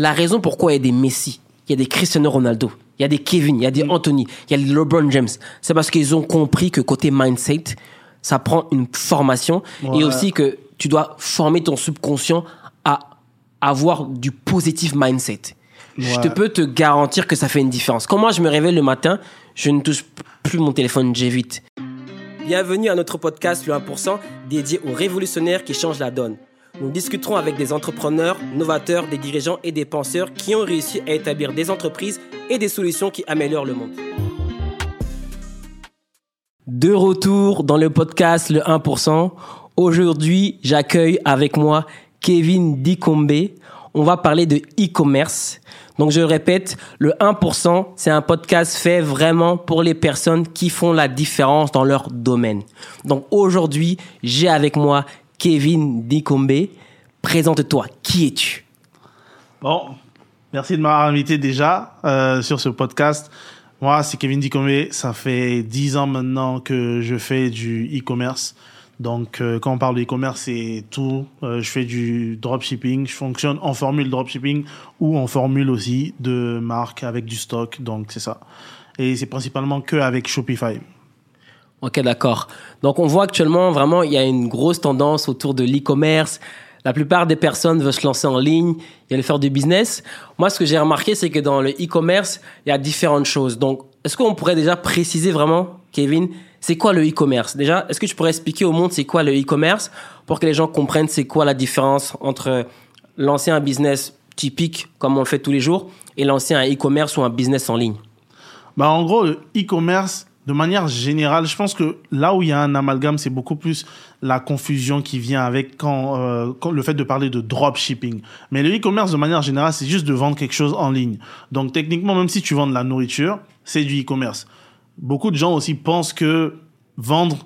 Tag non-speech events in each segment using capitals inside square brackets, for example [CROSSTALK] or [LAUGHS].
la raison pourquoi il y a des Messi, il y a des Cristiano Ronaldo, il y a des Kevin, il y a des Anthony, il y a des LeBron James, c'est parce qu'ils ont compris que côté mindset, ça prend une formation et aussi que tu dois former ton subconscient à avoir du positif mindset. Je te peux te garantir que ça fait une différence. Quand moi je me réveille le matin, je ne touche plus mon téléphone, j'évite. Bienvenue à notre podcast Le 1% dédié aux révolutionnaires qui changent la donne. Nous discuterons avec des entrepreneurs, novateurs, des dirigeants et des penseurs qui ont réussi à établir des entreprises et des solutions qui améliorent le monde. De retour dans le podcast Le 1%. Aujourd'hui, j'accueille avec moi Kevin Dikombe. On va parler de e-commerce. Donc, je le répète, le 1%, c'est un podcast fait vraiment pour les personnes qui font la différence dans leur domaine. Donc, aujourd'hui, j'ai avec moi Kevin Dikombe. Présente-toi. Qui es-tu? Bon, merci de m'avoir invité déjà euh, sur ce podcast. Moi, c'est Kevin Dicomé. Ça fait 10 ans maintenant que je fais du e-commerce. Donc, euh, quand on parle de e-commerce, c'est tout. Euh, je fais du dropshipping. Je fonctionne en formule dropshipping ou en formule aussi de marque avec du stock. Donc, c'est ça. Et c'est principalement que avec Shopify. Ok, d'accord. Donc, on voit actuellement vraiment, il y a une grosse tendance autour de l'e-commerce. La plupart des personnes veulent se lancer en ligne, ils veulent faire du business. Moi, ce que j'ai remarqué, c'est que dans le e-commerce, il y a différentes choses. Donc, est-ce qu'on pourrait déjà préciser vraiment, Kevin, c'est quoi le e-commerce? Déjà, est-ce que tu pourrais expliquer au monde c'est quoi le e-commerce pour que les gens comprennent c'est quoi la différence entre lancer un business typique, comme on le fait tous les jours, et lancer un e-commerce ou un business en ligne? Bah, en gros, le e-commerce, de manière générale, je pense que là où il y a un amalgame, c'est beaucoup plus la confusion qui vient avec quand, euh, quand le fait de parler de dropshipping. Mais le e-commerce, de manière générale, c'est juste de vendre quelque chose en ligne. Donc, techniquement, même si tu vends de la nourriture, c'est du e-commerce. Beaucoup de gens aussi pensent que vendre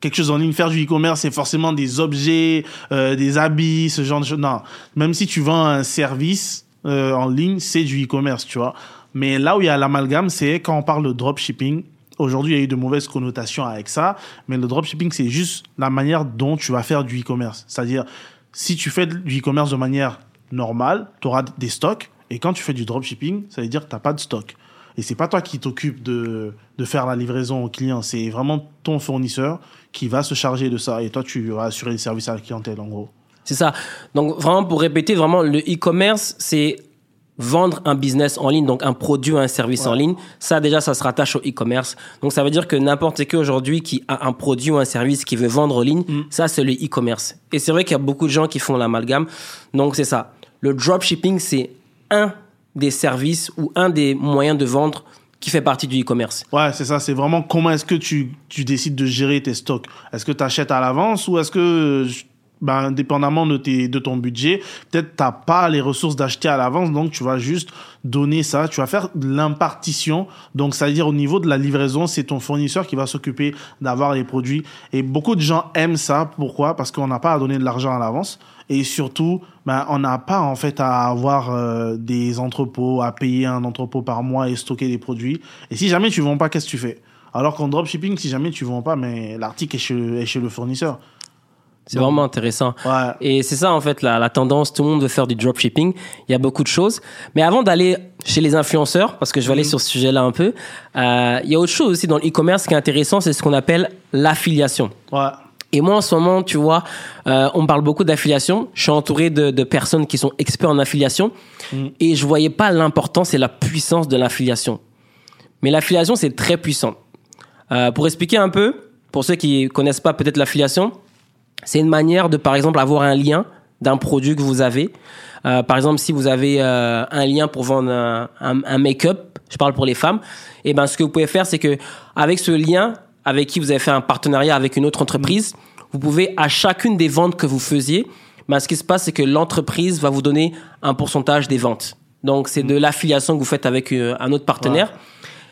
quelque chose en ligne, faire du e-commerce, c'est forcément des objets, euh, des habits, ce genre de choses. Non, même si tu vends un service euh, en ligne, c'est du e-commerce, tu vois. Mais là où il y a l'amalgame, c'est quand on parle de dropshipping. Aujourd'hui, il y a eu de mauvaises connotations avec ça, mais le dropshipping, c'est juste la manière dont tu vas faire du e-commerce. C'est-à-dire, si tu fais du e-commerce de manière normale, tu auras des stocks, et quand tu fais du dropshipping, ça veut dire que tu n'as pas de stock. Et c'est pas toi qui t'occupes de, de faire la livraison au client, c'est vraiment ton fournisseur qui va se charger de ça, et toi, tu vas assurer le service à la clientèle, en gros. C'est ça. Donc vraiment pour répéter, vraiment le e-commerce, c'est vendre un business en ligne, donc un produit ou un service en ligne. Ça déjà, ça se rattache au e-commerce. Donc ça veut dire que n'importe qui aujourd'hui qui a un produit ou un service qui veut vendre en ligne, ça c'est le e-commerce. Et c'est vrai qu'il y a beaucoup de gens qui font l'amalgame. Donc c'est ça. Le dropshipping, c'est un des services ou un des moyens de vendre qui fait partie du e-commerce. Ouais, c'est ça. C'est vraiment comment est-ce que tu, tu décides de gérer tes stocks. Est-ce que tu achètes à l'avance ou est-ce que, ben, dépendamment de, tes, de ton budget, peut-être t'as pas les ressources d'acheter à l'avance, donc tu vas juste donner ça. Tu vas faire l'impartition. Donc, ça veut dire au niveau de la livraison, c'est ton fournisseur qui va s'occuper d'avoir les produits. Et beaucoup de gens aiment ça. Pourquoi? Parce qu'on n'a pas à donner de l'argent à l'avance. Et surtout, ben, on n'a pas en fait à avoir euh, des entrepôts, à payer un entrepôt par mois et stocker des produits. Et si jamais tu vends pas, qu'est-ce que tu fais? Alors qu'en dropshipping, si jamais tu vends pas, mais l'article est chez, est chez le fournisseur. C'est vraiment intéressant. Ouais. Et c'est ça, en fait, la, la tendance. Tout le monde veut faire du dropshipping. Il y a beaucoup de choses. Mais avant d'aller chez les influenceurs, parce que je vais aller sur ce sujet-là un peu, euh, il y a autre chose aussi dans le e-commerce qui est intéressant, c'est ce qu'on appelle l'affiliation. Ouais. Et moi, en ce moment, tu vois, euh, on parle beaucoup d'affiliation. Je suis entouré de, de personnes qui sont experts en affiliation. Et je voyais pas l'importance et la puissance de l'affiliation. Mais l'affiliation, c'est très puissant. Euh, pour expliquer un peu, pour ceux qui connaissent pas peut-être l'affiliation, c'est une manière de, par exemple, avoir un lien d'un produit que vous avez. Euh, par exemple, si vous avez euh, un lien pour vendre un, un- un make-up, je parle pour les femmes, et ben ce que vous pouvez faire, c'est que avec ce lien, avec qui vous avez fait un partenariat avec une autre entreprise, vous pouvez à chacune des ventes que vous faisiez, ben ce qui se passe, c'est que l'entreprise va vous donner un pourcentage des ventes. Donc c'est de l'affiliation que vous faites avec euh, un autre partenaire.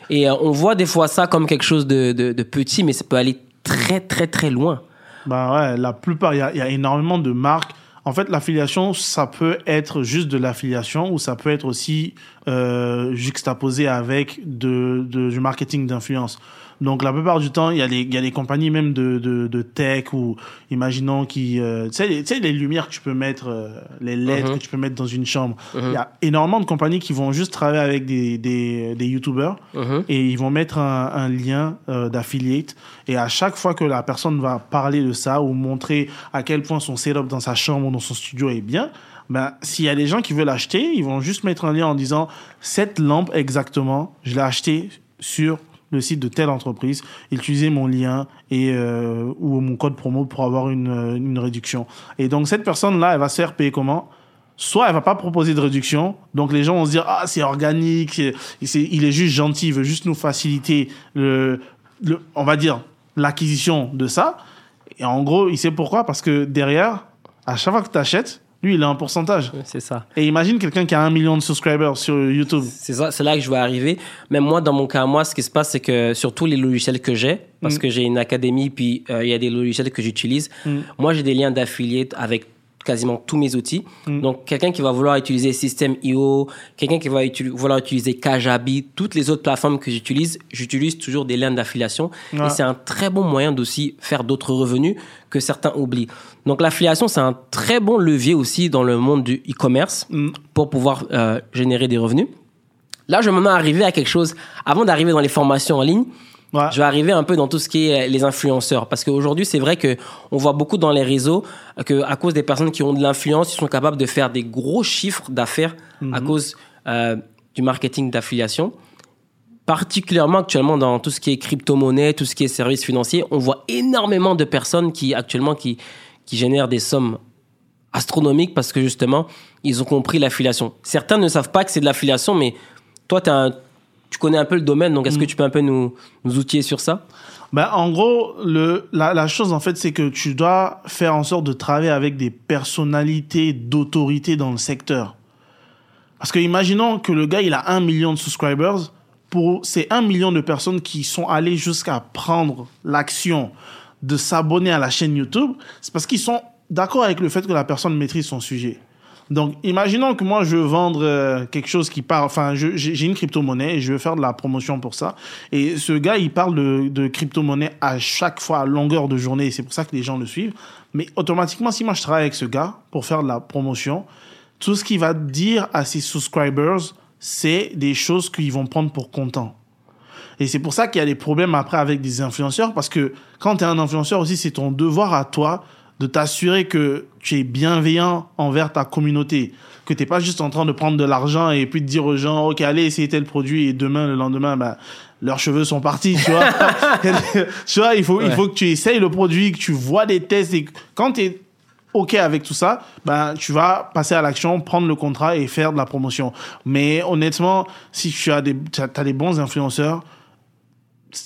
Et on voit des fois ça comme quelque chose de, de, de petit, mais ça peut aller très très très loin. Ben ouais, la plupart, il y a, y a énormément de marques. En fait, l'affiliation, ça peut être juste de l'affiliation ou ça peut être aussi euh, juxtaposé avec de, de- du marketing d'influence. Donc la plupart du temps, il y a des, il y a des compagnies même de, de, de tech ou imaginons qui, euh, tu sais, les- tu sais, les lumières que tu peux mettre, euh, les LED Mhm. que tu peux mettre dans une chambre. Il Mhm. y a énormément de compagnies qui vont juste travailler avec des, des, des YouTubers Mhm. et ils vont mettre un, un lien euh, d'affiliate. Et à chaque fois que la personne va parler de ça ou montrer à quel point son setup dans sa chambre ou dans son studio est bien, ben, s'il y a des gens qui veulent acheter, ils vont juste mettre un lien en disant cette lampe exactement, je l'ai achetée sur le site de telle entreprise, utilisez mon lien et euh, ou mon code promo pour avoir une, euh, une réduction. Et donc cette personne-là, elle va se faire payer comment? Soit elle va pas proposer de réduction, donc les gens vont se dire ah c'est organique, il est juste gentil, il veut juste nous faciliter le, le on va dire l'acquisition de ça. Et en gros, il sait pourquoi? Parce que derrière, à chaque fois que tu achètes, lui il a un pourcentage. C'est ça. Et imagine quelqu'un qui a un million de subscribers sur YouTube. C'est ça, c'est là que je vais arriver. Même moi, dans mon cas, moi, ce qui se passe, c'est que sur tous les logiciels que j'ai, parce Mm. que j'ai une académie, puis euh, il y a des logiciels que j'utilise, Mm. moi, j'ai des liens d'affiliate avec quasiment tous mes outils. Mm. Donc, quelqu'un qui va vouloir utiliser System.io, quelqu'un qui va vouloir utiliser Kajabi, toutes les autres plateformes que j'utilise, j'utilise toujours des liens d'affiliation. Ouais. Et c'est un très bon moyen d'aussi faire d'autres revenus que certains oublient. Donc, l'affiliation, c'est un très bon levier aussi dans le monde du e-commerce Mm. pour pouvoir euh, générer des revenus. Là, je vais maintenant arriver à quelque chose. Avant d'arriver dans les formations en ligne, Ouais. je vais arriver un peu dans tout ce qui est euh, les influenceurs. Parce qu'aujourd'hui, c'est vrai que on voit beaucoup dans les réseaux que à cause des personnes qui ont de l'influence, ils sont capables de faire des gros chiffres d'affaires à cause euh, du marketing d'affiliation. Particulièrement actuellement dans tout ce qui est crypto-monnaie, tout ce qui est services financiers, on voit énormément de personnes qui actuellement qui, qui génèrent des sommes astronomiques parce que justement, ils ont compris l'affiliation. Certains ne savent pas que c'est de l'affiliation, mais toi, t'as un- tu connais un peu le domaine, donc est-ce que tu peux un peu nous, nous outiller sur ça? Ben, en gros, le, la, la chose, en fait, c'est que tu dois faire en sorte de travailler avec des personnalités d'autorité dans le secteur. Parce que imaginons que le gars, il a un million de subscribers. Pour ces un million de personnes qui sont allées jusqu'à prendre l'action de s'abonner à la chaîne YouTube, c'est parce qu'ils sont d'accord avec le fait que la personne maîtrise son sujet. Donc, imaginons que moi, je veux vendre euh, quelque chose qui part, enfin, j'ai une crypto-monnaie et je veux faire de la promotion pour ça. Et ce gars, il parle de, de crypto-monnaie à chaque fois, à longueur de journée, c'est pour ça que les gens le suivent. Mais automatiquement, si moi, je travaille avec ce gars pour faire de la promotion, tout ce qu'il va dire à ses subscribers, c'est des choses qu'ils vont prendre pour content. Et c'est pour ça qu'il y a des problèmes après avec des influenceurs, parce que quand tu es un influenceur aussi, c'est ton devoir à toi de t'assurer que tu es bienveillant envers ta communauté, que tu n'es pas juste en train de prendre de l'argent et puis de dire aux gens, OK, allez, essayez tel produit, et demain, le lendemain, bah, leurs cheveux sont partis, tu vois. [LAUGHS] [LAUGHS] tu vois, il faut, il faut que tu essayes le produit, que tu vois des tests, et quand tu es OK avec tout ça, ben, tu vas passer à l'action, prendre le contrat et faire de la promotion. Mais honnêtement, si tu as des, as, t'as des bons influenceurs,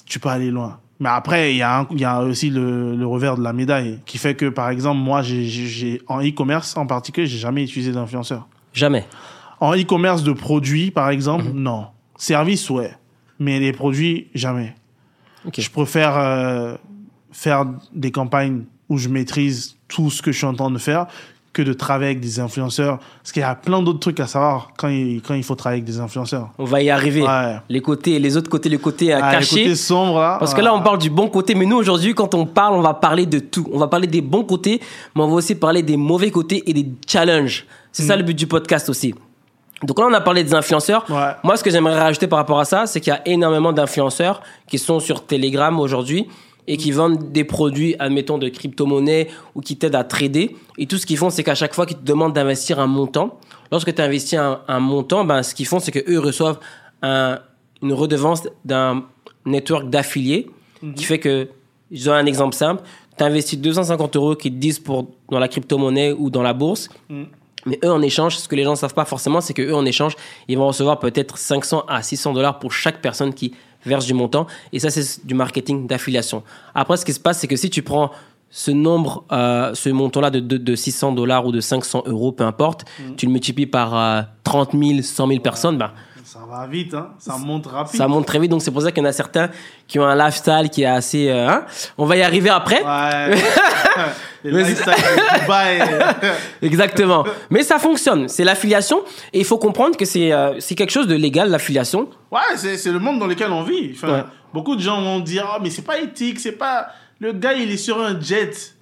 tu peux aller loin. Mais après, il y, a un- il y a aussi le, le revers de la médaille qui fait que, par exemple, moi, j'ai, en e-commerce en particulier, j'ai jamais utilisé d'influenceur. Jamais. En e-commerce de produits, par exemple, non. Service, ouais. Mais les produits, jamais. Je préfère euh, faire des campagnes où je maîtrise tout ce que je suis en train de faire que de travailler avec des influenceurs. Parce qu'il y a plein d'autres trucs à savoir quand il, quand il faut travailler avec des influenceurs. On va y arriver. Ouais. Les côtés, les autres côtés, les côtés à Ah, le cacher. côté sombre, là. Parce que là, on parle du bon côté, mais nous, aujourd'hui, quand on parle, on va parler de tout. On va parler des bons côtés, mais on va aussi parler des mauvais côtés et des challenges. C'est ça le but du podcast aussi. Donc là, on a parlé des influenceurs. Ouais. Moi, ce que j'aimerais rajouter par rapport à ça, c'est qu'il y a énormément d'influenceurs qui sont sur Telegram aujourd'hui et qui vendent des produits, admettons, de crypto-monnaie ou qui t'aident à trader. Et tout ce qu'ils font, c'est qu'à chaque fois qu'ils te demandent d'investir un montant, lorsque tu investis un, un montant, ben, ce qu'ils font, c'est qu'eux reçoivent un- une redevance d'un network d'affiliés qui fait que, je donne un exemple simple, tu investis 250 euros qu'ils te disent pour, dans la crypto-monnaie ou dans la bourse. Mais eux, en échange, ce que les gens ne savent pas forcément, c'est que eux, en échange, ils vont recevoir peut-être 500 à 600 dollars pour chaque personne qui verse du montant. Et ça, c'est du marketing d'affiliation. Après, ce qui se passe, c'est que si tu prends ce nombre, euh, ce montant-là de, de, de 600 dollars ou de 500 euros, peu importe, tu le multiplies par euh, 30 000, 100 000 personnes, bah, Ça va vite, hein. Ça monte rapide. ça monte très vite. Donc, c'est pour ça qu'il y en a certains qui ont un lifestyle qui est assez... euh, hein. On va y arriver après. Ouais. [LAUGHS] Les Dubaï. [LAUGHS] Exactement. Mais ça fonctionne. C'est l'affiliation. Et il faut comprendre que c'est euh, quelque chose de légal, l'affiliation. Ouais, c'est c'est le monde dans lequel on vit. Enfin, Ouais. Beaucoup de gens vont dire, oh, mais c'est pas éthique, c'est pas. Le gars, il est sur un jet.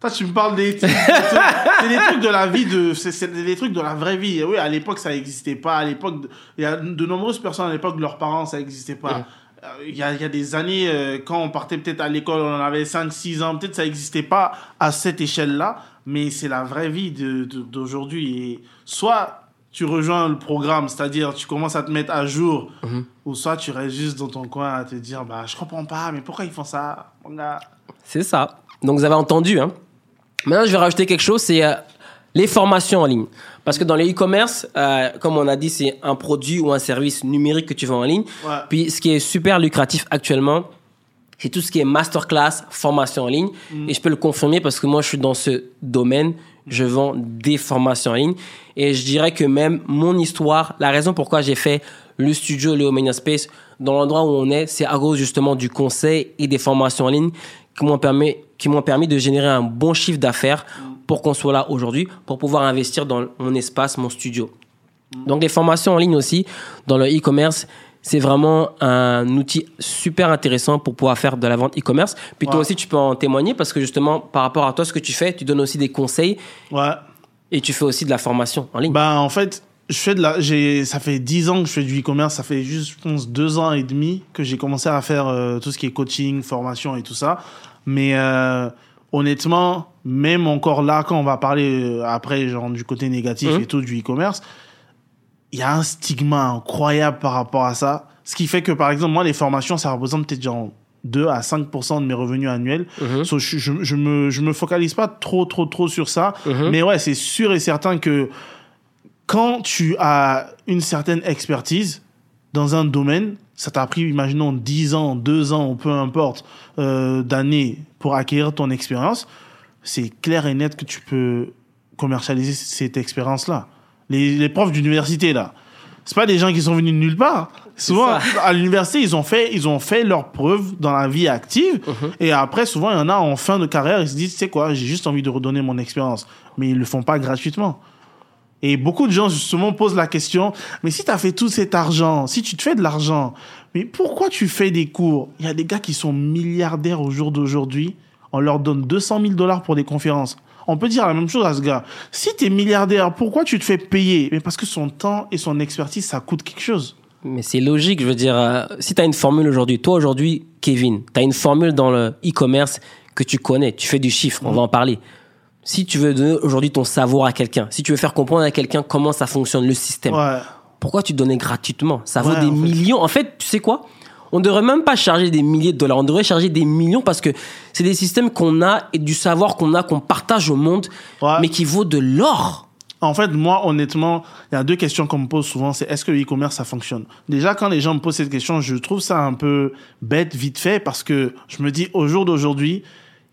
Toi, tu me parles d'éthique. c'est des trucs de la vie, de, c'est des trucs de la vraie vie. Oui, à l'époque, ça n'existait pas. À l'époque, il y a de nombreuses personnes à l'époque, leurs parents, ça n'existait pas. Euh, Il y, a, il y a des années, euh, quand on partait peut-être à l'école, on avait 5-6 ans, peut-être ça n'existait pas à cette échelle-là, mais c'est la vraie vie de- de- d'aujourd'hui. Et soit tu rejoins le programme, c'est-à-dire tu commences à te mettre à jour, ou soit tu restes juste dans ton coin à te dire, bah, je comprends pas, mais pourquoi ils font ça C'est ça. Donc vous avez entendu. Hein. Maintenant, je vais rajouter quelque chose, c'est euh, les formations en ligne. Parce que dans les e-commerce, euh, comme on a dit, c'est un produit ou un service numérique que tu vends en ligne. Ouais. Puis ce qui est super lucratif actuellement, c'est tout ce qui est masterclass, formation en ligne. Et je peux le confirmer parce que moi, je suis dans ce domaine. Je vends des formations en ligne. Et je dirais que même mon histoire, la raison pourquoi j'ai fait le studio Léo Mania Space dans l'endroit où on est, c'est à cause justement du conseil et des formations en ligne qui m'ont permis, qui m'ont permis de générer un bon chiffre d'affaires pour qu'on soit là aujourd'hui, pour pouvoir investir dans mon espace, mon studio. Donc les formations en ligne aussi, dans le e-commerce, c'est vraiment un outil super intéressant pour pouvoir faire de la vente e-commerce. Puis toi aussi, tu peux en témoigner parce que justement, par rapport à toi, ce que tu fais, tu donnes aussi des conseils Ouais. et tu fais aussi de la formation en ligne. Bah, en fait, je fais de la, j'ai, ça fait 10 ans que je fais du e-commerce. Ça fait juste, je pense, deux ans et demi que j'ai commencé à faire euh, tout ce qui est coaching, formation et tout ça. Mais euh, honnêtement, même encore là, quand on va parler euh, après, genre, du côté négatif Mhm. et tout du e-commerce, il y a un stigma incroyable par rapport à ça. Ce qui fait que, par exemple, moi, les formations, ça représente peut-être genre 2 à 5% de mes revenus annuels. Mhm. So, je, je, je me, je me focalise pas trop, trop, trop sur ça. Mhm. Mais ouais, c'est sûr et certain que quand tu as une certaine expertise dans un domaine, ça t'a pris, imaginons, 10 ans, 2 ans, ou peu importe, euh, d'années pour acquérir ton expérience, c'est clair et net que tu peux commercialiser cette expérience-là. Les, les profs d'université, là, c'est pas des gens qui sont venus de nulle part. Souvent, à l'université, ils ont fait, ils ont fait leurs preuves dans la vie active. Mhm. Et après, souvent, il y en a en fin de carrière, ils se disent, tu sais quoi, j'ai juste envie de redonner mon expérience. Mais ils le font pas gratuitement. Et beaucoup de gens, justement, posent la question, mais si tu as fait tout cet argent, si tu te fais de l'argent, mais pourquoi tu fais des cours? Il y a des gars qui sont milliardaires au jour d'aujourd'hui, on leur donne 200 000 dollars pour des conférences. On peut dire la même chose à ce gars. Si tu es milliardaire, pourquoi tu te fais payer? Mais parce que son temps et son expertise, ça coûte quelque chose. Mais c'est logique, je veux dire, euh, si tu as une formule aujourd'hui, toi aujourd'hui, Kevin, tu as une formule dans le e-commerce que tu connais, tu fais du chiffre, on va en parler. Si tu veux donner aujourd'hui ton savoir à quelqu'un, si tu veux faire comprendre à quelqu'un comment ça fonctionne, le système, Ouais. pourquoi tu donnais gratuitement? Ça vaut Ouais, des en fait. millions. En fait, tu sais quoi? On ne devrait même pas charger des milliers de dollars, on devrait charger des millions parce que c'est des systèmes qu'on a et du savoir qu'on a, qu'on partage au monde, Ouais. mais qui vaut de l'or. En fait, moi, honnêtement, il y a deux questions qu'on me pose souvent. C'est est-ce que le e-commerce, ça fonctionne? Déjà, quand les gens me posent cette question, je trouve ça un peu bête, vite fait, parce que je me dis, au jour d'aujourd'hui,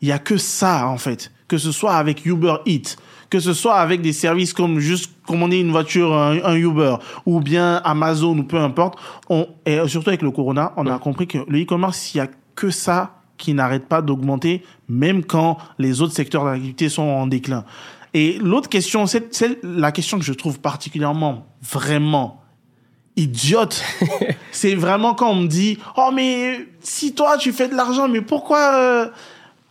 il y a que ça, en fait. Que ce soit avec Uber Eats, que ce soit avec des services comme juste commander une voiture, un, un Uber, ou bien Amazon, ou peu importe. On, et surtout avec le Corona, on a compris que le e-commerce, il y a que ça qui n'arrête pas d'augmenter, même quand les autres secteurs d'activité sont en déclin. Et l'autre question, c'est c'est la question que je trouve particulièrement, vraiment idiote. [LAUGHS] c'est vraiment quand on me dit, oh mais si toi tu fais de l'argent, mais pourquoi euh,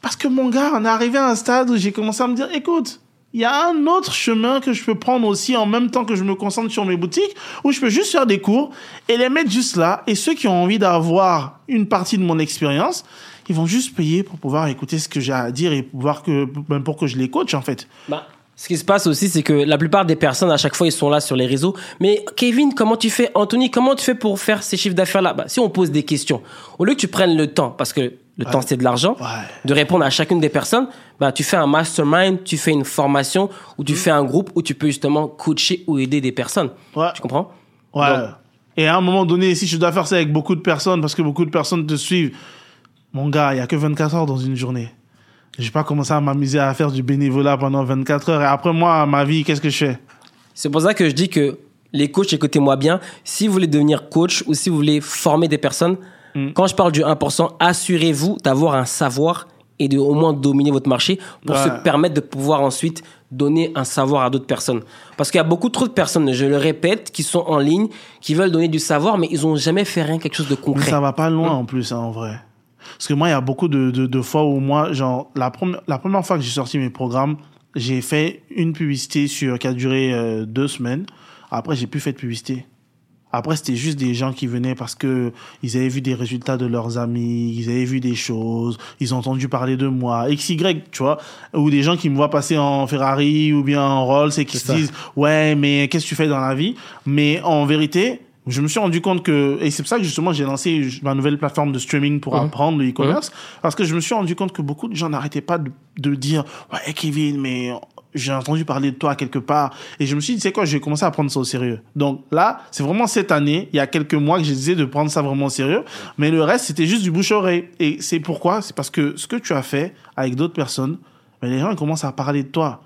Parce que mon gars, on est arrivé à un stade où j'ai commencé à me dire, écoute, il y a un autre chemin que je peux prendre aussi en même temps que je me concentre sur mes boutiques, où je peux juste faire des cours et les mettre juste là. Et ceux qui ont envie d'avoir une partie de mon expérience, ils vont juste payer pour pouvoir écouter ce que j'ai à dire et pouvoir que, ben, pour que je les coach en fait. Bah, ce qui se passe aussi, c'est que la plupart des personnes, à chaque fois, ils sont là sur les réseaux. Mais Kevin, comment tu fais? Anthony, comment tu fais pour faire ces chiffres d'affaires-là? Bah, Si on pose des questions, au lieu que tu prennes le temps, parce que le temps, c'est de l'argent, Ouais. de répondre à chacune des personnes, bah, tu fais un mastermind, tu fais une formation, ou tu fais un groupe où tu peux justement coacher ou aider des personnes. Ouais. Tu comprends? Ouais. Donc- et à un moment donné, si je dois faire ça avec beaucoup de personnes, parce que beaucoup de personnes te suivent, mon gars, il y a que 24 heures dans une journée. Je vais pas commencer à m'amuser à faire du bénévolat pendant 24 heures. Et après, moi, ma vie, qu'est-ce que je fais? C'est pour ça que je dis que les coachs, écoutez-moi bien, si vous voulez devenir coach ou si vous voulez former des personnes, Mm. quand je parle du 1%, assurez-vous d'avoir un savoir et de au moins dominer votre marché pour Ouais. se permettre de pouvoir ensuite donner un savoir à d'autres personnes. Parce qu'il y a beaucoup trop de personnes, je le répète, qui sont en ligne, qui veulent donner du savoir, mais ils n'ont jamais fait rien, quelque chose de Mais concret. ça va pas loin en plus, hein, en vrai. Parce que moi, il y a beaucoup de, de, de fois où moi, genre, la, première la première fois que j'ai sorti mes programmes, j'ai fait une publicité sur, qui a duré euh, deux semaines. Après, j'ai plus fait de publicité. Après, c'était juste des gens qui venaient parce que ils avaient vu des résultats de leurs amis, ils avaient vu des choses, ils ont entendu parler de moi, XY, tu vois, ou des gens qui me voient passer en Ferrari ou bien en Rolls et qui se ça. disent, ouais, mais qu'est-ce que tu fais dans la vie? Mais en vérité, je me suis rendu compte que, et c'est pour ça que justement j'ai lancé ma nouvelle plateforme de streaming pour Mhm. apprendre le e-commerce, parce que je me suis rendu compte que beaucoup de gens n'arrêtaient pas de, de dire, ouais, Kevin, mais j'ai entendu parler de toi quelque part. Et je me suis dit, sais quoi, je vais commencer à prendre ça au sérieux. Donc là, c'est vraiment cette année, il y a quelques mois que j'ai décidé de prendre ça vraiment au sérieux. Mais le reste, c'était juste du bouche-oreille. Et c'est pourquoi? C'est parce que ce que tu as fait avec d'autres personnes, ben, les gens ils commencent à parler de toi.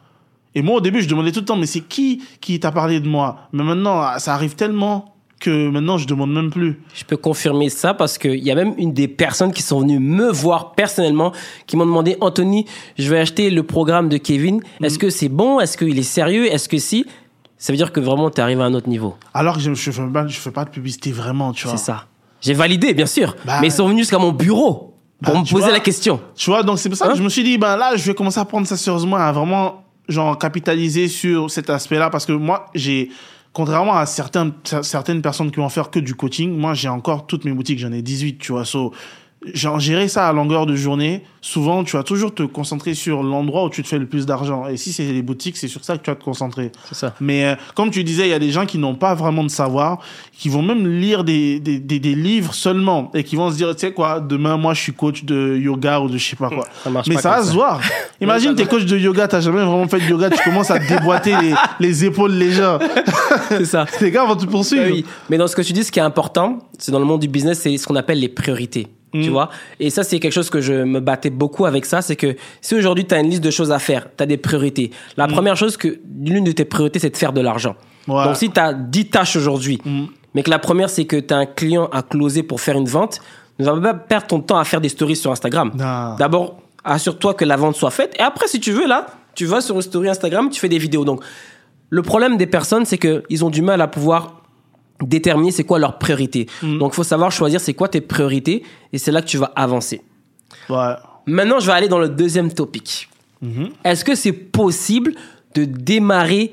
Et moi, au début, je demandais tout le temps, mais c'est qui qui t'a parlé de moi? Mais maintenant, ça arrive tellement que maintenant, je demande même plus. Je peux confirmer ça parce qu'il y a même une des personnes qui sont venues me voir personnellement, qui m'ont demandé, Anthony, je vais acheter le programme de Kevin. Est-ce que c'est bon? Est-ce qu'il est sérieux? Est-ce que si? Ça veut dire que vraiment, tu arrives à un autre niveau. Alors que je ne fais, fais pas de publicité vraiment, tu vois. C'est ça. J'ai validé, bien sûr. Bah, mais ils sont venus jusqu'à mon bureau pour bah, me tu poser vois. la question. Tu vois, donc c'est pour ça Hein? que je me suis dit, ben là, je vais commencer à prendre ça sérieusement, à vraiment, genre, capitaliser sur cet aspect-là, parce que moi, j'ai, contrairement à certaines, personnes qui vont faire que du coaching, moi, j'ai encore toutes mes boutiques, j'en ai 18, tu vois, so, genre, gérer ça à longueur de journée, souvent, tu vas toujours te concentrer sur l'endroit où tu te fais le plus d'argent. Et si c'est les boutiques, c'est sur ça que tu vas te concentrer. C'est ça. Mais euh, comme tu disais, il y a des gens qui n'ont pas vraiment de savoir, qui vont même lire des, des, des, des livres seulement et qui vont se dire, tu sais quoi, demain, moi, je suis coach de yoga ou de je sais pas quoi. Ça marche Mais pas ça va se voir. [LAUGHS] Imagine, t'es coach de yoga, t'as jamais vraiment fait de yoga, tu commences à déboîter les, les épaules les gens. [LAUGHS] C'est ça. [LAUGHS] Les gars vont te poursuivre. Ah oui. Mais dans ce que tu dis, ce qui est important, c'est dans le monde du business, c'est ce qu'on appelle les priorités. Tu Mm. vois? Et ça, c'est quelque chose que je me battais beaucoup avec ça. C'est que si aujourd'hui, tu as une liste de choses à faire, tu as des priorités. La première chose, que l'une de tes priorités, c'est de faire de l'argent. Mm. Ouais. Donc, si tu as 10 tâches aujourd'hui, Mm. mais que la première, c'est que tu as un client à closer pour faire une vente, ne va pas perdre ton temps à faire des stories sur Instagram. D'abord, assure-toi que la vente soit faite. Et après, si tu veux, là, tu vas sur une story Instagram, tu fais des vidéos. Donc, le problème des personnes, c'est qu'ils ont du mal à pouvoir déterminer c'est quoi leur priorité. Donc, il faut savoir choisir c'est quoi tes priorités et c'est là que tu vas avancer. Ouais. Maintenant, je vais aller dans le deuxième topic. Mhm. Est-ce que c'est possible de démarrer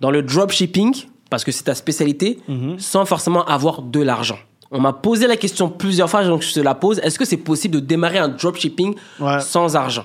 dans le dropshipping, parce que c'est ta spécialité, Mhm. sans forcément avoir de l'argent? On m'a posé la question plusieurs fois, donc je te la pose. Est-ce que c'est possible de démarrer un dropshipping Ouais. sans argent?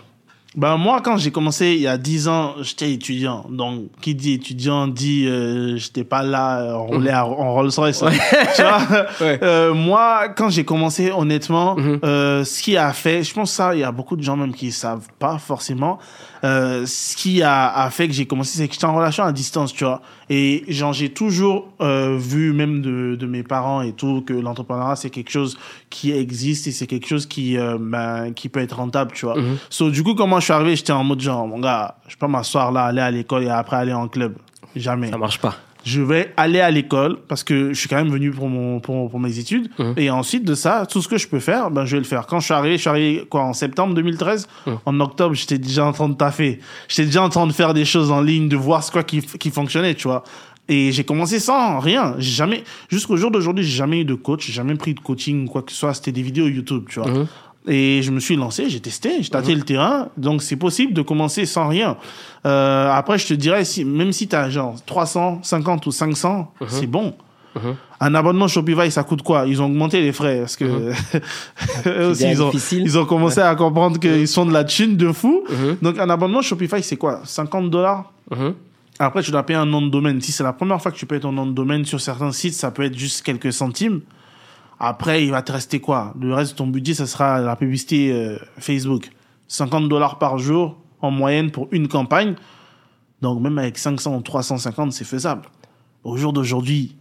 Ben moi, quand j'ai commencé il y a 10 ans, j'étais étudiant. Donc, qui dit étudiant dit euh, j'étais pas là, euh, on roulait à- en Rolls Royce. hein. [LAUGHS] tu vois? [LAUGHS] Ouais. Euh, Moi, quand j'ai commencé, honnêtement, Mhm. euh, ce qui a fait, je pense ça, il y a beaucoup de gens même qui savent pas forcément. Euh, ce qui a, a fait que j'ai commencé, c'est que j'étais en relation à distance, tu vois. Et genre, j'ai toujours euh, vu, même de, de mes parents et tout, que l'entrepreneuriat, c'est quelque chose qui existe et c'est quelque chose qui, euh, ben, qui peut être rentable, tu vois. Mhm. So, du coup, comment je suis arrivé, j'étais en mode genre, mon gars, je peux m'asseoir là, aller à l'école et après aller en club. Jamais Ça marche pas. Je vais aller à l'école parce que je suis quand même venu pour mon pour, pour mes études. Mhm. et ensuite de ça tout ce que je peux faire ben je vais le faire. Quand je suis arrivé je suis arrivé quoi en septembre 2013 Mhm. en octobre j'étais déjà en train de taffer. J'étais déjà en train de faire des choses en ligne de voir ce quoi qui qui fonctionnait tu vois. Et j'ai commencé sans rien. J'ai jamais jusqu'au jour d'aujourd'hui j'ai jamais eu de coach j'ai jamais pris de coaching ou quoi que ce soit. C'était des vidéos YouTube tu vois. Mhm. Et je me suis lancé, j'ai testé, j'ai tâté le terrain. Donc, c'est possible de commencer sans rien. Euh, après, je te dirais, si, même si tu as genre 350 ou 500, c'est bon. Mhm. Un abonnement Shopify, ça coûte quoi? Ils ont augmenté les frais parce que [LAUGHS] eux aussi, ils ont, ils ont commencé à comprendre qu'ils sont de la thune de fou. Donc, un abonnement Shopify, c'est quoi? 50 dollars? Après, tu dois payer un nom de domaine. Si c'est la première fois que tu payes ton nom de domaine sur certains sites, ça peut être juste quelques centimes. Après, il va te rester quoi? Le reste de ton budget, ça sera la publicité euh, Facebook. 50 dollars par jour en moyenne pour une campagne. Donc, même avec 500 ou 350, c'est faisable. Au jour d'aujourd'hui,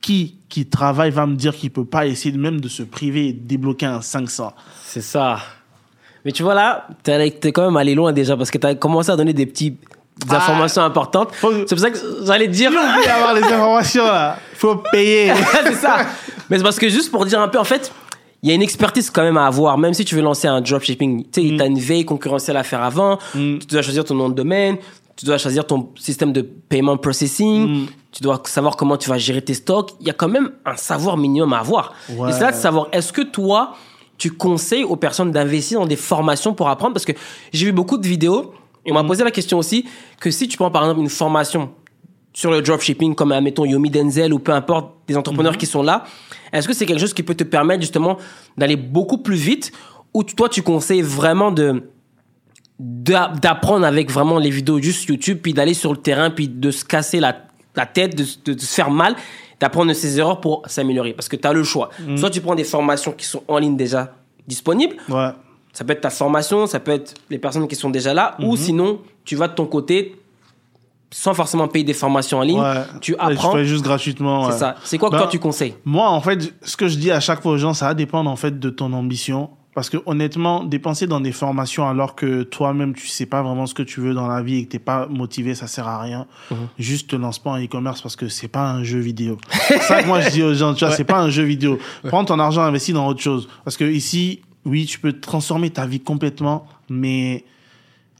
qui qui travaille va me dire qu'il peut pas essayer même de se priver et de débloquer un 500 C'est ça. Mais tu vois là, allé- t'es quand même allé loin déjà parce que t'as commencé à donner des petites des Ah. informations importantes. Faut- C'est pour ça que j'allais dire. Il faut avoir les [LAUGHS] informations là. Faut payer. [LAUGHS] c'est ça. Mais c'est parce que juste pour dire un peu, en fait, il y a une expertise quand même à avoir, même si tu veux lancer un dropshipping. Tu sais, Mm. t'as une veille concurrentielle à faire avant, Mm. tu dois choisir ton nom de domaine, tu dois choisir ton système de paiement processing, tu dois savoir comment tu vas gérer tes stocks. Il y a quand même un savoir minimum à avoir. Ouais. Et c'est là de savoir, est-ce que toi, tu conseilles aux personnes d'investir dans des formations pour apprendre? Parce que j'ai vu beaucoup de vidéos, on m'a posé la question aussi, que si tu prends par exemple une formation sur le dropshipping, comme admettons Yomi Denzel ou peu importe, des entrepreneurs qui sont là, est-ce que c'est quelque chose qui peut te permettre justement d'aller beaucoup plus vite ou toi tu conseilles vraiment de d'a- d'apprendre avec vraiment les vidéos juste YouTube puis d'aller sur le terrain puis de se casser la, la tête, de, de- de se faire mal, d'apprendre de ses erreurs pour s'améliorer? Parce que tu as le choix. Soit tu prends des formations qui sont en ligne déjà disponibles, Ouais. Ça peut être ta formation, ça peut être les personnes qui sont déjà là, ou sinon tu vas de ton côté sans forcément payer des formations en ligne, Ouais. tu Ouais, apprends. Tu fais juste gratuitement. C'est ouais. ça. C'est quoi que toi tu conseilles Moi, en fait, ce que je dis à chaque fois aux gens, ça va dépendre en fait de ton ambition. Parce que honnêtement, dépenser dans des formations alors que toi-même tu sais pas vraiment ce que tu veux dans la vie et que t'es pas motivé, ça sert à rien. Mhm. Juste te lance pas en e-commerce parce que c'est pas un jeu vidéo. [LAUGHS] c'est ça que moi je dis aux gens, tu vois, c'est pas un jeu vidéo. Prends ton argent, investis dans autre chose. Parce que ici, oui, tu peux transformer ta vie complètement, mais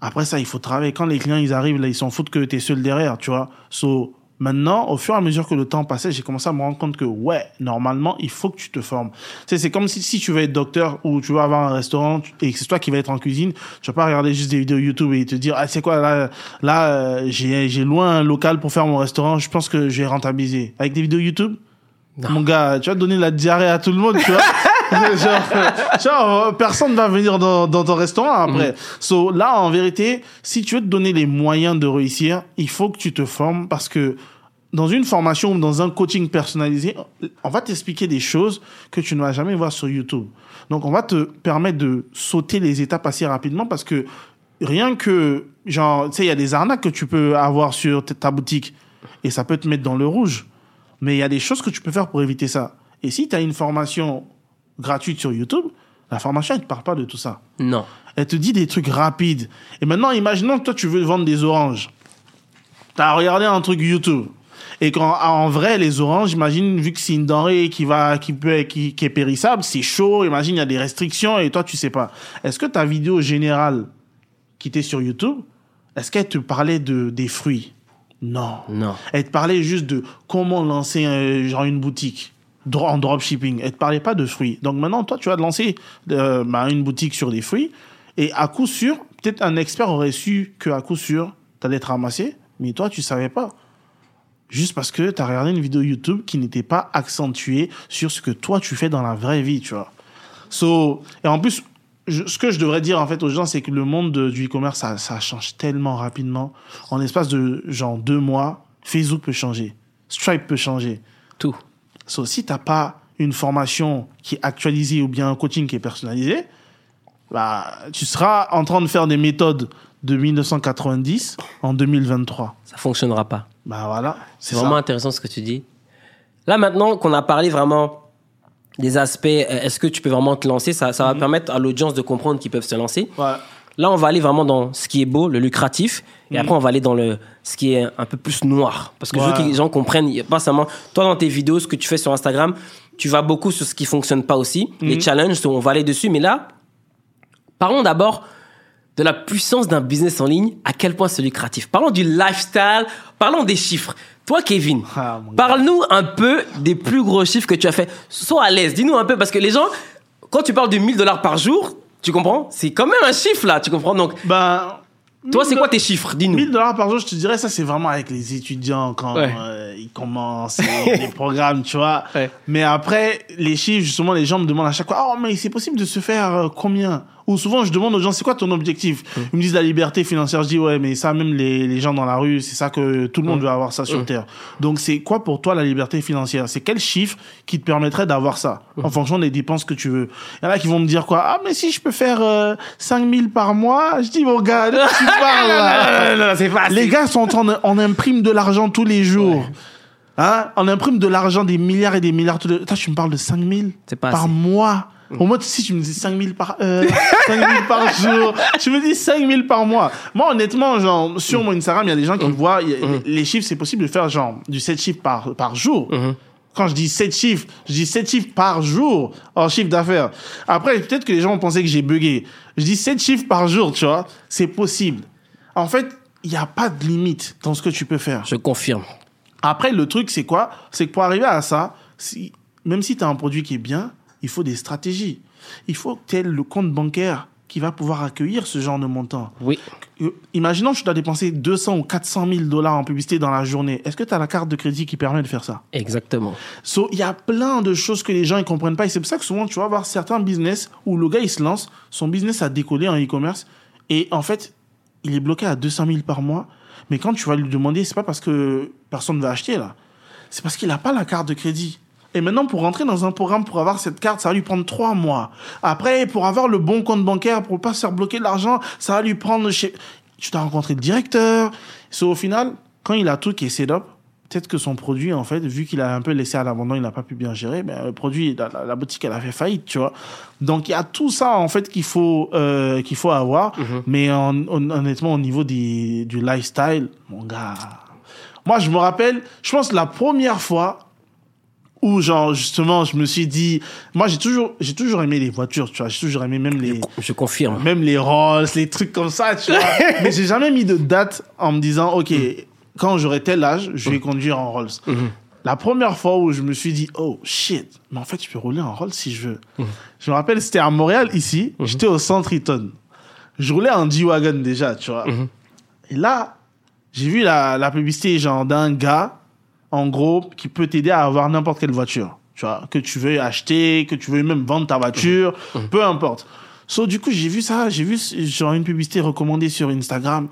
après ça, il faut travailler. Quand les clients ils arrivent là, ils s'en foutent que t'es seul derrière, tu vois. So, maintenant, au fur et à mesure que le temps passait, j'ai commencé à me rendre compte que ouais, normalement, il faut que tu te formes. Tu sais, c'est comme si, si tu veux être docteur ou tu veux avoir un restaurant tu- et que c'est toi qui vas être en cuisine, tu vas pas regarder juste des vidéos YouTube et te dire ah c'est quoi là là euh, j'ai j'ai loin un local pour faire mon restaurant, je pense que je vais rentabiliser avec des vidéos YouTube? Mon gars, tu vas donner la diarrhée à tout le monde, tu vois? [LAUGHS] [LAUGHS] genre, genre, euh, personne va venir dans, dans ton restaurant après. So, là, en vérité, si tu veux te donner les moyens de réussir, il faut que tu te formes parce que dans une formation ou dans un coaching personnalisé, on va t'expliquer des choses que tu ne vas jamais voir sur YouTube. Donc, on va te permettre de sauter les étapes assez rapidement parce que rien que, genre, tu sais, il y a des arnaques que tu peux avoir sur ta boutique et ça peut te mettre dans le rouge. Mais il y a des choses que tu peux faire pour éviter ça. Et si tu as une formation gratuite sur YouTube, la formation, elle ne te parle pas de tout ça. Non. Elle te dit des trucs rapides. Et maintenant, imaginons que toi, tu veux vendre des oranges. Tu as regardé un truc YouTube. Et qu'en en vrai, les oranges, imagine, vu que c'est une denrée qui, va, qui, peut, qui, qui est périssable, c'est chaud, imagine, il y a des restrictions et toi, tu sais pas. Est-ce que ta vidéo générale qui était sur YouTube, est-ce qu'elle te parlait de, des fruits? Non. Non. Elle te parlait juste de comment lancer euh, genre une boutique en dropshipping. Elle te parlait pas de fruits. Donc maintenant, toi, tu vas te lancer euh, bah, une boutique sur des fruits. Et à coup sûr, peut-être un expert aurait su que à coup sûr, tu allais te ramasser, mais toi, tu savais pas. Juste parce que tu as regardé une vidéo YouTube qui n'était pas accentuée sur ce que toi, tu fais dans la vraie vie, tu vois. So, et en plus, ce que je devrais dire en fait aux gens, c'est que le monde de- du e-commerce, ça change tellement rapidement. En l'espace de genre deux mois, Facebook peut changer, Stripe peut changer. Tout. So, si t'as pas une formation qui est actualisée ou bien un coaching qui est personnalisé, bah, tu seras en train de faire des méthodes de 1990 en 2023. Ça fonctionnera pas. Bah voilà, C'est vraiment intéressant ce que tu dis. Là, maintenant qu'on a parlé vraiment des aspects, euh, est-ce que tu peux vraiment te lancer? Ça, ça va permettre à l'audience de comprendre qu'ils peuvent se lancer. Ouais. Là, on va aller vraiment dans ce qui est beau, le lucratif, et après, on va aller dans le ce qui est un peu plus noir. Parce que je veux que les gens comprennent, pas seulement toi dans tes vidéos, ce que tu fais sur Instagram, tu vas beaucoup sur ce qui fonctionne pas aussi, les challenges, on va aller dessus. Mais là, parlons d'abord de la puissance d'un business en ligne, à quel point c'est lucratif. Parlons du lifestyle, parlons des chiffres. Toi, Kevin, Ah, parle-nous un peu des plus gros chiffres que tu as fait. Sois à l'aise, dis-nous un peu, parce que les gens, quand tu parles de 1000 dollars par jour, tu comprends? C'est quand même un chiffre là, tu comprends? Donc, Ben, toi, c'est quoi tes chiffres? Dis-nous. 1000 dollars par jour, je te dirais, ça, c'est vraiment avec les étudiants quand Ouais. euh, ils commencent [LAUGHS] les, programmes, tu vois. Ouais. Mais après, les chiffres, justement, les gens me demandent à chaque fois, oh, mais c'est possible de se faire euh, combien? Ou souvent, je demande aux gens, c'est quoi ton objectif Ils me disent la liberté financière. Je dis, ouais, mais ça, même les, les gens dans la rue, c'est ça que tout le monde veut avoir ça sur Terre. Donc, c'est quoi pour toi la liberté financière C'est quel chiffre qui te permettrait d'avoir ça en fonction des dépenses que tu veux Il y en a qui vont me dire quoi Ah, mais si je peux faire euh, 5000 par mois, je dis, mon gars, tu [LAUGHS] parles là non, non, les gars sont en on imprime de l'argent tous les jours. Hein? On imprime de l'argent, des milliards et des milliards tous les Toi, tu me parles de 5000 C'est pas par assez. mois. Au moins, si tu me dis 5000 par, euh, [LAUGHS] 5000 par jour, tu me dis 5000 par mois. Moi, honnêtement, genre, sur mon Instagram, il y a des gens qui voient, y a- les chiffres, c'est possible de faire genre du 7 chiffres par, par jour. Mm-hmm. Quand je dis 7 chiffres, je dis 7 chiffres par jour en chiffre d'affaires. Après, peut-être que les gens vont penser que j'ai bugué. Je dis 7 chiffres par jour, tu vois. C'est possible. En fait, il n'y a pas de limite dans ce que tu peux faire. Je confirme. Après, le truc, c'est quoi? C'est que pour arriver à ça, si, même si tu as un produit qui est bien, il faut des stratégies. Il faut que tu aies le compte bancaire qui va pouvoir accueillir ce genre de montant. Oui. Euh, Imaginons que tu dois dépenser 200 ou 400 000 dollars en publicité dans la journée. Est-ce que tu as la carte de crédit qui permet de faire ça? Exactement. So, il y a plein de choses que les gens ne comprennent pas. Et c'est pour ça que souvent, tu vas voir certains business où le gars, il se lance, son business a décollé en e-commerce. Et en fait, il est bloqué à 200 000 par mois. Mais quand tu vas lui demander, c'est pas parce que personne ne va acheter, là. C'est parce qu'il n'a pas la carte de crédit. Et maintenant, pour rentrer dans un programme, pour avoir cette carte, ça va lui prendre trois mois. Après, pour avoir le bon compte bancaire, pour pas se faire bloquer de l'argent, ça va lui prendre chez... Tu dois rencontrer le directeur. So, au final, quand il a tout qui est set up, peut-être que son produit, en fait, vu qu'il a un peu laissé à l'abandon, il n'a pas pu bien gérer, ben, le produit, la, la- la boutique, elle a fait faillite, tu vois. Donc, il y a tout ça, en fait, qu'il faut, euh, qu'il faut avoir. Mais en- hon- honnêtement, au niveau des, du lifestyle, mon gars, moi, je me rappelle, je pense, la première fois où, genre, justement, je me suis dit, moi, j'ai toujours, j'ai toujours aimé les voitures, tu vois, j'ai toujours aimé même les, Je confirme. même les Rolls, les trucs comme ça, tu vois. [LAUGHS] Mais j'ai jamais mis de date en me disant, OK, quand j'aurai tel âge, je vais conduire en Rolls. La première fois où je me suis dit, oh shit, mais en fait, je peux rouler en Rolls si je veux. Je me rappelle, c'était à Montréal, ici. J'étais au centre Eaton. Je roulais en G-Wagon déjà, tu vois. Et là, j'ai vu la, la publicité, genre, d'un gars, en gros, qui peut t'aider à avoir n'importe quelle voiture. Tu vois, que tu veux acheter, que tu veux même vendre ta voiture, peu importe. So, du coup, j'ai vu ça, j'ai vu, genre, une publicité recommandée sur Instagram.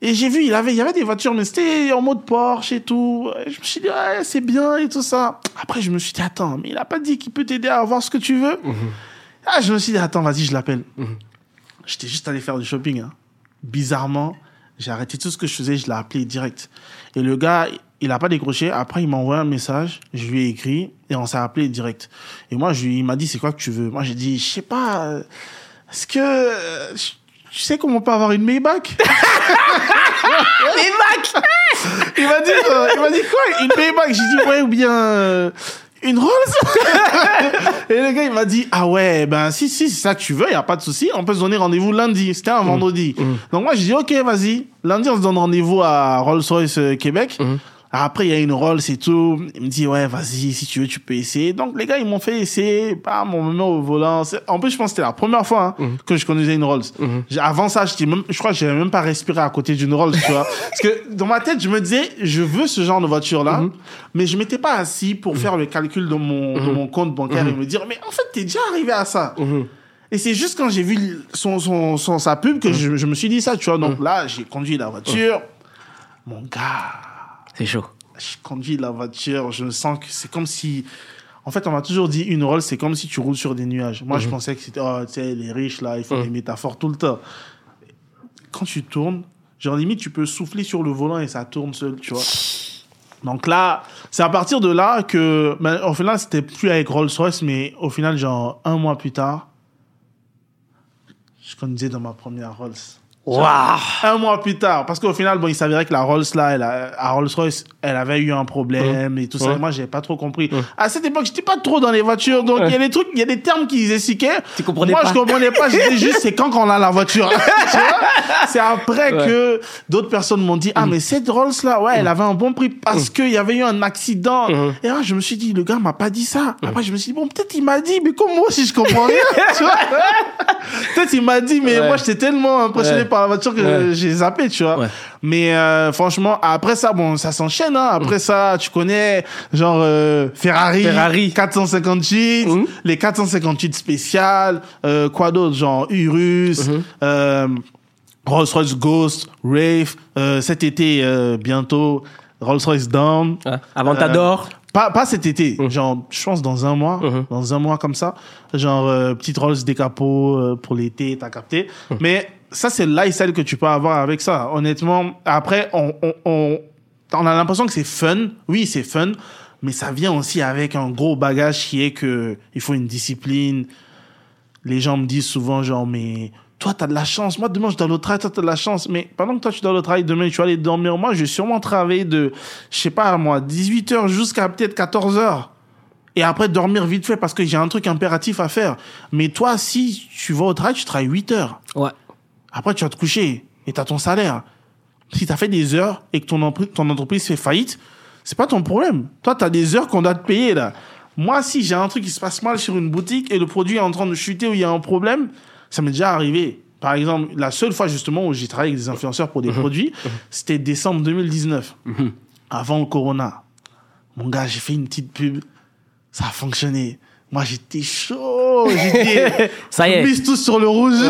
Et j'ai vu, il avait, il y avait des voitures, mais c'était en mode Porsche et tout. Et je me suis dit, ouais, c'est bien et tout ça. Après, je me suis dit, attends, mais il a pas dit qu'il peut t'aider à avoir ce que tu veux? Ah, je me suis dit, attends, vas-y, je l'appelle. J'étais juste allé faire du shopping. hein. Bizarrement, j'ai arrêté tout ce que je faisais, je l'ai appelé direct. Et le gars, il a pas décroché. Après, il m'a envoyé un message, je lui ai écrit et on s'est appelé direct. Et moi, je lui, il m'a dit, c'est quoi que tu veux? Moi, j'ai dit, je sais pas, euh, est-ce que euh, tu sais comment on peut avoir une Maybach? [LAUGHS] Maybach! Il m'a dit, euh, il m'a dit quoi? Une Maybach? J'ai dit ouais ou bien euh, une Rolls? [LAUGHS] Et le gars il m'a dit ah ouais ben si si c'est ça que tu veux y a pas de souci. On peut se donner rendez-vous lundi. C'était un vendredi. Donc moi j'ai dit ok vas-y. Lundi on se donne rendez-vous à Rolls Royce euh, Québec après, il y a une Rolls et tout. Il me dit, ouais, vas-y, si tu veux, tu peux essayer. Donc, les gars, ils m'ont fait essayer. Bam, on me met au volant. C'est- En plus, je pense que c'était la première fois hein, que je conduisais une Rolls. J'ai- Avant ça, j'étais même, je crois que j'avais même pas respiré à côté d'une Rolls, tu vois. [LAUGHS] Parce que dans ma tête, je me disais, je veux ce genre de voiture-là. Mais je m'étais pas assis pour faire le calcul de mon, de mon compte bancaire et me dire, mais en fait, t'es déjà arrivé à ça. Et c'est juste quand j'ai vu son, son, son- sa pub que je, je me suis dit ça, tu vois. Donc là, j'ai conduit la voiture. Mon gars C'est chaud. je conduis la voiture, je me sens que c'est comme si. En fait, on m'a toujours dit une Rolls, c'est comme si tu roules sur des nuages. Moi, je pensais que c'était, oh, tu sais, les riches, là, ils font des métaphores tout le temps. Quand tu tournes, genre, limite, tu peux souffler sur le volant et ça tourne seul, tu vois. Donc là, c'est à partir de là que, ben, au final, c'était plus avec Rolls-Royce, mais au final, genre, un mois plus tard, je conduisais dans ma première Rolls. Waouh Un mois plus tard, parce qu'au final, bon, il s'avérait que la Rolls là, elle a, à Rolls Royce, elle avait eu un problème et tout ça. Ouais. Moi, j'avais pas trop compris. À cette époque, j'étais pas trop dans les voitures, donc il y a des trucs, il y a des termes qu'ils expliquaient. Tu comprenais Moi, pas. je comprenais pas. J'étais juste, c'est quand qu'on a la voiture. [LAUGHS] Tu vois? C'est après Ouais. que d'autres personnes m'ont dit, ah, mais cette Rolls là, ouais, elle avait un bon prix parce qu'il y avait eu un accident. Et là, je me suis dit, le gars m'a pas dit ça. Après, je me suis dit, bon, peut-être il m'a dit, mais comme moi aussi, je comprends rien. [LAUGHS] tu vois? Peut-être il m'a dit, mais Ouais. moi, j'étais tellement impressionné Ouais. Par la voiture que Ouais. j'ai zappé, tu vois. Ouais. Mais euh, franchement, après ça, bon, ça s'enchaîne. Hein. Après ça, tu connais, genre euh, Ferrari, Ferrari. 458, Mhm. les 458 spéciales, euh, quoi d'autre, genre Urus, euh, Rolls-Royce Ghost, Wraith. Euh, cet été, euh, bientôt, Rolls-Royce Dawn. Hein Aventador. Pas, pas cet été, genre, je pense dans un mois, Mhm. dans un mois comme ça, genre, euh, petite Rolls décapot euh, pour l'été, t'as capté. Mais ça, c'est le lifestyle que tu peux avoir avec ça. Honnêtement, après, on, on, on, on a l'impression que c'est fun. Oui, c'est fun, mais ça vient aussi avec un gros bagage qui est que il faut une discipline. Les gens me disent souvent, genre, mais toi, t'as de la chance. Moi, demain, je dois au travail, toi, t'as de la chance. Mais pendant que toi, tu dois au travail, demain, tu vas aller dormir. Moi, je vais sûrement travailler de, je sais pas, moi, 18 heures jusqu'à peut-être 14 heures. Et après, dormir vite fait parce que j'ai un truc impératif à faire. Mais toi, si tu vas au travail, tu travailles 8 heures. Ouais. Après, tu vas te coucher et t'as ton salaire. Si tu as fait des heures et que ton, entreprise fait faillite, c'est pas ton problème. Toi, tu as des heures qu'on doit te payer, là. Moi, si j'ai un truc qui se passe mal sur une boutique et le produit est en train de chuter ou il y a un problème, ça m'est déjà arrivé. Par exemple, la seule fois justement où j'ai travaillé avec des influenceurs pour des produits, c'était décembre 2019, avant le corona. Mon gars, j'ai fait une petite pub, ça a fonctionné. Moi, j'étais chaud, j'étais [LAUGHS] Ça y est. mise tous sur le rouge. [LAUGHS]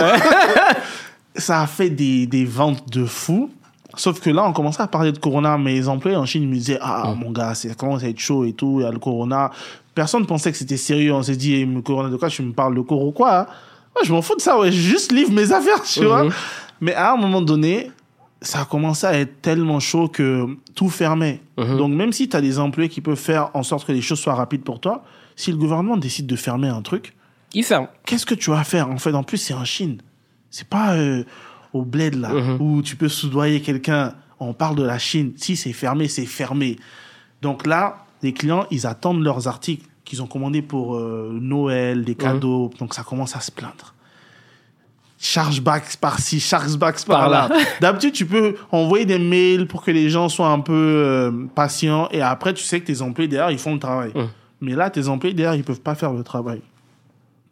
ça a fait des, des ventes de fou. Sauf que là, on commençait à parler de Corona. Mes employés en Chine ils me disaient Ah, mon gars, ça commence à être chaud et tout. Il y a le Corona. Personne pensait que c'était sérieux. On s'est dit eh, mais Corona, de quoi? Tu me parles de Coro quoi? Hein Moi, je m'en fous de ça. Ouais. Je juste livre mes affaires, tu vois. Mais à un moment donné, ça a commencé à être tellement chaud que tout fermait. Donc, même si tu as des employés qui peuvent faire en sorte que les choses soient rapides pour toi, si le gouvernement décide de fermer un truc, Il ferme. qu'est-ce que tu vas faire? En fait, en plus, c'est en Chine. C'est pas euh, au bled, là, où tu peux soudoyer quelqu'un. On parle de la Chine. Si c'est fermé, c'est fermé. Donc là, les clients, ils attendent leurs articles qu'ils ont commandés pour euh, Noël, des cadeaux. Donc ça commence à se plaindre. Chargebacks par-ci, chargebacks par-là. Par-là. [LAUGHS] D'habitude, tu peux envoyer des mails pour que les gens soient un peu euh, patients. Et après, tu sais que tes employés derrière, ils font le travail. Mm. Mais là, tes employés derrière, ils peuvent pas faire le travail.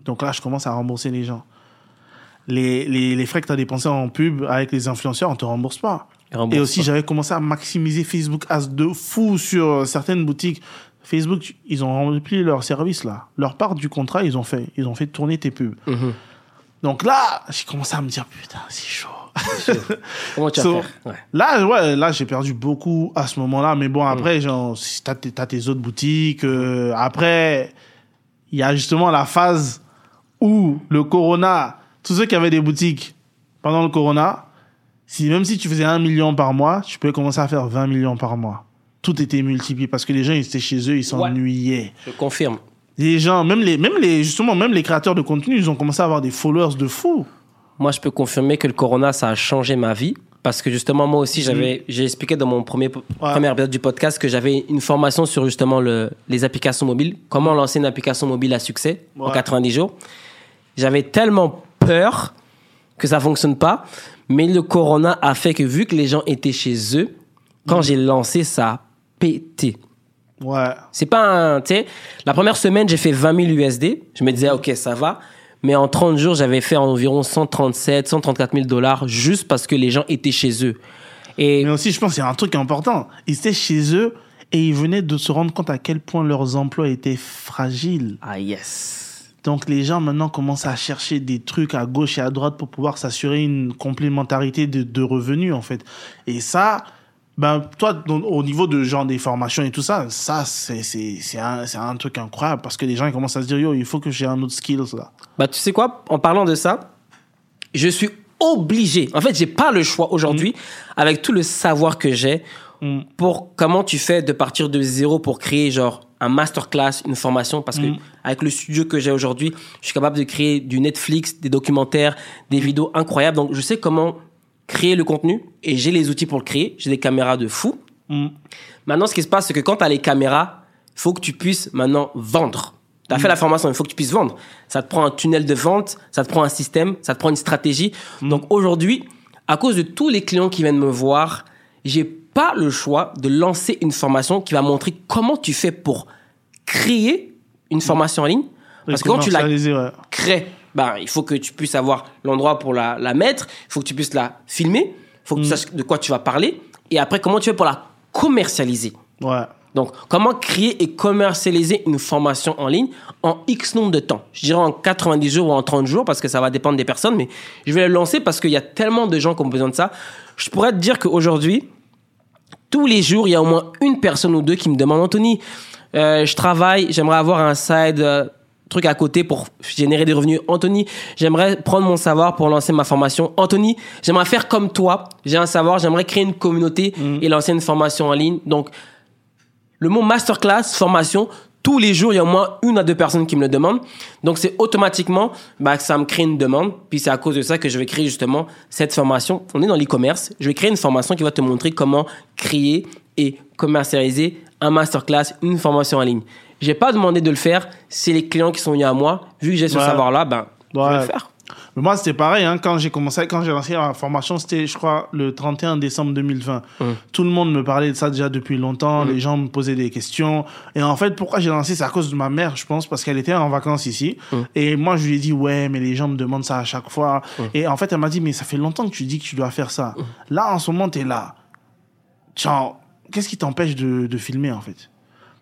Donc là, je commence à rembourser les gens. Les, les, les frais que tu as dépensés en pub avec les influenceurs, on te rembourse pas. Et aussi, j'avais commencé à maximiser Facebook Ads de fou sur euh, certaines boutiques. Facebook, ils ont rempli leur service là. Leur part du contrat, ils ont fait. Ils ont fait tourner tes pubs. Mhm. Donc là, j'ai commencé à me dire, putain, c'est chaud. [LAUGHS] Comment tu vas So, faire Ouais. Là, ouais, là, j'ai perdu beaucoup à ce moment-là. Mais bon, après, genre, si t'as, t'as tes autres boutiques. euh, après, il y a justement la phase où le Corona, tous ceux qui avaient des boutiques pendant le Corona, si, même si tu faisais un million par mois, tu pouvais commencer à faire 20 millions par mois. Tout était multiplié parce que les gens, ils étaient chez eux, ils s'ennuyaient. Je confirme. Les gens, même les, même les, justement, même les créateurs de contenu, ils ont commencé à avoir des followers de fou. Moi, je peux confirmer que le corona, ça a changé ma vie. Parce que justement, moi aussi, j'avais, j'ai expliqué dans mon premier, premier épisode du podcast que j'avais une formation sur justement le, les applications mobiles. Comment lancer une application mobile à succès en Ouais. 90 jours. J'avais tellement peur que ça fonctionne pas. Mais le corona a fait que vu que les gens étaient chez eux, quand j'ai lancé, ça a pété. Ouais. C'est pas un, tu sais, la première semaine, j'ai fait 20 000 USD. Je me disais, OK, ça va. Mais en 30 jours, j'avais fait environ 137, 134 000 dollars juste parce que les gens étaient chez eux. Et Mais aussi, je pense qu'il y a un truc important. Ils étaient chez eux et ils venaient de se rendre compte à quel point leurs emplois étaient fragiles. ah yes. Donc les gens maintenant commencent à chercher des trucs à gauche et à droite pour pouvoir s'assurer une complémentarité de, de revenus en fait. Et ça, ben toi dans- au niveau de genre des formations et tout ça, ça c'est un c'est un truc incroyable parce que les gens ils commencent à se dire yo il faut que j'ai un autre skills là. Bah, tu sais quoi? En parlant de ça, je suis obligé. En fait, j'ai pas le choix aujourd'hui, avec tout le savoir que j'ai, Mm. pour comment tu fais de partir de zéro pour créer genre un masterclass, une formation, parce que avec le studio que j'ai aujourd'hui, je suis capable de créer du Netflix, des documentaires, des vidéos incroyables. Donc, je sais comment créer le contenu et j'ai les outils pour le créer. J'ai des caméras de fou. Mm. Maintenant, ce qui se passe, c'est que quand tu as les caméras, il faut que tu puisses maintenant vendre. Tu as fait la formation, il faut que tu puisses vendre. Ça te prend un tunnel de vente, ça te prend un système, ça te prend une stratégie. Donc aujourd'hui, à cause de tous les clients qui viennent me voir, j'ai pas le choix de lancer une formation qui va montrer comment tu fais pour créer une formation en ligne. Parce que quand tu la Commercialiser, ouais. crée, ben, il faut que tu puisses avoir l'endroit pour la, la mettre, il faut que tu puisses la filmer, il faut que tu saches de quoi tu vas parler, et après, comment tu fais pour la commercialiser. Ouais. Donc, comment créer et commercialiser une formation en ligne en X nombre de temps? Je dirais en 90 jours ou en 30 jours, parce que ça va dépendre des personnes, mais je vais le lancer parce qu'il y a tellement de gens qui ont besoin de ça. Je pourrais te dire qu'aujourd'hui, tous les jours, il y a au moins une personne ou deux qui me demandent Anthony, euh, je travaille, j'aimerais avoir un side euh, truc à côté pour générer des revenus. Anthony, j'aimerais prendre mon savoir pour lancer ma formation. Anthony, j'aimerais faire comme toi. J'ai un savoir, j'aimerais créer une communauté et lancer une formation en ligne. Donc, le mot masterclass, formation, tous les jours, il y a au moins une à deux personnes qui me le demandent. Donc, c'est automatiquement, bah, que ça me crée une demande. Puis, c'est à cause de ça que je vais créer justement cette formation. On est dans l'e-commerce. Je vais créer une formation qui va te montrer comment créer et commercialiser un masterclass, une formation en ligne. J'ai pas demandé de le faire. C'est les clients qui sont venus à moi. Vu que j'ai ce Ouais. savoir-là, ben, je vais le faire. Mais moi, c'était pareil, hein, quand j'ai commencé, quand j'ai lancé la formation, c'était, je crois, le 31 décembre 2020. Tout le monde me parlait de ça déjà depuis longtemps, les gens me posaient des questions. Et en fait, pourquoi j'ai lancé, c'est à cause de ma mère, je pense, parce qu'elle était en vacances ici. Et moi, je lui ai dit, ouais, mais les gens me demandent ça à chaque fois. Et en fait, elle m'a dit, mais ça fait longtemps que tu dis que tu dois faire ça. Là, en ce moment, t'es là. Genre, qu'est-ce qui t'empêche de, de filmer, en fait?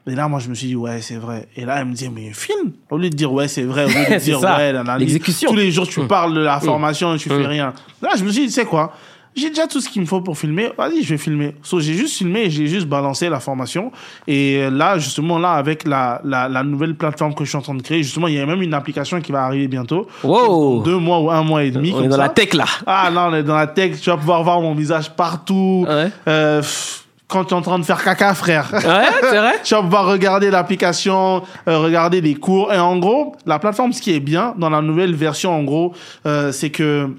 Et là, moi, je me suis dit, ouais, c'est vrai. Et là, elle me dit, mais film? Au lieu de dire, ouais, c'est vrai, au lieu de [LAUGHS] dire, ça, ouais, l'analyse. l'exécution. Tous les jours, tu Mm. parles de la formation et tu fais Mm. rien. Là, je me suis dit, tu sais quoi? J'ai déjà tout ce qu'il me faut pour filmer. Vas-y, je vais filmer. So, j'ai juste filmé et j'ai juste balancé la formation. Et là, justement, là, avec la, la, la nouvelle plateforme que je suis en train de créer, justement, il y a même une application qui va arriver bientôt. Wow. Deux mois ou un mois et demi. On comme est dans ça. la tech là. Ah, là, on est dans la tech. Tu vas pouvoir voir mon visage partout. Ouais. Euh, pff, quand tu es en train de faire caca, frère. Ouais, c'est vrai. Tu vas pouvoir regarder l'application, euh, regarder les cours. Et en gros, la plateforme, ce qui est bien dans la nouvelle version, en gros, euh, c'est que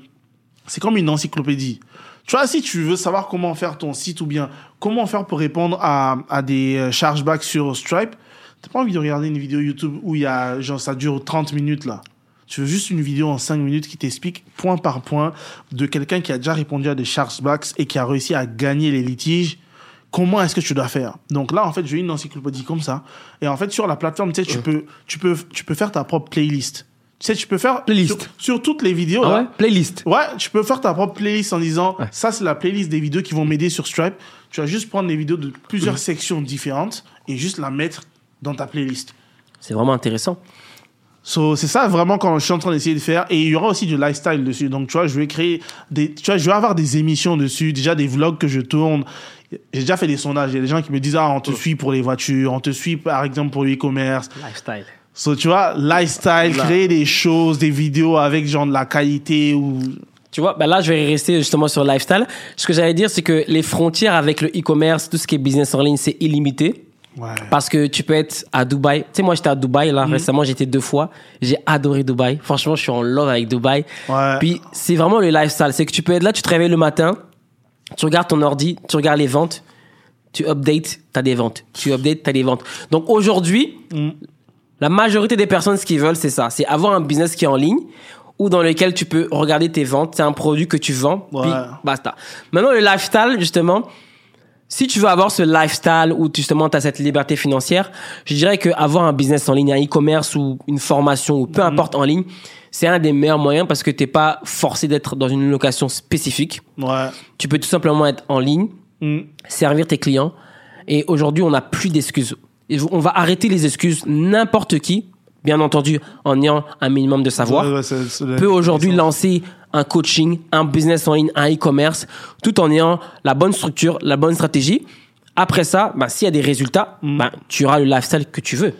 c'est comme une encyclopédie. Tu vois, si tu veux savoir comment faire ton site ou bien comment faire pour répondre à, à des euh, chargebacks sur Stripe, t'as pas envie de regarder une vidéo YouTube où il y a, genre, ça dure 30 minutes, là. Tu veux juste une vidéo en 5 minutes qui t'explique point par point de quelqu'un qui a déjà répondu à des chargebacks et qui a réussi à gagner les litiges comment est-ce que tu dois faire? Donc là, en fait, j'ai une encyclopédie comme ça. Et en fait, sur la plateforme, tu sais, tu peux, tu peux, tu peux faire ta propre playlist. Tu sais, tu peux faire Playlist. Sur, sur toutes les vidéos. Ah là, ouais? Playlist. Ouais, tu peux faire ta propre playlist en disant Ouais. ça c'est la playlist des vidéos qui vont m'aider sur Stripe. Tu vas juste prendre les vidéos de plusieurs sections différentes et juste la mettre dans ta playlist. C'est vraiment intéressant. So, c'est ça vraiment quand je suis en train d'essayer de faire et il y aura aussi du lifestyle dessus. Donc tu vois, je vais créer des tu vois, je vais avoir des émissions dessus, déjà des vlogs que je tourne. J'ai déjà fait des sondages, il y a des gens qui me disent ah, on te suit pour les voitures, on te suit par exemple pour le e-commerce. Lifestyle. So, tu vois, lifestyle, Là. créer des choses, des vidéos avec genre de la qualité ou Tu vois, ben là, je vais rester justement sur le lifestyle. Ce que j'allais dire, c'est que les frontières avec le e-commerce, tout ce qui est business en ligne, c'est illimité. ouais. Parce que tu peux être à Dubaï. Tu sais, moi, j'étais à Dubaï, là, récemment, j'étais deux fois. J'ai adoré Dubaï. Franchement, je suis en love avec Dubaï. Ouais. Puis, c'est vraiment le lifestyle. C'est que tu peux être là, tu te réveilles le matin, tu regardes ton ordi, tu regardes les ventes, tu updates, t'as des ventes. Tu updates, t'as des ventes. Donc, aujourd'hui, Mm. la majorité des personnes, ce qu'ils veulent, c'est ça. C'est avoir un business qui est en ligne ou dans lequel tu peux regarder tes ventes. C'est un produit que tu vends, puis basta. Maintenant, le lifestyle, justement, si tu veux avoir ce lifestyle où justement tu as cette liberté financière, je dirais que avoir un business en ligne, un e-commerce ou une formation ou Mhm. peu importe en ligne, c'est un des meilleurs moyens parce que t'es pas forcé d'être dans une location spécifique. Ouais. Tu peux tout simplement être en ligne, Mm. servir tes clients. Et aujourd'hui, on n'a plus d'excuses. On va arrêter les excuses. N'importe qui, bien entendu, en ayant un minimum de savoir, Ouais, ouais, peut aujourd'hui lancer un coaching, un business en ligne, un e-commerce, tout en ayant la bonne structure, la bonne stratégie. Après ça, bah, s'il y a des résultats, bah, tu auras le lifestyle que tu veux.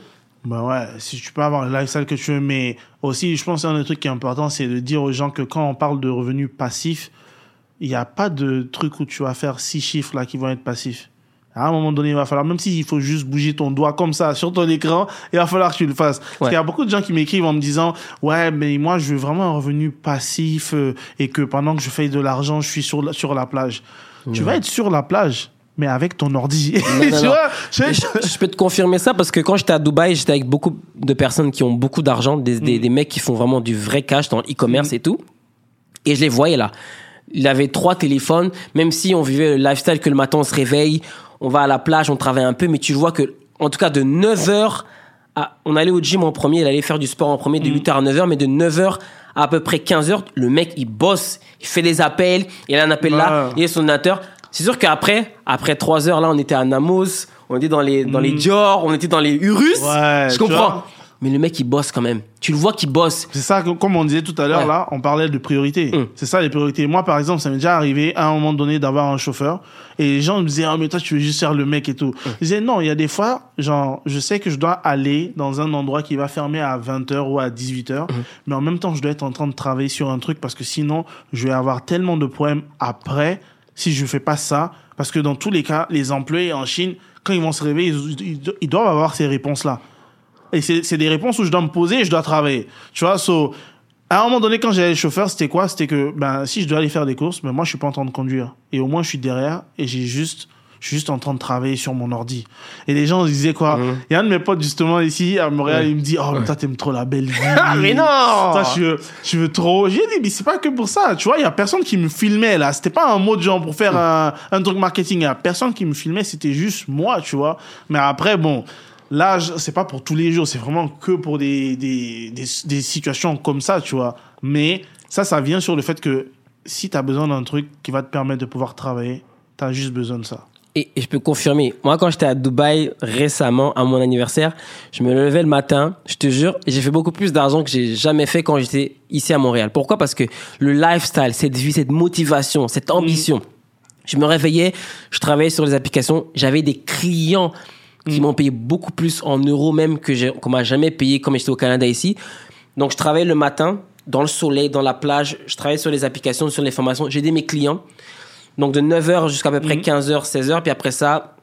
Bah ouais, si tu peux avoir le lifestyle que tu veux, mais aussi, je pense qu'un des trucs qui est important, c'est de dire aux gens que quand on parle de revenus passifs, il n'y a pas de truc où tu vas faire six chiffres là qui vont être passifs. À un moment donné, il va falloir, même s'il faut juste bouger ton doigt comme ça sur ton écran, il va falloir que tu le fasses. Parce Ouais. qu'il y a beaucoup de gens qui m'écrivent en me disant, ouais, mais moi, je veux vraiment un revenu passif euh, et que pendant que je fais de l'argent, je suis sur la, sur la plage. Tu vas être sur la plage, mais avec ton ordi. non, [LAUGHS] tu non. vois? Je- Et Je, je peux te confirmer ça parce que quand j'étais à Dubaï, j'étais avec beaucoup de personnes qui ont beaucoup d'argent, des, des, des mecs qui font vraiment du vrai cash dans l'e-commerce et tout. Et je les voyais là. Il avait trois téléphones, même si on vivait le lifestyle que le matin on se réveille, on va à la plage, on travaille un peu, mais tu vois que, en tout cas, de 9h à, on allait au gym en premier, il allait faire du sport en premier de 8h à 9h, mais de 9h à à peu près 15h, le mec, il bosse, il fait des appels, il a un appel là, il est son ordinateur. C'est sûr qu'après, après 3 heures, là, on était à Namos, on était dans les, dans les Dior, on était dans les Urus. Ouais, je comprends. Mais le mec, il bosse quand même. Tu le vois qu'il bosse. C'est ça, comme on disait tout à l'heure, Ouais. là, on parlait de priorité. Mm. C'est ça les priorités. Moi, par exemple, ça m'est déjà arrivé à un moment donné d'avoir un chauffeur et les gens me disaient, ah, mais toi, tu veux juste faire le mec et tout. Je disais, non, il y a des fois, genre, je sais que je dois aller dans un endroit qui va fermer à 20h ou à 18h, mais en même temps, je dois être en train de travailler sur un truc parce que sinon, je vais avoir tellement de problèmes après si je fais pas ça. Parce que dans tous les cas, les employés en Chine, quand ils vont se réveiller, ils doivent avoir ces réponses-là. Et c'est c'est des réponses où je dois me poser et je dois travailler. Tu vois, so, à un moment donné, quand j'avais le chauffeur, c'était quoi? C'était que ben, si je dois aller faire des courses, ben, moi, je suis pas en train de conduire. Et au moins, je suis derrière et j'ai juste Je suis juste en train de travailler sur mon ordi. Et les gens disaient quoi? Il y a un de mes potes, justement, ici, à Montréal, il me dit Oh, mais toi, t'aimes trop la belle [LAUGHS] vie. mais non Toi, je veux, je veux trop. J'ai dit Mais c'est pas que pour ça. Tu vois, il y a personne qui me filmait, là. C'était pas un mot de genre pour faire un, un truc marketing. Il y a personne qui me filmait. C'était juste moi, tu vois. Mais après, bon. Là, je- c'est pas pour tous les jours, c'est vraiment que pour des, des, des, des situations comme ça, tu vois. Mais ça, ça vient sur le fait que si tu as besoin d'un truc qui va te permettre de pouvoir travailler, tu as juste besoin de ça. Et, et je peux confirmer, moi quand j'étais à Dubaï récemment à mon anniversaire, je me levais le matin, je te jure, j'ai fait beaucoup plus d'argent que j'ai jamais fait quand j'étais ici à Montréal. Pourquoi? Parce que le lifestyle, cette vie, cette motivation, cette ambition. Je me réveillais, je travaillais sur les applications, j'avais des clients qui m'ont payé beaucoup plus en euros même que qu'on m'a jamais payé comme j'étais au Canada ici. Donc je travaillais le matin dans le soleil, dans la plage, je travaillais sur les applications, sur les formations, j'aidais mes clients. Donc de 9h jusqu'à peu près 15h, 16h, puis après ça,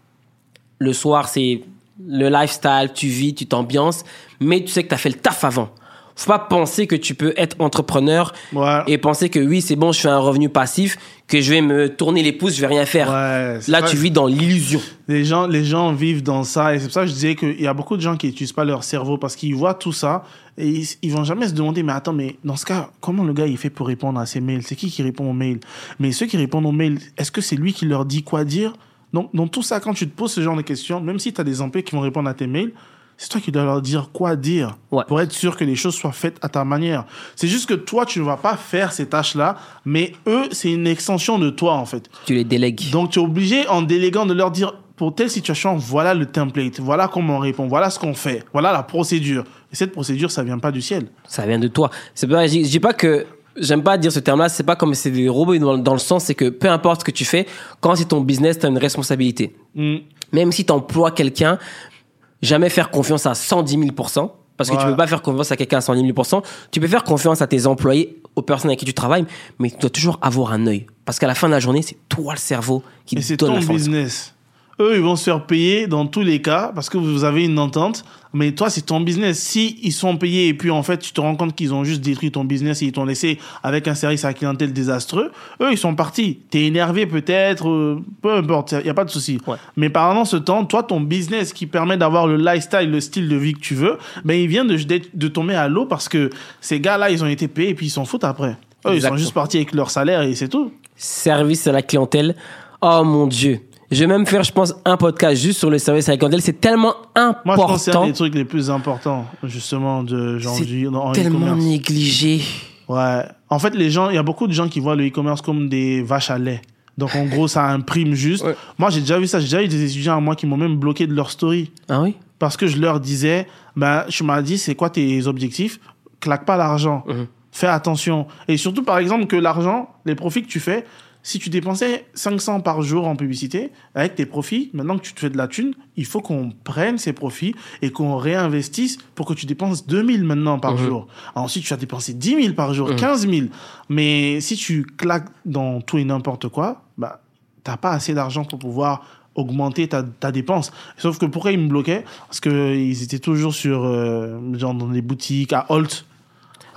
le soir, c'est le lifestyle, tu vis, tu t'ambiances, mais tu sais que tu as fait le taf avant. Faut pas penser que tu peux être entrepreneur Ouais. et penser que oui, c'est bon, je fais un revenu passif, que je vais me tourner les pouces, je vais rien faire. Ouais, Là, tu vis dans l'illusion. Les gens, les gens vivent dans ça et c'est pour ça que je disais qu'il y a beaucoup de gens qui n'utilisent pas leur cerveau parce qu'ils voient tout ça et ils, ils vont jamais se demander mais attends mais dans ce cas comment le gars il fait pour répondre à ses mails? C'est qui qui répond aux mails? Mais ceux qui répondent aux mails est-ce que c'est lui qui leur dit quoi dire? Donc dans tout ça quand tu te poses ce genre de questions même si tu as des employés qui vont répondre à tes mails c'est toi qui dois leur dire quoi dire Ouais. pour être sûr que les choses soient faites à ta manière c'est juste que toi tu ne vas pas faire ces tâches là mais eux c'est une extension de toi en fait Tu les délègues. donc, tu es obligé, en déléguant, de leur dire, pour telle situation, voilà le template, voilà comment on répond, voilà ce qu'on fait, voilà la procédure. Et cette procédure, ça vient pas du ciel. Ça vient de toi. C'est pas, je dis je dis pas que j'aime pas dire ce terme-là. C'est pas comme c'est des robots dans, dans le sens, c'est que peu importe ce que tu fais, quand c'est ton business, tu as une responsabilité. Mm. Même si tu emploies quelqu'un, jamais faire confiance à 110 000% parce que tu Ouais. peux pas faire confiance à quelqu'un à 110 000% Tu peux faire confiance à tes employés, aux personnes avec qui tu travailles, mais tu dois toujours avoir un œil. Parce qu'à la fin de la journée, c'est toi le cerveau qui Et te donne ton la formation. business. Eux, ils vont se faire payer dans tous les cas parce que vous avez une entente. Mais toi, c'est ton business. Si ils sont payés et puis en fait, tu te rends compte qu'ils ont juste détruit ton business et ils t'ont laissé avec un service à la clientèle désastreux, eux, ils sont partis. T'es énervé peut-être, euh, peu importe, il y a pas de souci. Ouais. Mais pendant ce temps, toi, ton business qui permet d'avoir le lifestyle, le style de vie que tu veux, ben, il vient de, de tomber à l'eau parce que ces gars-là, ils ont été payés et puis ils s'en foutent après. Eux, ils sont juste partis avec leur salaire et c'est tout. Service à la clientèle. Oh mon Dieu. Je vais même faire, je pense, un podcast juste sur le service à la clientèle. C'est tellement Moi, je pense que c'est un important. des trucs les plus importants, justement, de genre du en tellement négligé. Ouais. En fait, les gens, il y a beaucoup de gens qui voient le e-commerce comme des vaches à lait. Donc, en gros, ça imprime juste. Ouais. Moi, j'ai déjà vu ça. J'ai déjà eu des étudiants à moi qui m'ont même bloqué de leur story. Ah oui? Parce que je leur disais, ben, je m'as dit, c'est quoi tes objectifs? Claque pas l'argent. Mhm. Fais attention. Et surtout, par exemple, que l'argent, les profits que tu fais, si tu dépensais 500 par jour en publicité, avec tes profits, maintenant que tu te fais de la thune, il faut qu'on prenne ces profits et qu'on réinvestisse pour que tu dépenses 2000 maintenant par Mhm. jour. Ensuite, tu vas dépenser 10 000 par jour, 15 000. Mais si tu claques dans tout et n'importe quoi, bah, t'as pas assez d'argent pour pouvoir augmenter ta, ta dépense. Sauf que pourquoi ils me bloquaient? Parce qu'ils étaient toujours sur, euh, genre dans des boutiques, à Holt,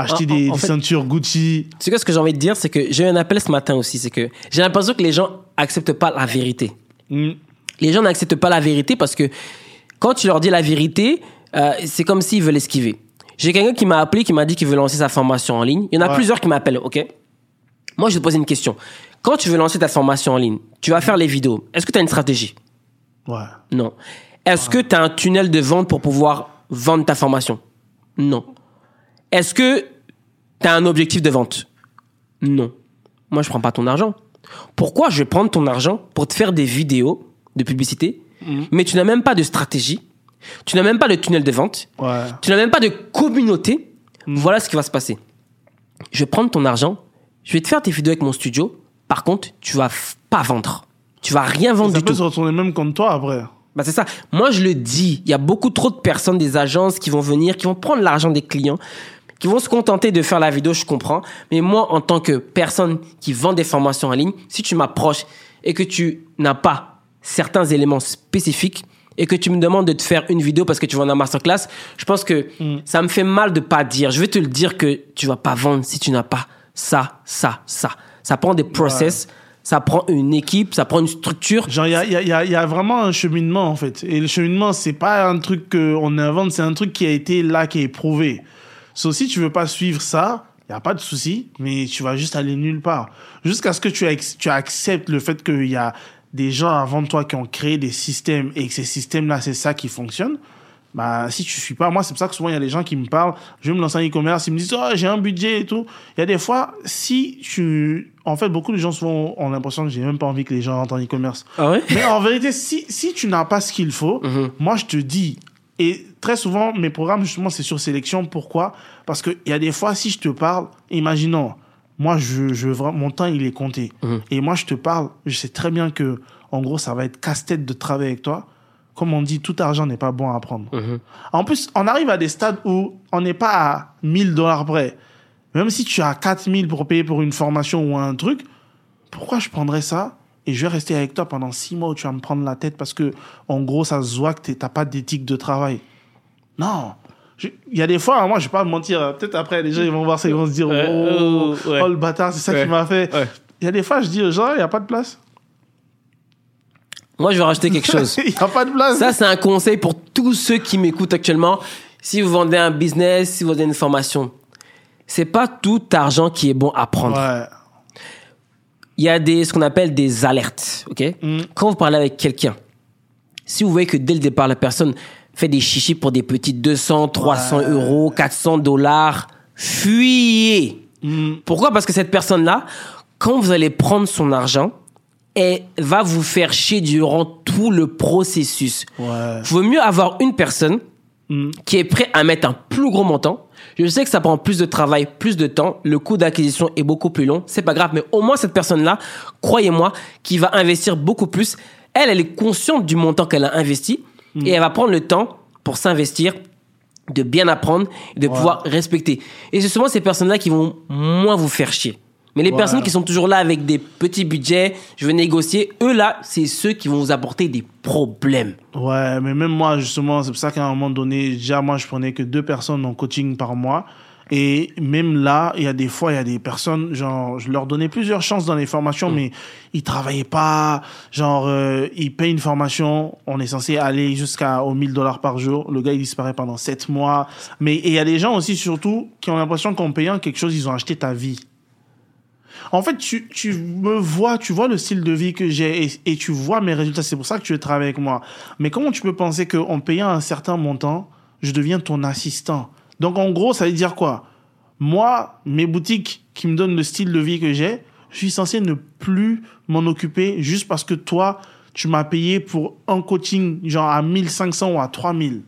acheter En- des, en- en des fait- ceintures Gucci. Tu sais quoi, ce que j'ai envie de dire, c'est que j'ai eu un appel ce matin aussi. C'est que j'ai l'impression que les gens acceptent pas la vérité. Mm. Les gens n'acceptent pas la vérité parce que quand tu leur dis la vérité, euh, c'est comme s'ils veulent esquiver. J'ai quelqu'un qui m'a appelé, qui m'a dit qu'il veut lancer sa formation en ligne. Il y en a Ouais. plusieurs qui m'appellent, ok? Moi, je vais te poser une question. Quand tu veux lancer ta formation en ligne, tu vas faire les vidéos. Est-ce que tu as une stratégie? Ouais. Non. Est-ce que tu as un tunnel de vente pour pouvoir vendre ta formation? Non. Est-ce que tu as un objectif de vente Non. Moi, je prends pas ton argent. Pourquoi je vais prendre ton argent pour te faire des vidéos de publicité, mais tu n'as même pas de stratégie, tu n'as même pas de tunnel de vente, Ouais. tu n'as même pas de communauté Voilà ce qui va se passer. Je vais prendre ton argent, je vais te faire tes vidéos avec mon studio. Par contre, tu vas pas vendre. Tu vas rien vendre Ça du peut tout. se retourner même contre toi après. Bah c'est ça. Moi, je le dis. Il y a beaucoup trop de personnes, des agences qui vont venir, qui vont prendre l'argent des clients, qui vont se contenter de faire la vidéo, je comprends. Mais moi, en tant que personne qui vend des formations en ligne, si tu m'approches et que tu n'as pas certains éléments spécifiques et que tu me demandes de te faire une vidéo parce que tu vends un masterclass, je pense que ça me fait mal de pas dire. Je vais te le dire que tu vas pas vendre si tu n'as pas ça, ça, ça. Ça prend des process. Ça prend une équipe, ça prend une structure. Genre, il y a, y, a, y, vraiment un cheminement, en fait. Et le cheminement, c'est pas un truc qu'on invente, c'est un truc qui a été là, qui est éprouvé. Sauf si tu veux pas suivre ça, il y a pas de souci, mais tu vas juste aller nulle part. Jusqu'à ce que tu, tu acceptes le fait qu'il y a des gens avant toi qui ont créé des systèmes et que ces systèmes-là, c'est ça qui fonctionne bah si tu suis pas moi c'est pour ça que souvent il y a des gens qui me parlent je vais me lancer en e-commerce ils me disent oh j'ai un budget et tout il y a des fois si tu en fait beaucoup de gens souvent ont l'impression que j'ai même pas envie que les gens rentrent en e-commerce ah ouais? Mais en vérité si si tu n'as pas ce qu'il faut Mhm. moi je te dis et très souvent mes programmes justement c'est sur sélection pourquoi? Parce que il y a des fois si je te parle imaginons moi je je mon temps il est compté Mhm. et moi je te parle je sais très bien que en gros ça va être casse-tête de travailler avec toi comme on dit tout argent n'est pas bon à prendre Mhm. en plus, on arrive à des stades où on n'est pas à 1000 dollars près. Même si tu as 4000 pour payer pour une formation ou un truc, pourquoi je prendrais ça? Et je vais rester avec toi pendant 6 mois où tu vas me prendre la tête parce que, en gros, ça se voit que t'as pas d'éthique de travail. Non. Il y a des fois, hein, moi, je vais pas me mentir. Peut-être après, les gens, ils vont voir ça, ils vont se dire, Ouais, oh, oh, ouais. oh, le bâtard, c'est ça Ouais. qui m'a fait. Ouais. Il y a des fois, je dis aux gens, il n'y a pas de place. Moi, je vais rajouter quelque chose. [LAUGHS] Il n'y a pas de place. Ça, c'est un conseil pour tous ceux qui m'écoutent actuellement. Si vous vendez un business, si vous vendez une formation, c'est pas tout argent qui est bon à prendre. Ouais. Il y a des, ce qu'on appelle des alertes, ok? Mm. Quand vous parlez avec quelqu'un, si vous voyez que dès le départ, la personne fait des chichis pour des petits 200, 300 Ouais. euros, 400 dollars, fuyez! Mm. Pourquoi? Parce que cette personne-là, quand vous allez prendre son argent, elle va vous faire chier durant tout le processus. Ouais. Vaut mieux avoir une personne Mm. qui est prêt à mettre un plus gros montant. Je sais que ça prend plus de travail, plus de temps, le coût d'acquisition est beaucoup plus long, c'est pas grave, mais au moins cette personne-là, croyez-moi, qui va investir beaucoup plus, elle, elle est consciente du montant qu'elle a investi et elle va prendre le temps pour s'investir, de bien apprendre de pouvoir respecter. Et c'est souvent ces personnes-là qui vont moins vous faire chier. Mais les Ouais. personnes qui sont toujours là avec des petits budgets, je veux négocier, eux là, c'est ceux qui vont vous apporter des problèmes. Ouais, mais même moi, justement, c'est pour ça qu'à un moment donné, déjà, moi, je prenais que deux personnes en coaching par mois. Et même là, il y a des fois, il y a des personnes, genre, je leur donnais plusieurs chances dans les formations, mais ils travaillaient pas. Genre, euh, ils payent une formation, on est censé aller jusqu'à aux 1000 dollars par jour. Le gars, il disparaît pendant sept mois. Mais il y a des gens aussi, surtout, qui ont l'impression qu'en payant quelque chose, ils ont acheté ta vie. En fait, tu, tu me vois, tu vois le style de vie que j'ai et, et tu vois mes résultats. C'est pour ça que tu veux travailler avec moi. Mais comment tu peux penser qu'en payant un certain montant, je deviens ton assistant? Donc, en gros, ça veut dire quoi? Moi, mes boutiques qui me donnent le style de vie que j'ai, je suis censé ne plus m'en occuper juste parce que toi, tu m'as payé pour un coaching genre à 1500 ou à 3000.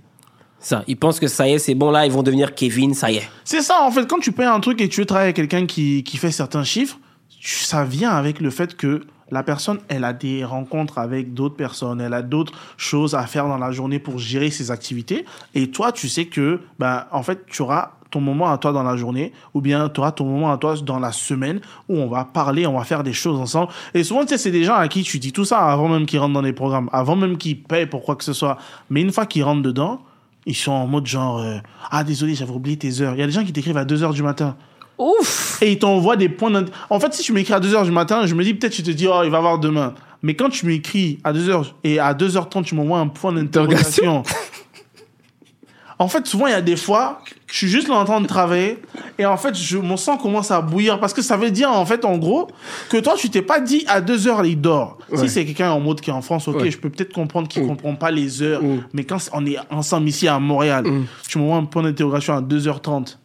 Ça, ils pensent que ça y est, c'est bon là, ils vont devenir Kevin, ça y est. C'est ça, en fait, quand tu payes un truc et tu veux travailler avec quelqu'un qui, qui fait certains chiffres, ça vient avec le fait que la personne, elle a des rencontres avec d'autres personnes, elle a d'autres choses à faire dans la journée pour gérer ses activités. Et toi, tu sais que, ben, en fait, tu auras ton moment à toi dans la journée, ou bien tu auras ton moment à toi dans la semaine où on va parler, on va faire des choses ensemble. Et souvent, tu sais, c'est des gens à qui tu dis tout ça avant même qu'ils rentrent dans les programmes, avant même qu'ils payent pour quoi que ce soit. Mais une fois qu'ils rentrent dedans, ils sont en mode genre, euh, ah désolé, j'avais oublié tes heures. Il y a des gens qui t'écrivent à 2 heures du matin. Ouf Et ils t'envoient des points d'int- En fait, si tu m'écris à 2 heures du matin, je me dis peut-être tu te dis, oh, il va voir demain. Mais quand tu m'écris à 2 heures et à 2h30, tu m'envoies un point d'interrogation. [LAUGHS] en fait, souvent, il y a des fois, je suis juste là en train de travailler et en fait, je, mon sang commence à bouillir parce que ça veut dire, en fait, en gros, que toi, tu t'es pas dit à 2 heures, il dort. Ouais. Si c'est quelqu'un en mode qui est en France, ok, Ouais. je peux peut-être comprendre qu'il Mm. comprend pas les heures. Mm. Mais quand on est ensemble ici à Montréal, Mm. tu m'envoies un point d'interrogation à 2h30.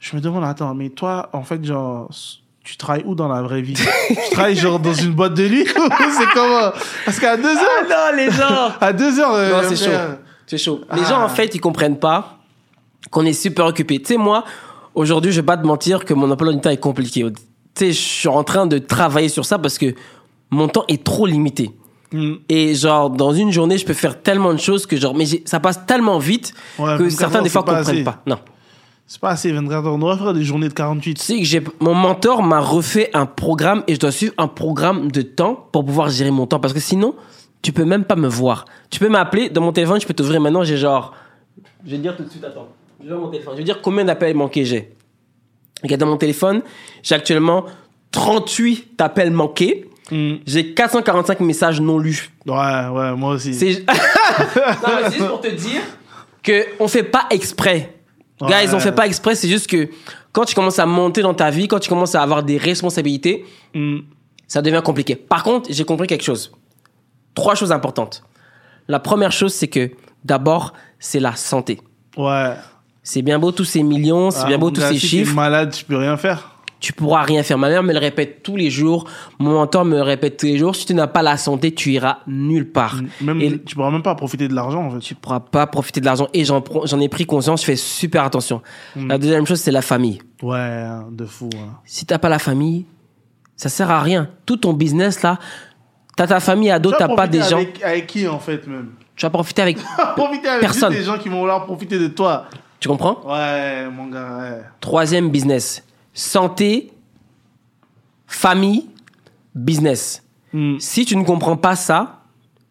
Je me demande, attends, mais toi, en fait, genre, tu travailles où dans la vraie vie? Tu travailles genre dans une boîte de nuit? [LAUGHS] C'est comment? Parce qu'à 2 heures, Ah non, les gens [LAUGHS] à 2 heures, euh, Non, c'est chaud. C'est chaud. Les Ah. gens, en fait, ils comprennent pas qu'on est super occupé. Tu sais, moi, aujourd'hui, je vais pas te mentir que mon emploi du temps est compliqué. Tu sais, je suis en train de travailler sur ça parce que mon temps est trop limité. Mm. Et genre, dans une journée, je peux faire tellement de choses que genre, mais ça passe tellement vite Ouais, que 24 certains des fois comprennent assez. pas. Non. C'est pas assez, 24 heures. On devrait faire des journées de 48. Tu sais que j'ai, mon mentor m'a refait un programme et je dois suivre un programme de temps pour pouvoir gérer mon temps parce que sinon, tu peux même pas me voir. Tu peux m'appeler dans mon téléphone, je peux t'ouvrir maintenant, j'ai genre, je vais te dire tout de suite, attends, je vais mon téléphone, je vais dire combien d'appels manqués j'ai. Regarde dans mon téléphone, j'ai actuellement 38 appels manqués Mm. J'ai 445 messages non lus. Ouais, ouais, moi aussi. C'est [LAUGHS] non, mais c'est juste pour te dire que on fait pas exprès. Guys, Ouais. on fait pas exprès, c'est juste que quand tu commences à monter dans ta vie, quand tu commences à avoir des responsabilités, Mm. ça devient compliqué. Par contre, j'ai compris quelque chose. Trois choses importantes. La première chose, c'est que d'abord, c'est la santé. Ouais. C'est bien beau tous ces millions, c'est Ah, bien beau tous ces si chiffres. t'es malade, tu peux rien faire. Tu pourras rien faire. Ma mère me le répète tous les jours. Mon mentor me le répète tous les jours. Si tu n'as pas la santé, tu iras nulle part. Même, Et tu pourras même pas profiter de l'argent, en fait. tu pourras pas profiter de l'argent. Et j'en j'en ai pris conscience. Je fais super attention. Mm. La deuxième chose, c'est la famille. Ouais, hein, de fou. hein. Si t'as pas la famille, ça sert à rien. Tout ton business là, t'as ta famille ado, Tu vas t'as pas des gens. Avec, avec qui, en fait, même? Tu vas profiter avec. Profiter avec Personne. juste des gens qui vont vouloir profiter de toi. tu comprends? Ouais, mon gars, ouais. Troisième business. Santé, famille, business. Mm. Si tu ne comprends pas ça,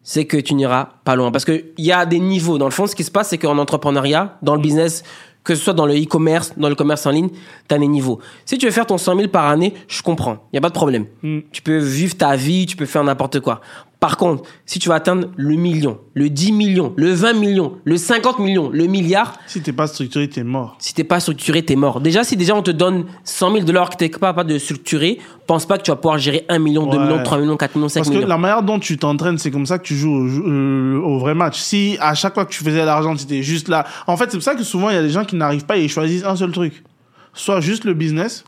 c'est que tu n'iras pas loin. Parce qu'il y a des niveaux. Dans le fond, ce qui se passe, c'est qu'en entrepreneuriat, dans le business, que ce soit dans le e-commerce, dans le commerce en ligne, tu as des niveaux. Si tu veux faire ton 100 000 par année, je comprends. Il n'y a pas de problème. Mm. Tu peux vivre ta vie, tu peux faire n'importe quoi. Par contre, si tu vas atteindre le million, le 10 millions, le 20 millions, le 50 millions, le milliard, Si t'es pas structuré, t'es mort. si t'es pas structuré, t'es mort. Déjà, si déjà on te donne 100 000 dollars que t'es pas capable de structurer, pense pas que tu vas pouvoir gérer 1 million, 2 Ouais. millions, 3 millions, 4 millions, 5 Parce que millions. la manière dont tu t'entraînes, c'est comme ça que tu joues au, euh, au vrai match. Si à chaque fois que tu faisais l'argent, tu étais juste là. En fait, c'est pour ça que souvent, il y a des gens qui n'arrivent pas et ils choisissent un seul truc. Soit juste le business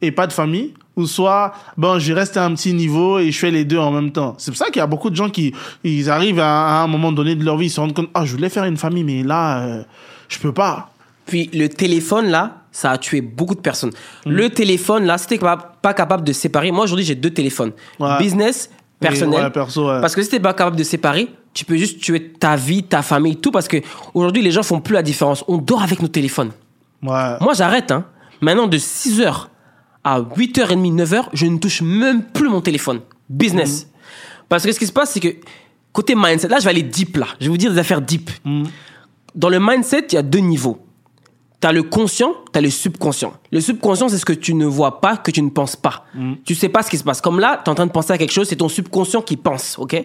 et pas de famille, ou soit, bon, je vais rester à un petit niveau et je fais les deux en même temps. C'est pour ça qu'il y a beaucoup de gens qui ils arrivent à, à un moment donné de leur vie, ils se rendent compte, ah, je voulais faire une famille, mais là, euh, je peux pas. Puis le téléphone, là, ça a tué beaucoup de personnes. Mm. Le téléphone, là, t'es capable- pas capable de séparer, moi aujourd'hui j'ai deux téléphones. Ouais. Business, personnel. Et, ouais, perso, ouais. Parce que si t'es pas capable de séparer, tu peux juste tuer ta vie, ta famille, tout. Parce que aujourd'hui les gens font plus la différence. On dort avec nos téléphones. Moi j'arrête, hein. Maintenant de 6h à 8h30, 9h, je ne touche même plus mon téléphone. Business. Parce que ce qui se passe, c'est que côté mindset, là je vais aller deep là. Je vais vous dire des affaires deep. Mm. Dans le mindset, il y a deux niveaux. Tu as le conscient, tu as le subconscient. Le subconscient, c'est ce que tu ne vois pas, que tu ne penses pas. Tu sais pas ce qui se passe. Comme là, tu es en train de penser à quelque chose, c'est ton subconscient qui pense, ok?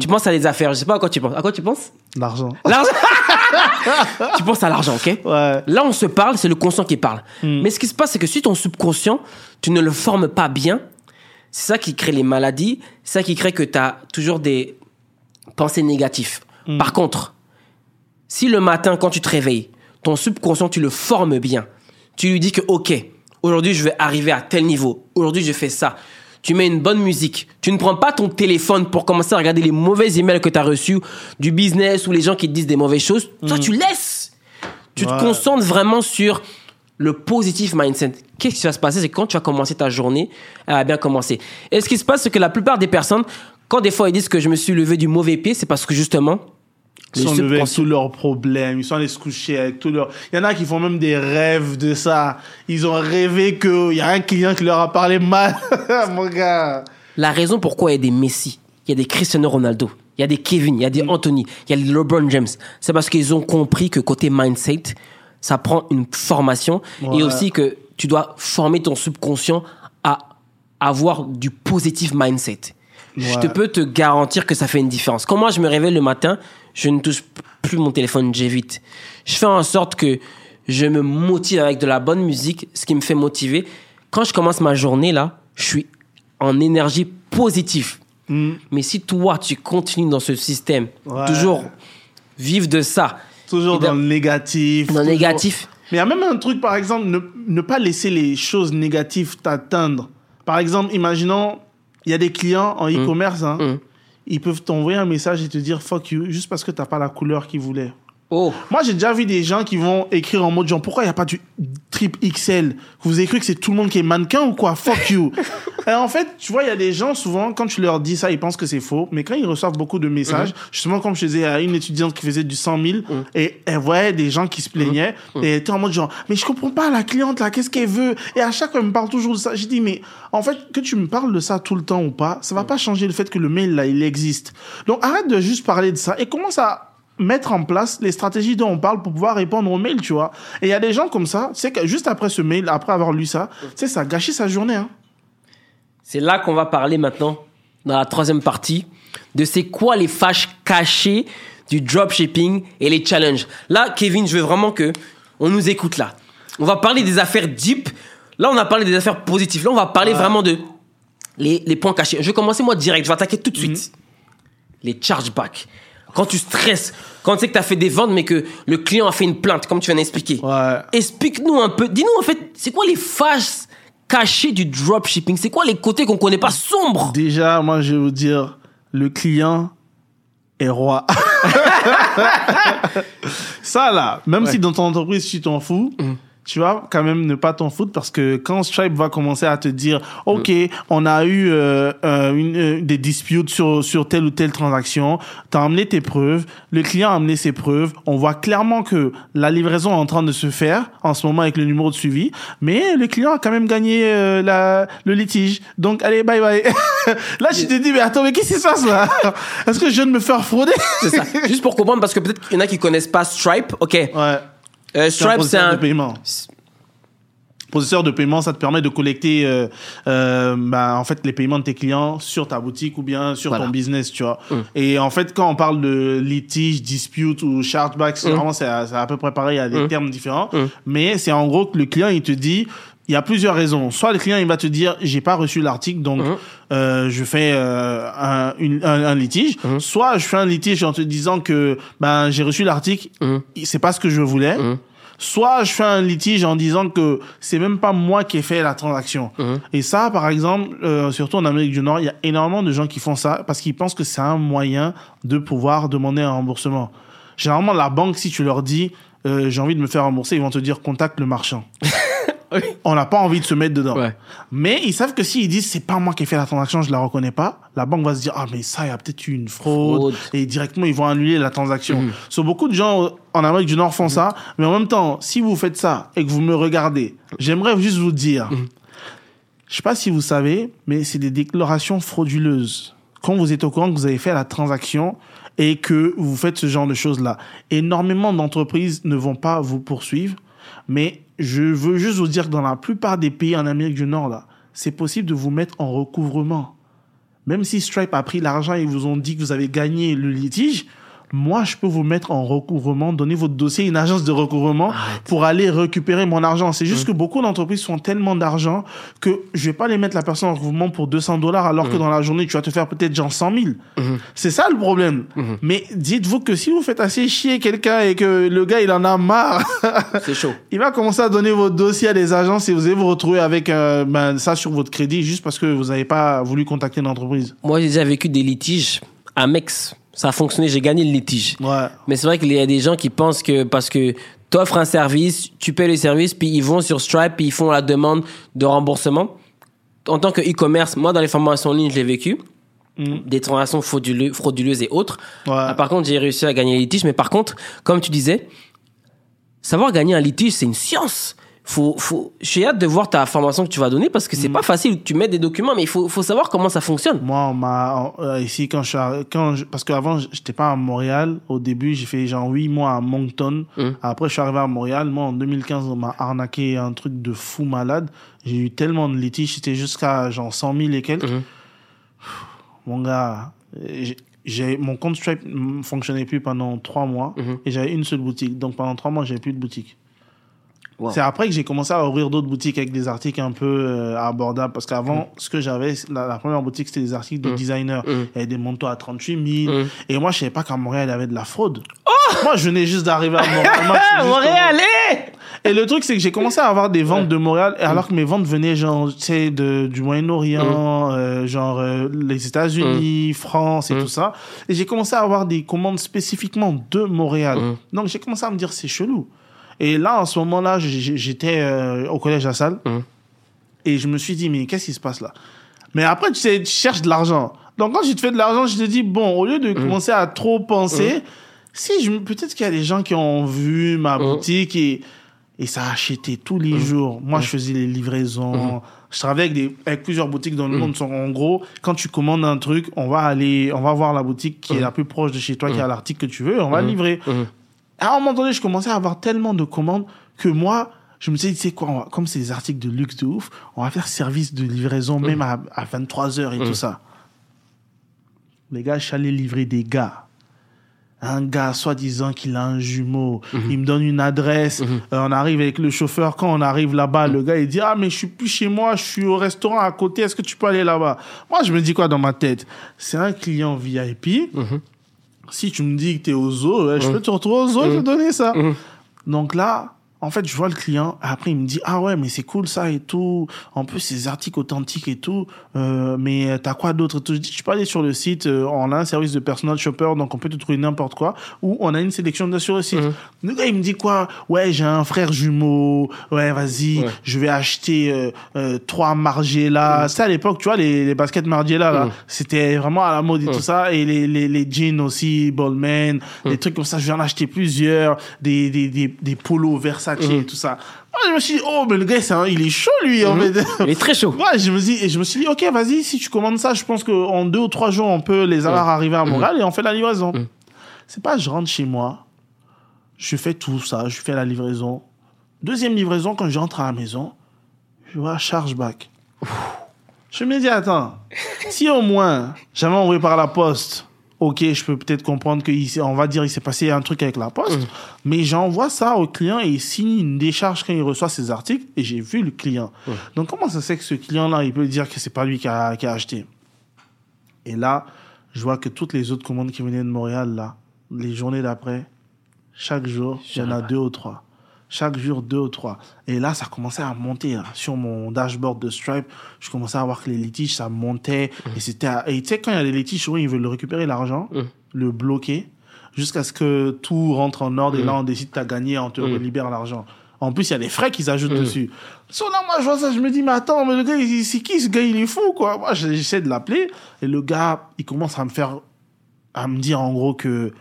Tu penses à des affaires, je sais pas à quoi tu penses. À quoi tu penses? L'argent. L'argent [LAUGHS] Tu penses à l'argent, ok? Ouais. Là, on se parle, c'est le conscient qui parle. Mais ce qui se passe, c'est que si ton subconscient, tu ne le formes pas bien, c'est ça qui crée les maladies, c'est ça qui crée que tu as toujours des pensées négatives. Par contre, si le matin, quand tu te réveilles, ton subconscient, tu le formes bien, tu lui dis que, OK, aujourd'hui, je vais arriver à tel niveau, aujourd'hui, je fais ça. Tu mets une bonne musique. Tu ne prends pas ton téléphone pour commencer à regarder les mauvais emails que tu as reçus du business ou les gens qui te disent des mauvaises choses. Toi, tu laisses. Tu Ouais. te concentres vraiment sur le positif mindset. Qu'est-ce qui va se passer? C'est quand tu vas commencer ta journée, elle va bien commencer. Et ce qui se passe, c'est que la plupart des personnes, quand des fois ils disent que je me suis levé du mauvais pied, c'est parce que justement, Ils sont levés avec tous leurs problèmes, ils sont allés se coucher avec tous leurs... Il y en a qui font même des rêves de ça. Ils ont rêvé qu'il y a un client qui leur a parlé mal. [LAUGHS] Mon gars. La raison pourquoi il y a des Messi, il y a des Cristiano Ronaldo, il y a des Kevin, il y a des Anthony, il y a des LeBron James, c'est parce qu'ils ont compris que côté mindset, ça prend une formation Ouais. et aussi que tu dois former ton subconscient à avoir du positif mindset. Je te peux te garantir que ça fait une différence. Quand moi je me réveille le matin, je ne touche plus mon téléphone, j'évite. Je fais en sorte que je me motive avec de la bonne musique, ce qui me fait motiver. Quand je commence ma journée là, je suis en énergie positive. Hmm. Mais si toi tu continues dans ce système, Ouais. toujours vivre de ça, Toujours Et dans- dans le négatif. dans le négatif, Mais il y a même un truc, par exemple, ne, ne pas laisser les choses négatives t'atteindre. Par exemple, imaginons, il y a des clients en e-commerce, hein, Mm. Ils peuvent t'envoyer un message et te dire fuck you juste parce que t'as pas la couleur qu'ils voulaient. Oh, Moi, j'ai déjà vu des gens qui vont écrire en mode genre, pourquoi il n'y a pas du triple XL Vous avez cru que c'est tout le monde qui est mannequin ou quoi? Fuck you. [LAUGHS] et en fait, tu vois, il y a des gens, souvent, quand tu leur dis ça, ils pensent que c'est faux. Mais quand ils reçoivent beaucoup de messages, justement, comme je disais à une étudiante qui faisait du 100 000, et elle voyait des gens qui se plaignaient, et elle était en mode genre, mais je comprends pas, la cliente, là, qu'est-ce qu'elle veut? Et à chaque fois, elle me parle toujours de ça. J'ai dit, mais en fait, que tu me parles de ça tout le temps ou pas, ça va pas changer le fait que le mail, là, il existe. Donc, arrête de juste parler de ça. Et commence à mettre en place les stratégies dont on parle pour pouvoir répondre aux mails, tu vois. Et il y a des gens comme ça, c'est que juste après ce mail, après avoir lu ça, sais, ça a gâché sa journée, hein. c'est là qu'on va parler maintenant dans la troisième partie de c'est quoi les fâches cachées du dropshipping et les challenges. Là, Kevin, je veux vraiment que on nous écoute là. On va parler des affaires deep. Là, on a parlé des affaires positives. Là, on va parler vraiment de les, les points cachés. Je vais commencer moi direct. Je vais attaquer tout de suite. Les chargebacks. Quand tu stresses, quand tu sais que tu as fait des ventes, mais que le client a fait une plainte, comme tu viens d'expliquer. Ouais. Explique-nous un peu. Dis-nous en fait, c'est quoi les phases cachées du dropshipping? C'est quoi les côtés qu'on connaît pas? Sombres Déjà, moi, je vais vous dire, le client est roi. [LAUGHS] Ça, là, même si dans ton entreprise, tu t'en fous, tu vas quand même ne pas t'en foutre parce que quand Stripe va commencer à te dire, OK, on a eu euh, euh, une, euh, des disputes sur, sur telle ou telle transaction, tu as amené tes preuves, le client a amené ses preuves, on voit clairement que la livraison est en train de se faire en ce moment avec le numéro de suivi, mais le client a quand même gagné euh, la, le litige. Donc, allez, bye bye. [LAUGHS] là, je te dis, mais attends, mais qu'est-ce qui se passe là? Est-ce que je viens de me faire frauder? C'est ça. [LAUGHS] Juste pour comprendre, parce que peut-être qu'il y en a qui connaissent pas Stripe. OK. Ouais. Euh, C'est un Stripe, c'est processeur de un. paiement. Processeur de paiement, ça te permet de collecter euh, euh, bah, en fait les paiements de tes clients sur ta boutique ou bien sur Voilà. ton business, tu vois. Et en fait, quand on parle de litige, dispute ou chargeback, c'est vraiment c'est à, c'est à peu près pareil, il y a des termes différents. Mais c'est en gros que le client il te dit il y a plusieurs raisons. Soit le client il va te dire j'ai pas reçu l'article donc euh, je fais euh, un, une- un, un litige. Soit je fais un litige en te disant que ben j'ai reçu l'article, c'est pas ce que je voulais. Soit je fais un litige en disant que c'est même pas moi qui ai fait la transaction. Et ça, par exemple, euh, surtout en Amérique du Nord, il y a énormément de gens qui font ça parce qu'ils pensent que c'est un moyen de pouvoir demander un remboursement. Généralement, la banque, si tu leur dis euh, j'ai envie de me faire rembourser, ils vont te dire contacte le marchand. [LAUGHS] On n'a pas envie de se mettre dedans. Ouais. Mais ils savent que s'ils disent c'est pas moi qui ai fait la transaction, je la reconnais pas, la banque va se dire ah mais ça il y a peut-être eu une fraude, Fraude. et directement ils vont annuler la transaction. So, beaucoup de gens euh, en Amérique du Nord font ça, mais en même temps si vous faites ça et que vous me regardez, j'aimerais juste vous dire, je sais pas si vous savez, mais c'est des déclarations frauduleuses. Quand vous êtes au courant que vous avez fait la transaction et que vous faites ce genre de choses là, énormément d'entreprises ne vont pas vous poursuivre, mais je veux juste vous dire que dans la plupart des pays en Amérique du Nord, là, c'est possible de vous mettre en recouvrement. Même si Stripe a pris l'argent et vous ont dit que vous avez gagné le litige, moi, je peux vous mettre en recouvrement, donner votre dossier à une agence de recouvrement pour aller récupérer mon argent. C'est juste que beaucoup d'entreprises font tellement d'argent que je vais pas les mettre la personne en recouvrement pour 200 dollars alors que dans la journée, tu vas te faire peut-être genre 100 000. C'est ça le problème. Mais dites-vous que si vous faites assez chier quelqu'un et que le gars, il en a marre, C'est chaud. [LAUGHS] il va commencer à donner votre dossier à des agences et vous allez vous retrouver avec euh, ben, ça sur votre crédit juste parce que vous n'avez pas voulu contacter une entreprise. Moi, j'ai déjà vécu des litiges à Mex. Ça a fonctionné, j'ai gagné le litige. Ouais. Mais c'est vrai qu'il y a des gens qui pensent que parce que tu offres un service, tu payes le service, puis ils vont sur Stripe, puis ils font la demande de remboursement. En tant que e-commerce, moi, dans les formations en ligne, je l'ai vécu. Des transactions frauduleuses et autres. Ouais. Ah, par contre, j'ai réussi à gagner les litiges. Mais par contre, comme tu disais, savoir gagner un litige, c'est une science. Faut, faut, j'ai hâte de voir ta formation que tu vas donner parce que c'est pas facile. Tu mets des documents, mais il faut, faut savoir comment ça fonctionne. Moi, on m'a euh, ici quand je suis quand je- parce qu'avant j'étais pas à Montréal. Au début, j'ai fait genre huit mois à Moncton. Après, je suis arrivé à Montréal. Moi, en 2015, on m'a arnaqué un truc de fou malade. J'ai eu tellement de litiges, c'était jusqu'à genre 100 000 et quelques. Mon gars, j'ai- mon compte Stripe ne fonctionnait plus pendant trois mois et j'avais une seule boutique. Donc pendant trois mois, j'avais plus de boutique. Wow. C'est après que j'ai commencé à ouvrir d'autres boutiques avec des articles un peu euh, abordables. Parce qu'avant, ce que j'avais, la, la première boutique, c'était des articles de designers. Il y avait des manteaux à 38 000. Et moi, je savais pas qu'à Montréal, il y avait de la fraude. moi, je venais juste d'arriver à Montréal. [LAUGHS] Montréal, et le truc, c'est que j'ai commencé à avoir des ventes de Montréal, alors que mes ventes venaient, genre, tu sais, de, du Moyen-Orient, euh, genre, euh, les États-Unis, France et tout ça. Et j'ai commencé à avoir des commandes spécifiquement de Montréal. Donc, j'ai commencé à me dire, c'est chelou. Et là, en ce moment-là, j'étais euh, au collège La Salle, et je me suis dit, mais qu'est-ce qui se passe là? Mais après, tu sais, tu cherches de l'argent. Donc, quand tu te fais de l'argent, je te dis, bon, au lieu de commencer à trop penser, si je peut-être qu'il y a des gens qui ont vu ma boutique et, et ça a acheté tous les jours. Moi, je faisais les livraisons. Je travaillais avec, des, avec plusieurs boutiques dans le monde. En gros, quand tu commandes un truc, on va aller, on va voir la boutique qui est la plus proche de chez toi, qui a l'article que tu veux, et on va le livrer. À un moment donné, je commençais à avoir tellement de commandes que moi, je me suis dit, sais quoi, va- comme c'est des articles de luxe de ouf, on va faire service de livraison même à, à 23 heures et tout ça. Les gars, je suis allé livrer des gars. Un gars, soi-disant qu'il a un jumeau. Il me donne une adresse. Euh, on arrive avec le chauffeur. Quand on arrive là-bas, le gars, il dit Ah, mais je suis plus chez moi, je suis au restaurant à côté. Est-ce que tu peux aller là-bas? Moi, je me dis quoi dans ma tête? C'est un client VIP. Si tu me dis que tu es au zoo, je peux te retrouver au zoo, je vais te donner ça. Donc là, en fait, je vois le client. Après, il me dit ah ouais, mais c'est cool ça et tout. En plus, ces articles authentiques et tout. Euh, mais t'as quoi d'autre? Je dis tu peux aller sur le site. euh, on a un service de personal shopper, donc on peut te trouver n'importe quoi. Ou on a une sélection de sur le site. Le gars, il me dit quoi? Ouais, j'ai un frère jumeau. Ouais, vas-y, Ouais. je vais acheter euh, euh, trois Margiela. C'était à l'époque, tu vois, les, les baskets Margiela là, c'était vraiment à la mode et tout ça. Et les, les, les jeans aussi, Ballman, des trucs comme ça. Je vais en acheter plusieurs. Des, des, des, des polos Versace et tout ça. Moi, je me suis dit, oh, mais le gars, un- il est chaud, lui, en fait. Il est très chaud. [LAUGHS] Ouais, je me et je me suis dit, ok, vas-y, si tu commandes ça, je pense qu'en deux ou trois jours, on peut les avoir arriver à Montréal et on fait la livraison. C'est pas, je rentre chez moi, je fais tout ça, je fais la livraison. Deuxième livraison, quand je rentre à la maison, je vois chargeback. Je me dis, attends, si au moins j'avais envoyé par la poste, ok, je peux peut-être comprendre qu'on va dire il s'est passé un truc avec la poste, mais j'envoie ça au client et il signe une décharge quand il reçoit ses articles et j'ai vu le client. Donc comment ça se fait que ce client-là, il peut dire que c'est pas lui qui a, qui a acheté? Et là, je vois que toutes les autres commandes qui venaient de Montréal, là, les journées d'après, chaque jour, il y en a deux ou trois. Chaque jour, deux ou trois. Et là, ça commençait à monter. là. Sur mon dashboard de Stripe, je commençais à voir que les litiges, ça montait. Et c'était à- et tu sais, quand il y a des litiges, souvent, ils veulent récupérer l'argent, le bloquer, jusqu'à ce que tout rentre en ordre. Et là, on décide que tu as gagné, on te libère l'argent. En plus, il y a des frais qu'ils ajoutent dessus. So, là, moi, je vois ça, je me dis, mais attends, mais le gars, c'est qui ce gars? Il est fou, quoi. Moi, j'essaie de l'appeler. Et le gars, il commence à me faire à me dire en gros que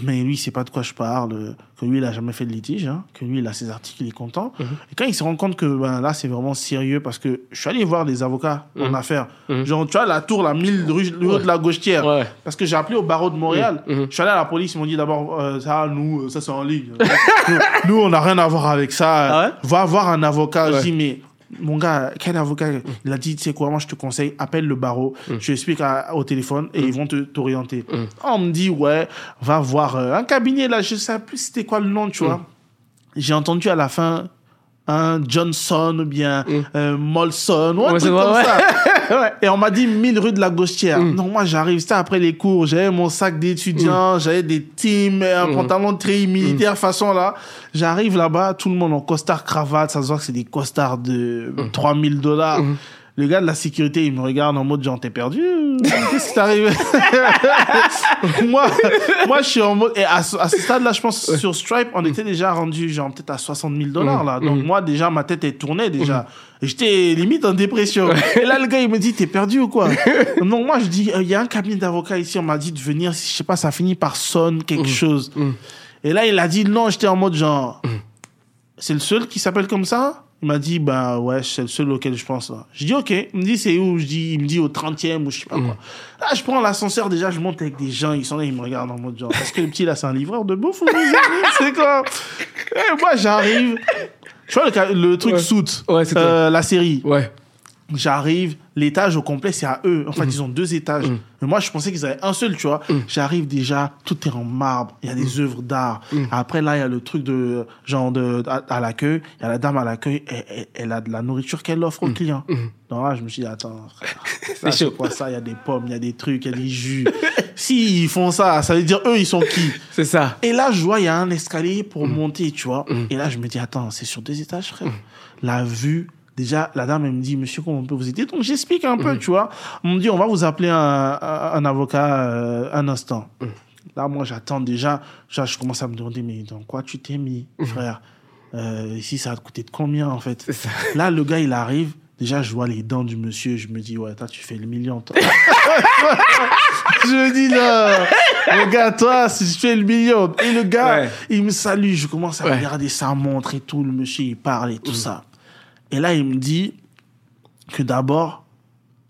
mais lui il sait pas de quoi je parle que lui il a jamais fait de litige hein, que lui il a ses articles il est content. Et quand il se rend compte que ben, là c'est vraiment sérieux parce que je suis allé voir des avocats en affaires. Genre tu vois la tour la 1000 rue, de la Gauchetière. Ouais. parce que j'ai appelé au barreau de Montréal. Je suis allé à la police ils m'ont dit d'abord euh, ça nous euh, ça c'est en ligne. [LAUGHS] Nous, nous, on n'a rien à voir avec ça. Ah ouais? Va voir un avocat je dis mais mon gars, quel avocat Il a dit, tu sais quoi, moi je te conseille, appelle le barreau, je explique à- au téléphone et ils vont te t'orienter. On me dit, ouais, va voir euh, un cabinet là, je sais plus c'était quoi le nom, tu vois. J'ai entendu à la fin un Johnson ou bien euh, Molson ou un Ouais, truc comme [LAUGHS] ouais. ça. Et on m'a dit 1000 rue de la Gauchetière. Donc moi j'arrive, c'était après les cours, j'avais mon sac d'étudiant, j'avais des teams, un pantalon très militaire façon là. J'arrive là-bas, tout le monde en costard cravate, ça se voit que c'est des costards de 3000 dollars. Le gars de la sécurité, il me regarde en mode genre t'es perdu? Qu'est-ce qui t'arrive? [LAUGHS] Moi, moi je suis en mode et à, ce- stade-là, je pense sur Stripe, on était déjà rendu genre peut-être à 60 000 dollars là. Donc moi déjà ma tête est tournée déjà. Et J'étais limite en dépression. Et là le gars il me dit t'es perdu ou quoi? Donc moi je dis il y a un cabinet d'avocats ici, on m'a dit de venir. Je sais pas, ça finit par sonne quelque chose. Et là il a dit non, j'étais en mode genre c'est le seul qui s'appelle comme ça? Il m'a dit, bah ouais, c'est le seul auquel je pense. Là. Je dis, ok. Il me dit, c'est où? Je dis, Il me dit au 30e ou je sais pas quoi. Là, je prends l'ascenseur, déjà, je monte avec des gens, ils sont là, ils me regardent en mode genre, est-ce que le petit là, c'est un livreur de bouffe ou [LAUGHS] c'est quoi? Et moi, j'arrive. Tu vois le, truc Ouais. Euh, la série. Ouais. J'arrive, l'étage au complet, c'est à eux. En fait, ils ont deux étages. Mais moi, je pensais qu'ils avaient un seul, tu vois. J'arrive déjà, tout est en marbre. Il y a des œuvres d'art. Après, là, il y a le truc de, genre, de, à, à l'accueil. Il y a la dame à l'accueil. Elle, elle- elle a de la nourriture qu'elle offre aux clients. Donc là, je me suis dit, attends, frère. [LAUGHS] Ça, C'est quoi ça? Il y a des pommes, il y a des trucs, il y a des jus. [LAUGHS] si ils font ça, ça veut dire eux, ils sont qui? C'est ça. Et là, je vois, il y a un escalier pour monter, tu vois. Et là, je me dis, attends, c'est sur deux étages, frère. La vue, déjà, la dame, elle me dit, monsieur, comment on peut vous aider? Donc, j'explique un peu, tu vois. On me dit, on va vous appeler un, avocat euh, un instant. Là, moi, j'attends déjà. Je commence à me demander, mais dans quoi tu t'es mis, frère? Euh, Ici, ça va te coûter de combien, en fait? Là, le gars, il arrive. Déjà, je vois les dents du monsieur. Je me dis, ouais, toi, tu fais le million, toi. [LAUGHS] je me dis, non. Le gars, toi, si tu fais le million. Et le gars, Ouais. il me salue. Je commence à Ouais. regarder sa montre et tout. Le monsieur, il parle et tout ça. Et là, il me dit que d'abord,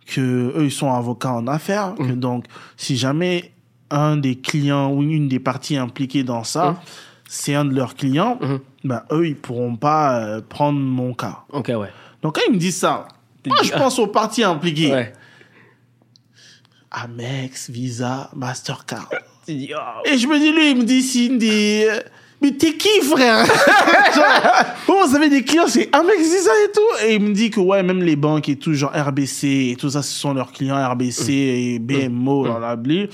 que eux, ils sont avocats en affaires. Que donc, si jamais un des clients ou une des parties impliquées dans ça, c'est un de leurs clients, ben, eux, ils pourront pas euh, prendre mon cas. Ok, ouais. Donc quand ils me disent ça, moi je ah. pense aux parties impliquées. Ouais. Amex, Visa, Mastercard. Oh. Et je me dis, lui, il me dit, Cindy, mais t'es qui, frère? [LAUGHS] Genre, vous avez des clients, c'est Amex Visa et tout Et il me dit que, ouais, même les banques et tout, genre RBC et tout ça, ce sont leurs clients, RBC et BMO, dans la blé.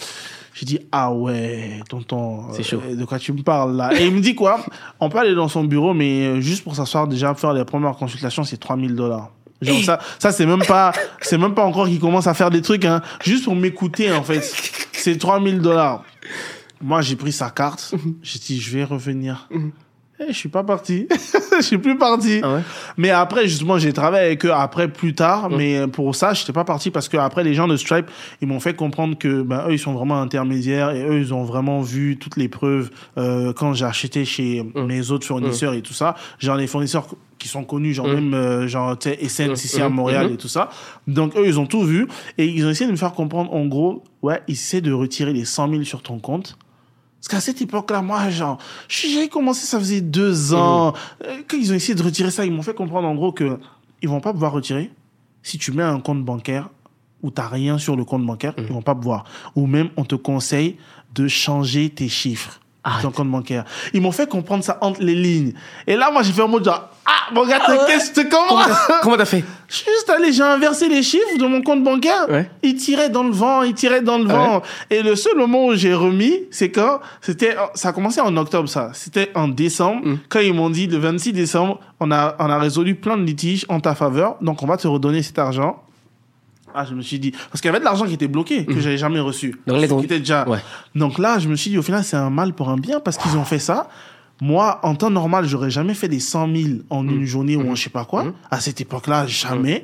J'ai dit, ah ouais, tonton, C'est chaud. euh, de quoi tu me parles là? Et il me dit quoi? On peut aller dans son bureau, mais euh, juste pour s'asseoir, déjà faire les premières consultations, c'est 3000 dollars. Genre ça, ça c'est même pas, c'est même pas encore qu'il commence à faire des trucs, hein. Juste pour m'écouter, en fait. C'est 3000 dollars. Moi, j'ai pris sa carte. J'ai dit, je vais revenir. Eh, je suis pas parti. [LAUGHS] je suis plus parti. Ah ouais Mais après, justement, j'ai travaillé avec eux après plus tard. Mais pour ça, j'étais pas parti parce que après, les gens de Stripe, ils m'ont fait comprendre que, ben, eux, ils sont vraiment intermédiaires et eux, ils ont vraiment vu toutes les preuves, euh, quand j'ai acheté chez mes autres fournisseurs et tout ça. Genre, les fournisseurs qui sont connus, genre même, euh, genre, tu sais, Essence ici à Montréal et tout ça. Donc, eux, ils ont tout vu et ils ont essayé de me faire comprendre, en gros, ouais, ils essaient de retirer les 100 000 sur ton compte. Parce qu'à cette époque-là, moi, genre, j'avais commencé, ça faisait deux ans. Euh, Quand ils ont essayé de retirer ça, ils m'ont fait comprendre en gros que ils vont pas pouvoir retirer si tu mets un compte bancaire où t'as rien sur le compte bancaire, ils vont pas pouvoir. Ou même, on te conseille de changer tes chiffres. Ah. de Ton compte bancaire. Ils m'ont fait comprendre ça entre les lignes. Et là, moi, j'ai fait un mot genre, ah, mon gars, qu'est-ce que comment? Comment t'as- Comment t'as fait? Je suis juste allé, j'ai inversé les chiffres de mon compte bancaire. Ouais. Il tirait dans le vent, il tirait dans le Ah vent. Et le seul moment où j'ai remis, c'est quand c'était, ça a commencé en octobre, ça. C'était en décembre, Mm. quand ils m'ont dit le 26 décembre, on a, on a résolu plein de litiges en ta faveur, donc on va te redonner cet argent. Ah, je me suis dit, parce qu'il y avait de l'argent qui était bloqué, que j'avais jamais reçu. Mm. Donc Qui était déjà. Ouais. Donc là, je me suis dit, au final, c'est un mal pour un bien parce qu'ils ont fait ça. Moi, en temps normal, j'aurais jamais fait des 100 000 en Mm. une journée ou en je sais pas quoi. À cette époque-là, jamais.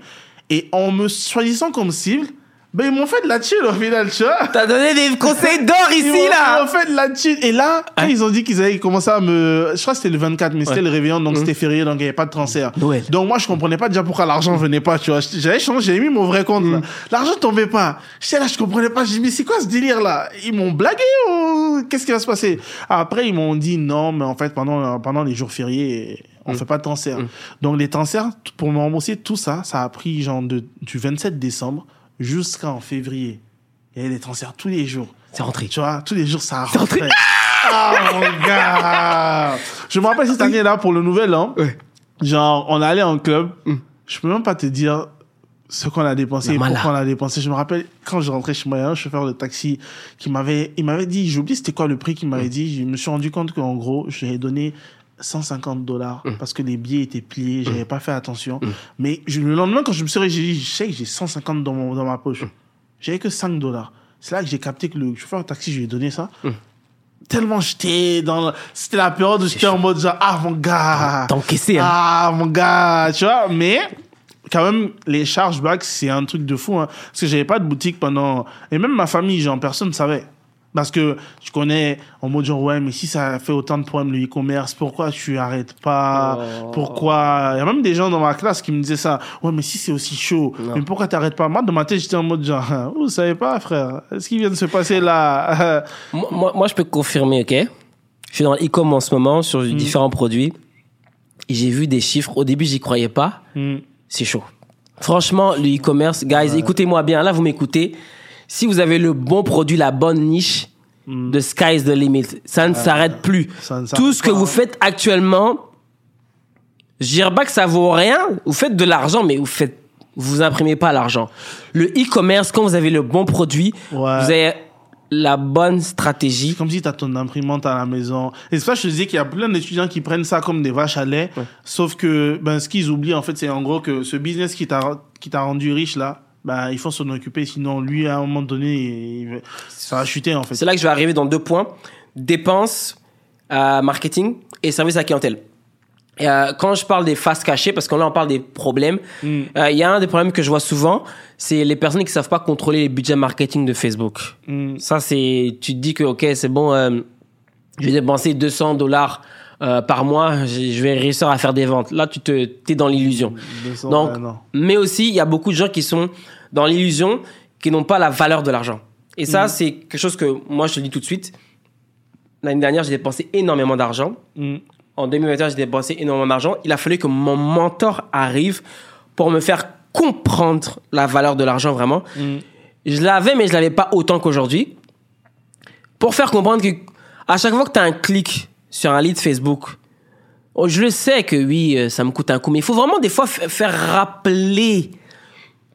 Et en me choisissant comme cible, ben, ils m'ont fait de la chill au final, tu vois. T'as donné des [LAUGHS] conseils d'or ici, m'ont- Ils là m'ont fait de la chill. Et là, quand Ouais. ils ont dit qu'ils avaient commencé à me, je crois que c'était le 24, mais c'était le réveillon, donc c'était férié, donc il n'y avait pas de transfert. Noël. Donc moi, je comprenais pas déjà pourquoi l'argent venait pas, tu vois. J'avais changé, j'avais mis mon vrai compte, là. L'argent tombait pas. J'étais là, je comprenais pas. J'ai dit, mais c'est quoi ce délire, là? Ils m'ont blagué ou qu'est-ce qui va se passer? Après, ils m'ont dit, non, mais en fait, pendant, pendant les jours fériés, on fait pas de transfert. Donc les transferts, pour me rembourser tout ça, ça a pris genre de, du 27 décembre jusqu'en février. Il y avait des transferts tous les jours. C'est rentré. Tu vois, tous les jours, ça rentré. rentrait. Ah, mon gars! Je me rappelle cette année-là, pour le nouvel an, Ouais. genre, on allait en club. Je peux même pas te dire ce qu'on a dépensé pourquoi on a dépensé. Je me rappelle, quand je rentrais chez moi, il y a un chauffeur de taxi qui m'avait, il m'avait dit, j'ai oublié c'était quoi le prix qu'il m'avait dit. Je me suis rendu compte qu'en gros, je lui ai donné 150 dollars parce que les billets étaient pliés, j'avais pas fait attention. Mais je- le lendemain, quand je me suis réveillé, j'ai dit, je sais que j'ai 150 dans, mon, dans ma poche. J'avais que 5 dollars. C'est là que j'ai capté que le chauffeur de taxi, je lui ai donné ça. Tellement j'étais dans, c'était la période où j'étais en mode genre, ah, mon gars. T'as encaissé, hein Ah, mon gars, tu vois, mais quand même, les chargebacks, c'est un truc de fou, hein, parce que j'avais pas de boutique pendant... Et même ma famille, genre, personne ne savait. Parce que je connais en mode genre, ouais, mais si ça fait autant de problèmes le e-commerce, pourquoi tu arrêtes pas? Oh. Pourquoi? Il y a même des gens dans ma classe qui me disaient ça. Ouais, mais si c'est aussi chaud, Non. mais pourquoi t'arrêtes pas? Moi, dans ma tête, j'étais en mode genre, [LAUGHS] vous savez pas, frère, ce qui vient de se passer là? [LAUGHS] Moi, moi, moi, je peux confirmer, ok? Je suis dans l'e-com en ce moment sur Mm. différents produits. Et j'ai vu des chiffres. Au début, j'y croyais pas. Hmm. C'est chaud. Franchement, le e-commerce, guys, écoutez-moi bien. Là, vous m'écoutez. Si vous avez le bon produit, la bonne niche, the sky's the limit. Ça ne s'arrête plus. ne Tout ce que vous hein. faites actuellement, je dirais pas que ça vaut rien. Vous faites de l'argent, mais vous faites, vous imprimez pas l'argent. Le e-commerce, quand vous avez le bon produit, Ouais. vous avez la bonne stratégie. C'est comme si tu as ton imprimante à la maison. Et c'est ça je te disais qu'il y a plein d'étudiants qui prennent ça comme des vaches à lait. Sauf que ben, ce qu'ils oublient, en fait, c'est en gros que ce business qui t'a rendu riche, là, ben, il faut s'en occuper. Sinon, lui, à un moment donné, il va- ça va chuter, en fait. C'est là que je vais arriver dans deux points. Dépenses, euh, marketing et service à la clientèle. Et, euh, quand je parle des faces cachées, parce que là on parle des problèmes, Mm. euh, il y a un des problèmes que je vois souvent, c'est les personnes qui savent pas contrôler les budgets marketing de Facebook. Mm. Ça c'est, tu te dis que ok c'est bon, je vais dépenser 200 dollars euh, par mois, je vais réussir à faire des ventes. Là tu te, t'es dans l'illusion. 200, Donc, mais aussi, il y a beaucoup de gens qui sont dans l'illusion, qui n'ont pas la valeur de l'argent. Et ça, c'est quelque chose que moi, je te le dis tout de suite. L'année dernière, j'ai dépensé énormément d'argent. Mm. En 2021, j'ai dépensé énormément d'argent. Il a fallu que mon mentor arrive pour me faire comprendre la valeur de l'argent vraiment. Mm. Je l'avais, mais je l'avais pas autant qu'aujourd'hui. Pour faire comprendre que à chaque fois que tu as un clic sur un lead Facebook, oh, je le sais que oui, euh, ça me coûte un coup, mais il faut vraiment des fois faire rappeler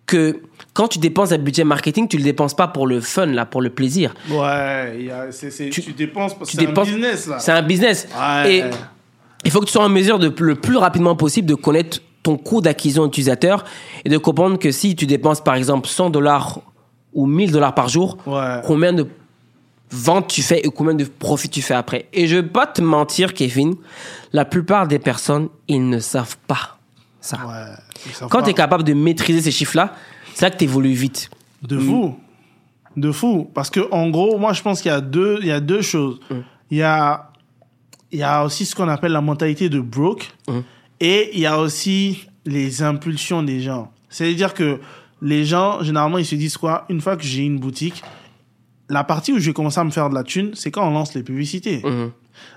que quand tu dépenses un budget marketing, tu le dépenses pas pour le fun, là, pour le plaisir. Ouais, Tu- tu, dépenses parce que c'est un business là. C'est un business. Ouais. Et il faut que tu sois en mesure de le plus rapidement possible de connaître ton coût d'acquisition utilisateur et de comprendre que si tu dépenses par exemple 100 dollars ou 1000 dollars par jour, Ouais. combien de ventes tu fais et combien de profits tu fais après. Et je vais pas te mentir, Kevin, la plupart des personnes, ils ne savent pas ça. Ouais, ils savent Quand tu es capable de maîtriser ces chiffres-là, c'est là que tu évolues vite. De fou. De fou. Parce que, en gros, moi, je pense qu'il y a deux, il y a deux choses. Il y a, il y a aussi ce qu'on appelle la mentalité de broke. Et il y a aussi les impulsions des gens. C'est-à-dire que les gens, généralement, ils se disent quoi? Une fois que j'ai une boutique, la partie où je vais commencer à me faire de la thune, c'est quand on lance les publicités. Mhm.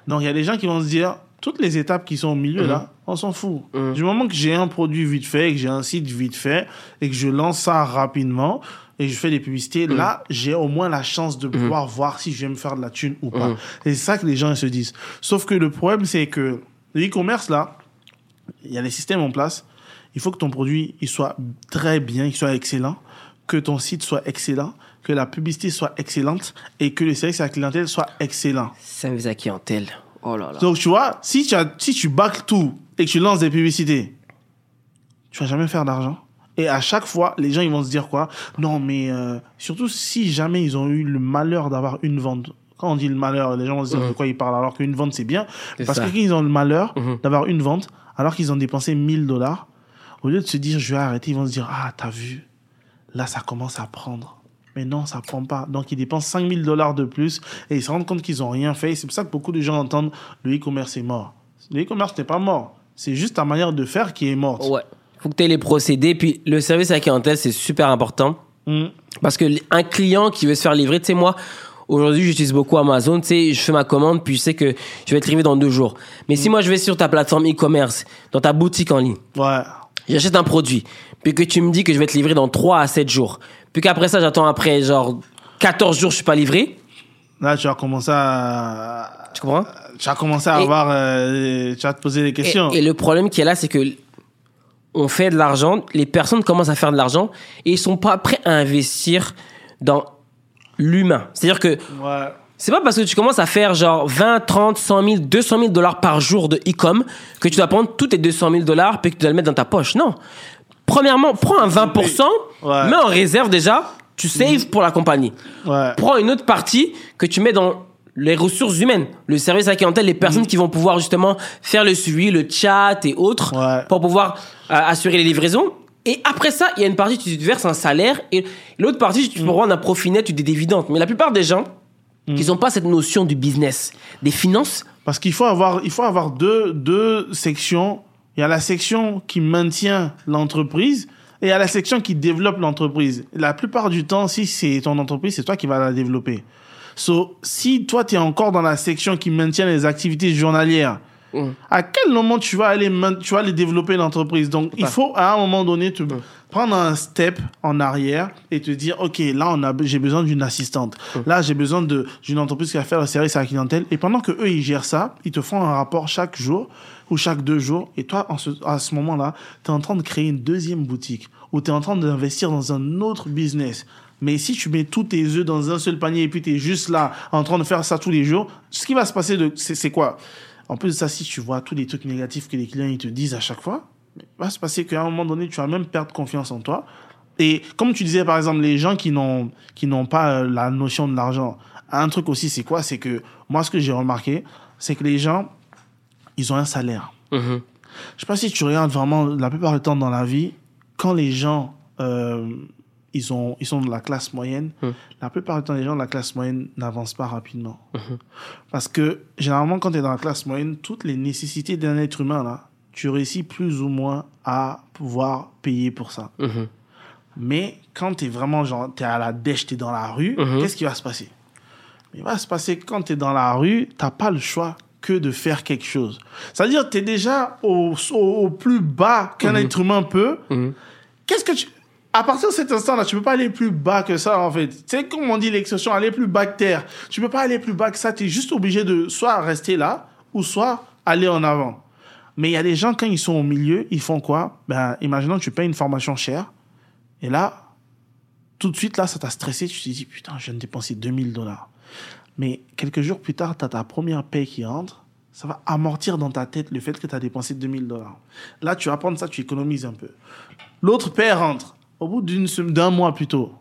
Donc, il y a des gens qui vont se dire, toutes les étapes qui sont au milieu, là, on s'en fout. Du moment que j'ai un produit vite fait, que j'ai un site vite fait, et que je lance ça rapidement, et que je fais des publicités, là, j'ai au moins la chance de pouvoir voir si je vais me faire de la thune ou pas. Et c'est ça que les gens ils se disent. Sauf que le problème, c'est que le e-commerce, là, il y a les systèmes en place. Il faut que ton produit il soit très bien, qu'il soit excellent, que ton site soit excellent, que la publicité soit excellente et que le service à la clientèle soit excellent. Service à clientèle. Oh là là. Donc, tu vois, si tu, as, si tu tout et que tu lances des publicités, tu vas jamais faire d'argent. Et à chaque fois, les gens, ils vont se dire quoi? Non, mais euh, surtout si jamais ils ont eu le malheur d'avoir une vente. Quand on dit le malheur, les gens vont se dire de quoi ils parlent alors qu'une vente, c'est bien. Parce ça. que quand ils ont le malheur Mhm. d'avoir une vente, alors qu'ils ont dépensé 1000 dollars, au lieu de se dire je vais arrêter, ils vont se dire Ah, t'as vu, là, ça commence à prendre. Mais non, ça prend pas. Donc, ils dépensent 5000 dollars de plus et ils se rendent compte qu'ils ont rien fait. C'est pour ça que beaucoup de gens entendent le e-commerce est mort. Le e-commerce n'est pas mort. C'est juste ta manière de faire qui est morte. Ouais. Faut que tu aies les procédés. Puis le service à la clientèle, c'est super important. Mm. Parce que un client qui veut se faire livrer, tu sais, moi, aujourd'hui, j'utilise beaucoup Amazon. Tu sais, je fais ma commande, puis je sais que je vais être livré dans deux jours. Mais si moi, je vais sur ta plateforme e-commerce, dans ta boutique en ligne, Ouais. j'achète un produit, puis que tu me dis que je vais être livré dans 3 à 7 jours, puis qu'après ça, j'attends après, genre, 14 jours, je suis pas livré, Là, tu vas commencer à, tu comprends? tu vas commencer à Et- avoir, euh, tu vas te poser des Et, questions. et le problème qui est là, c'est que on fait de l'argent, les personnes commencent à faire de l'argent et ils sont pas prêts à investir dans l'humain. C'est-à-dire que Ouais. c'est pas parce que tu commences à faire genre 20, 30, 100 000, 200 000 dollars par jour de e-com que tu dois prendre tous tes 200 000 dollars puis que tu dois le mettre dans ta poche. Non. Premièrement, prends un 20%, Ouais. mets en réserve déjà, tu saves pour la compagnie. Ouais. Prends une autre partie que tu mets dans les ressources humaines, le service à la clientèle, les personnes qui vont pouvoir justement faire le suivi, le chat et autres Ouais. pour pouvoir euh, assurer les livraisons. Et après ça, il y a une partie, tu te verses un salaire et l'autre partie, tu peux prendre un profit net ou des dividendes. Mais la plupart des gens, qui n'ont pas cette notion du business, des finances, Parce qu'il faut avoir, il faut avoir deux, deux sections. Il y a la section qui maintient l'entreprise et il y a la section qui développe l'entreprise. La plupart du temps, si c'est ton entreprise, c'est toi qui vas la développer. So, si toi, tu es encore dans la section qui maintient les activités journalières, à quel moment tu vas aller, tu vas aller développer l'entreprise? Donc, il faut à un moment donné te prendre un step en arrière et te dire, OK, là, on a, j'ai besoin d'une assistante. Là, j'ai besoin de, d'une entreprise qui va faire le service à la clientèle. Et pendant que eux, ils gèrent ça, ils te font un rapport chaque jour ou chaque deux jours. Et toi, à ce moment-là, tu es en train de créer une deuxième boutique ou tu es en train d'investir dans un autre business. Mais si tu mets tous tes œufs dans un seul panier et puis tu es juste là en train de faire ça tous les jours, ce qui va se passer, c'est, quoi? En plus de ça, si tu vois tous les trucs négatifs que les clients ils te disent à chaque fois, il va se passer qu'à un moment donné, tu vas même perdre confiance en toi. Et comme tu disais, par exemple, les gens qui n'ont, qui n'ont pas euh, la notion de l'argent, un truc aussi, c'est quoi? C'est que moi, ce que j'ai remarqué, c'est que les gens, ils ont un salaire. Mhm. Je sais pas si tu regardes vraiment la plupart du temps dans la vie, quand les gens euh, ils, ont, ils sont de la classe moyenne, la plupart du temps, les gens de la classe moyenne n'avancent pas rapidement. Parce que généralement, quand tu es dans la classe moyenne, toutes les nécessités d'un être humain, là, tu réussis plus ou moins à pouvoir payer pour ça. Mhm. Mais quand tu es vraiment, genre, tu es à la dèche, tu es dans la rue, Mhm. qu'est-ce qui va se passer? Il va se passer que quand tu es dans la rue, tu pas le choix que de faire quelque chose. C'est-à-dire, tu es déjà au, au, au plus bas qu'un être humain peut. Mhm. Qu'est-ce que tu... à partir de cet instant-là, tu peux pas aller plus bas que ça, en fait. Tu sais, comme on dit l'expression, aller plus bas que terre. Tu peux pas aller plus bas que ça. Tu es juste obligé de soit rester là, ou soit aller en avant. Mais il y a des gens, quand ils sont au milieu, ils font quoi? Ben, imaginons que tu payes une formation chère, et là, tout de suite, là, ça t'a stressé. Tu te dis, putain, je viens de dépenser 2000 dollars. Mais quelques jours plus tard, tu as ta première paye qui rentre. Ça va amortir dans ta tête le fait que tu as dépensé 2000 dollars. Là, tu vas prendre ça, tu économises un peu. L'autre paie rentre au bout d'un mois plus tôt,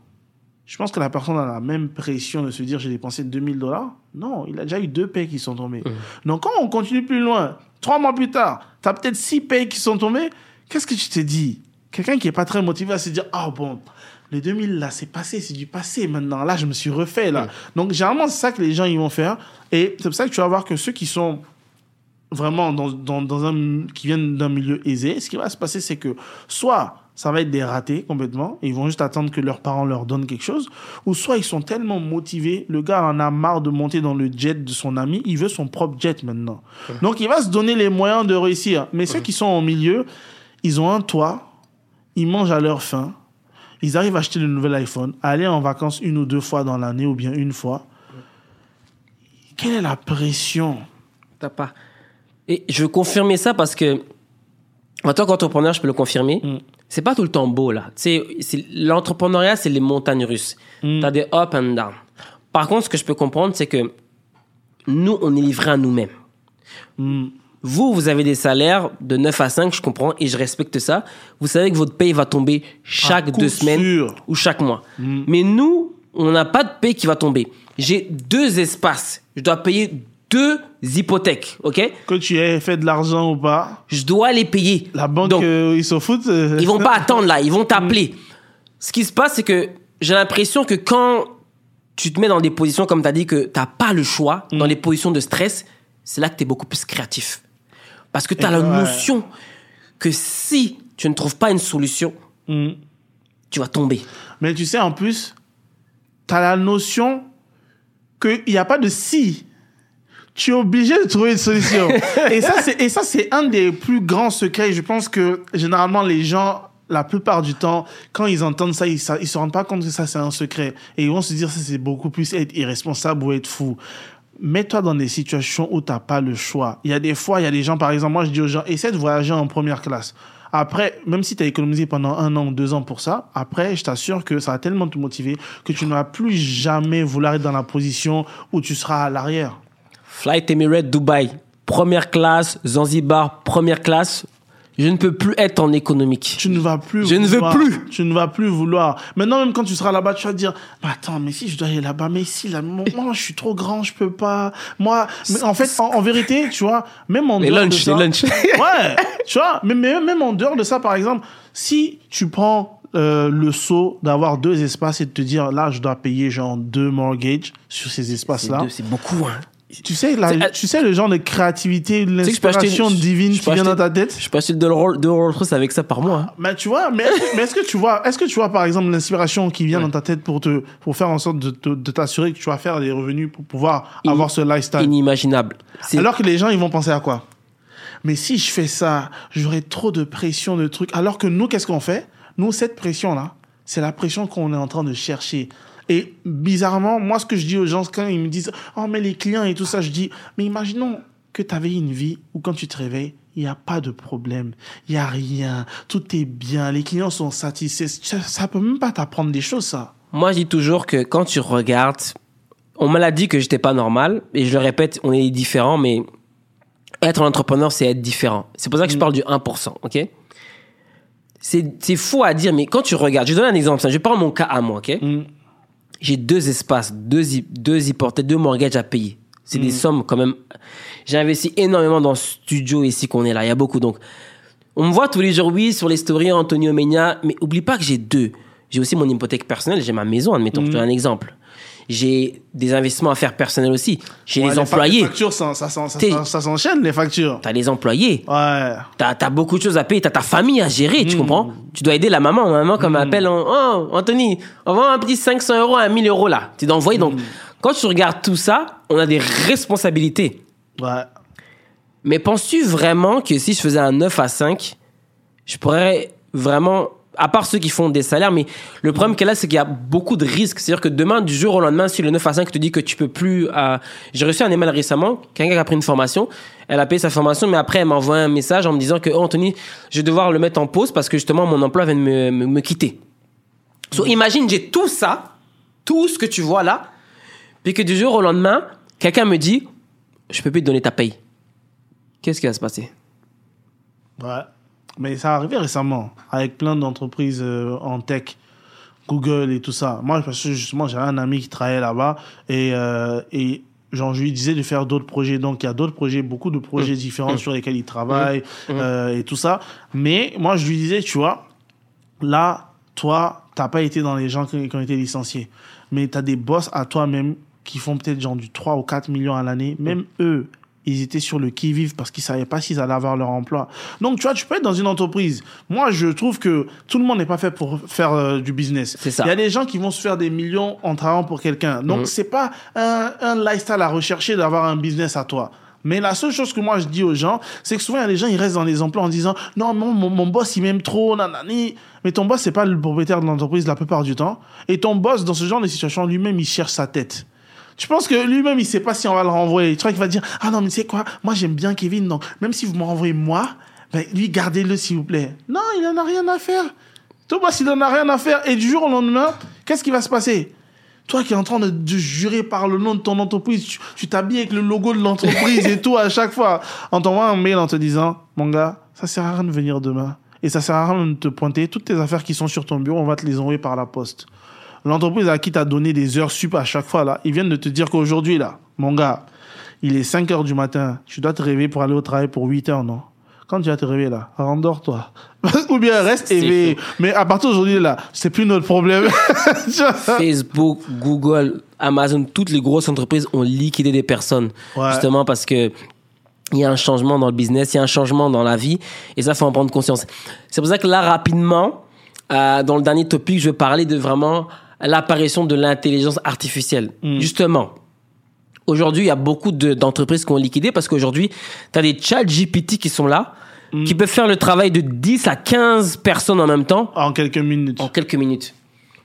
je pense que la personne a la même pression de se dire j'ai dépensé 2000 dollars. Non, il a déjà eu deux payes qui sont tombées. Donc quand on continue plus loin, trois mois plus tard, tu as peut-être six payes qui sont tombées. Qu'est-ce que tu te dis Quelqu'un qui est pas très motivé à se dire ah bon, les 2000 là, c'est passé, c'est du passé maintenant. Là, je me suis refait là. Donc généralement, c'est ça que les gens ils vont faire. Et c'est pour ça que tu vas voir que ceux qui sont vraiment dans, dans, dans un, qui viennent d'un milieu aisé, ce qui va se passer, c'est que soit ça va être des ratés complètement, et ils vont juste attendre que leurs parents leur donnent quelque chose, ou soit ils sont tellement motivés, le gars en a marre de monter dans le jet de son ami, il veut son propre jet maintenant. Donc il va se donner les moyens de réussir. Mais ceux qui sont au milieu, ils ont un toit, ils mangent à leur faim, ils arrivent à acheter le nouvel iPhone, à aller en vacances une ou deux fois dans l'année, ou bien une fois. Quelle est la pression? T'as pas. Et je veux confirmer ça parce que, en tant qu'entrepreneur, je peux le confirmer. Mm. C'est pas tout le temps beau, là. L'entrepreneuriat, c'est les montagnes russes. Mm. T'as des up and down. Par contre, ce que je peux comprendre, c'est que nous, on est livrés à nous-mêmes. Mm. Vous, vous avez des salaires de 9 à 5, je comprends, et je respecte ça. Vous savez que votre paye va tomber chaque deux semaines sûr. ou chaque mois. Mais nous, on n'a pas de paye qui va tomber. J'ai deux espaces. Je dois payer deux hypothèques, ok? Que tu aies fait de l'argent ou pas, Je dois les payer. la banque, Donc, euh, ils s'en foutent. euh. ils vont pas [LAUGHS] attendre là, ils vont t'appeler. Ce qui se passe, c'est que j'ai l'impression que quand tu te mets dans des positions, comme tu as dit, que tu pas le choix, dans les positions de stress, c'est là que tu es beaucoup plus créatif. Parce que tu as la ouais. notion que si tu ne trouves pas une solution, Mm. tu vas tomber. Mais tu sais, en plus, tu as la notion qu'il n'y a pas de si. Tu es obligé de trouver une solution. [LAUGHS] et ça, c'est, et ça, c'est un des plus grands secrets. Je pense que généralement, les gens, la plupart du temps, quand ils entendent ça, ils ne se rendent pas compte que ça, c'est un secret. Et ils vont se dire, ça, c'est beaucoup plus être irresponsable ou être fou. Mets-toi dans des situations où tu n'as pas le choix. Il y a des fois, il y a des gens, par exemple, moi, je dis aux gens, essaie de voyager en première classe. Après, même si tu as économisé pendant un an ou deux ans pour ça, après, je t'assure que ça va tellement te motiver que tu ne vas plus jamais vouloir être dans la position où tu seras à l'arrière. Flight Emirates Dubaï, première classe, Zanzibar, première classe. Je ne peux plus être en économique. Tu ne vas plus Je ne veux plus. Tu ne vas plus vouloir. Maintenant, même quand tu seras là-bas, tu vas te dire, mais attends, mais si je dois aller là-bas, mais si, là, [LAUGHS] moi, je suis trop grand, je peux pas. Moi, mais en fait, en, en vérité, tu vois, même en Les dehors de lunchs, ça- les lunchs. [LAUGHS] ouais, tu vois, mais, mais même en dehors de ça, par exemple, si tu prends euh, le saut d'avoir deux espaces et de te dire, là, je dois payer genre deux mortgages sur ces C'est espaces-là. deux, c'est beaucoup, hein. Tu sais, la- C'est- tu sais le genre de créativité, l'inspiration divine qui vient dans ta tête? Je peux acheter deux Rolls Royce avec ça par mois. hein. Mais tu vois, mais, mais est-ce que tu vois, est-ce que tu vois par exemple l'inspiration qui vient dans ta tête pour te, pour faire en sorte de, de t'assurer que tu vas faire des revenus pour pouvoir In- avoir ce lifestyle? Inimaginable. Alors que les gens, ils vont penser à quoi? Mais si je fais ça, j'aurai trop de pression, de trucs. Alors que nous, qu'est-ce qu'on fait? Nous, cette pression-là, c'est la pression qu'on est en train de chercher. Et bizarrement, moi, ce que je dis aux gens, quand ils me disent « Oh, mais les clients et tout ça », je dis « Mais imaginons que tu avais une vie où quand tu te réveilles, il n'y a pas de problème, il n'y a rien, tout est bien, les clients sont satisfaits. Ça, ça peut même pas t'apprendre des choses, ça. Moi, je dis toujours que quand tu regardes, on me l'a dit que j'étais pas normal, et je le répète, on est différents, mais être un entrepreneur, c'est être différent. C'est pour ça que je parle du 1%, ok? C'est, fou à dire, mais quand tu regardes, je donne un exemple, je prends mon cas à moi, ok? Mm. J'ai deux espaces, deux, deux hypothèques, deux mortgages à payer. C'est des sommes quand même. J'ai investi énormément dans le studio ici qu'on est là. Il y a beaucoup. Donc, on me voit tous les jours, oui, sur les stories, Antonio Menia. Mais oublie pas que j'ai deux. J'ai aussi mon hypothèque personnelle. J'ai ma maison, admettons. Je te donne un exemple. J'ai des investissements à faire personnels aussi. J'ai Ouais, les employés. Les factures, ça, ça, ça, ça, T'es- ça s'enchaîne, les factures. T'as les employés. Ouais. T'as as beaucoup de choses à payer. T'as ta famille à gérer, tu comprends? Tu dois aider la maman. La maman, comme elle appelle, en, oh, Anthony, envoie un petit 500 euros à 1000 euros là. Tu dois envoyer. Donc, quand tu regardes tout ça, on a des responsabilités. Ouais. Mais penses-tu vraiment que si je faisais un 9 à 5, je pourrais vraiment à part ceux qui font des salaires, mais le problème qu'elle a, c'est qu'il y a beaucoup de risques. C'est-à-dire que demain, du jour au lendemain, si le 9 à 5 te dit que tu peux plus, euh, j'ai reçu un email récemment, quelqu'un qui a pris une formation, elle a payé sa formation, mais après, elle m'a envoyé un message en me disant que, oh, Anthony, je vais devoir le mettre en pause parce que justement, mon emploi vient de me, me, quitter. So, imagine, j'ai tout ça, tout ce que tu vois là, puis que du jour au lendemain, quelqu'un me dit, je peux plus te donner ta paye. Qu'est-ce qui va se passer? Ouais. Mais ça arrivé récemment avec plein d'entreprises euh, en tech, Google et tout ça. Moi, parce que justement, j'avais un ami qui travaillait là-bas et, euh, et genre, je lui disais de faire d'autres projets. Donc, il y a d'autres projets, beaucoup de projets différents sur lesquels il travaille euh, et tout ça. Mais moi, je lui disais, tu vois, là, toi, t'as pas été dans les gens qui, qui ont été licenciés. Mais tu as des boss à toi-même qui font peut-être genre du 3 ou 4 millions à l'année. Même eux, ils étaient sur le qui-vive parce qu'ils savaient pas s'ils allaient avoir leur emploi. Donc, tu vois, tu peux être dans une entreprise. Moi, je trouve que tout le monde n'est pas fait pour faire euh, du business. C'est ça. Il y a des gens qui vont se faire des millions en travaillant pour quelqu'un. Donc, c'est pas un, un lifestyle à rechercher d'avoir un business à toi. Mais la seule chose que moi je dis aux gens, c'est que souvent il y a des gens ils restent dans les emplois en disant non mon, mon, mon boss il m'aime trop nanani. Mais ton boss c'est pas le propriétaire de l'entreprise la plupart du temps. Et ton boss dans ce genre de situation lui-même il cherche sa tête. Je pense que lui-même, il sait pas si on va le renvoyer. Tu crois qu'il va dire, ah non, mais sais quoi, moi j'aime bien Kevin, donc même si vous me renvoyez moi, ben, lui, gardez-le s'il vous plaît. Non, il en a rien à faire. Boss, il en a rien à faire. Et du jour au lendemain, qu'est-ce qui va se passer? Toi qui es en train de, jurer par le nom de ton entreprise, tu t'habilles avec le logo de l'entreprise et tout à chaque fois, en t'envoyant un mail en te disant, mon gars, ça sert à rien de venir demain. Et ça sert à rien de te pointer. Toutes tes affaires qui sont sur ton bureau, on va te les envoyer par la poste l'entreprise à qui t'as donné des heures sup à chaque fois, là, ils viennent de te dire qu'aujourd'hui, là, mon gars, il est 5 heures du matin, tu dois te réveiller pour aller au travail pour 8 heures, non? Quand tu vas te réveiller, là, rendors-toi. [LAUGHS] Ou bien reste éveillé. Mais à partir d'aujourd'hui, là, c'est plus notre problème. [LAUGHS] Tu Facebook, Google, Amazon, toutes les grosses entreprises ont liquidé des personnes. Ouais. Justement parce que il y a un changement dans le business, il y a un changement dans la vie, et ça, faut en prendre conscience. C'est pour ça que là, rapidement, euh, dans le dernier topic, je vais parler de vraiment l'apparition de l'intelligence artificielle. Justement, aujourd'hui, il y a beaucoup de- d'entreprises qui ont liquidé parce qu'aujourd'hui, tu as des chats GPT qui sont là, qui peuvent faire le travail de 10 à 15 personnes en même temps en quelques minutes. en quelques minutes.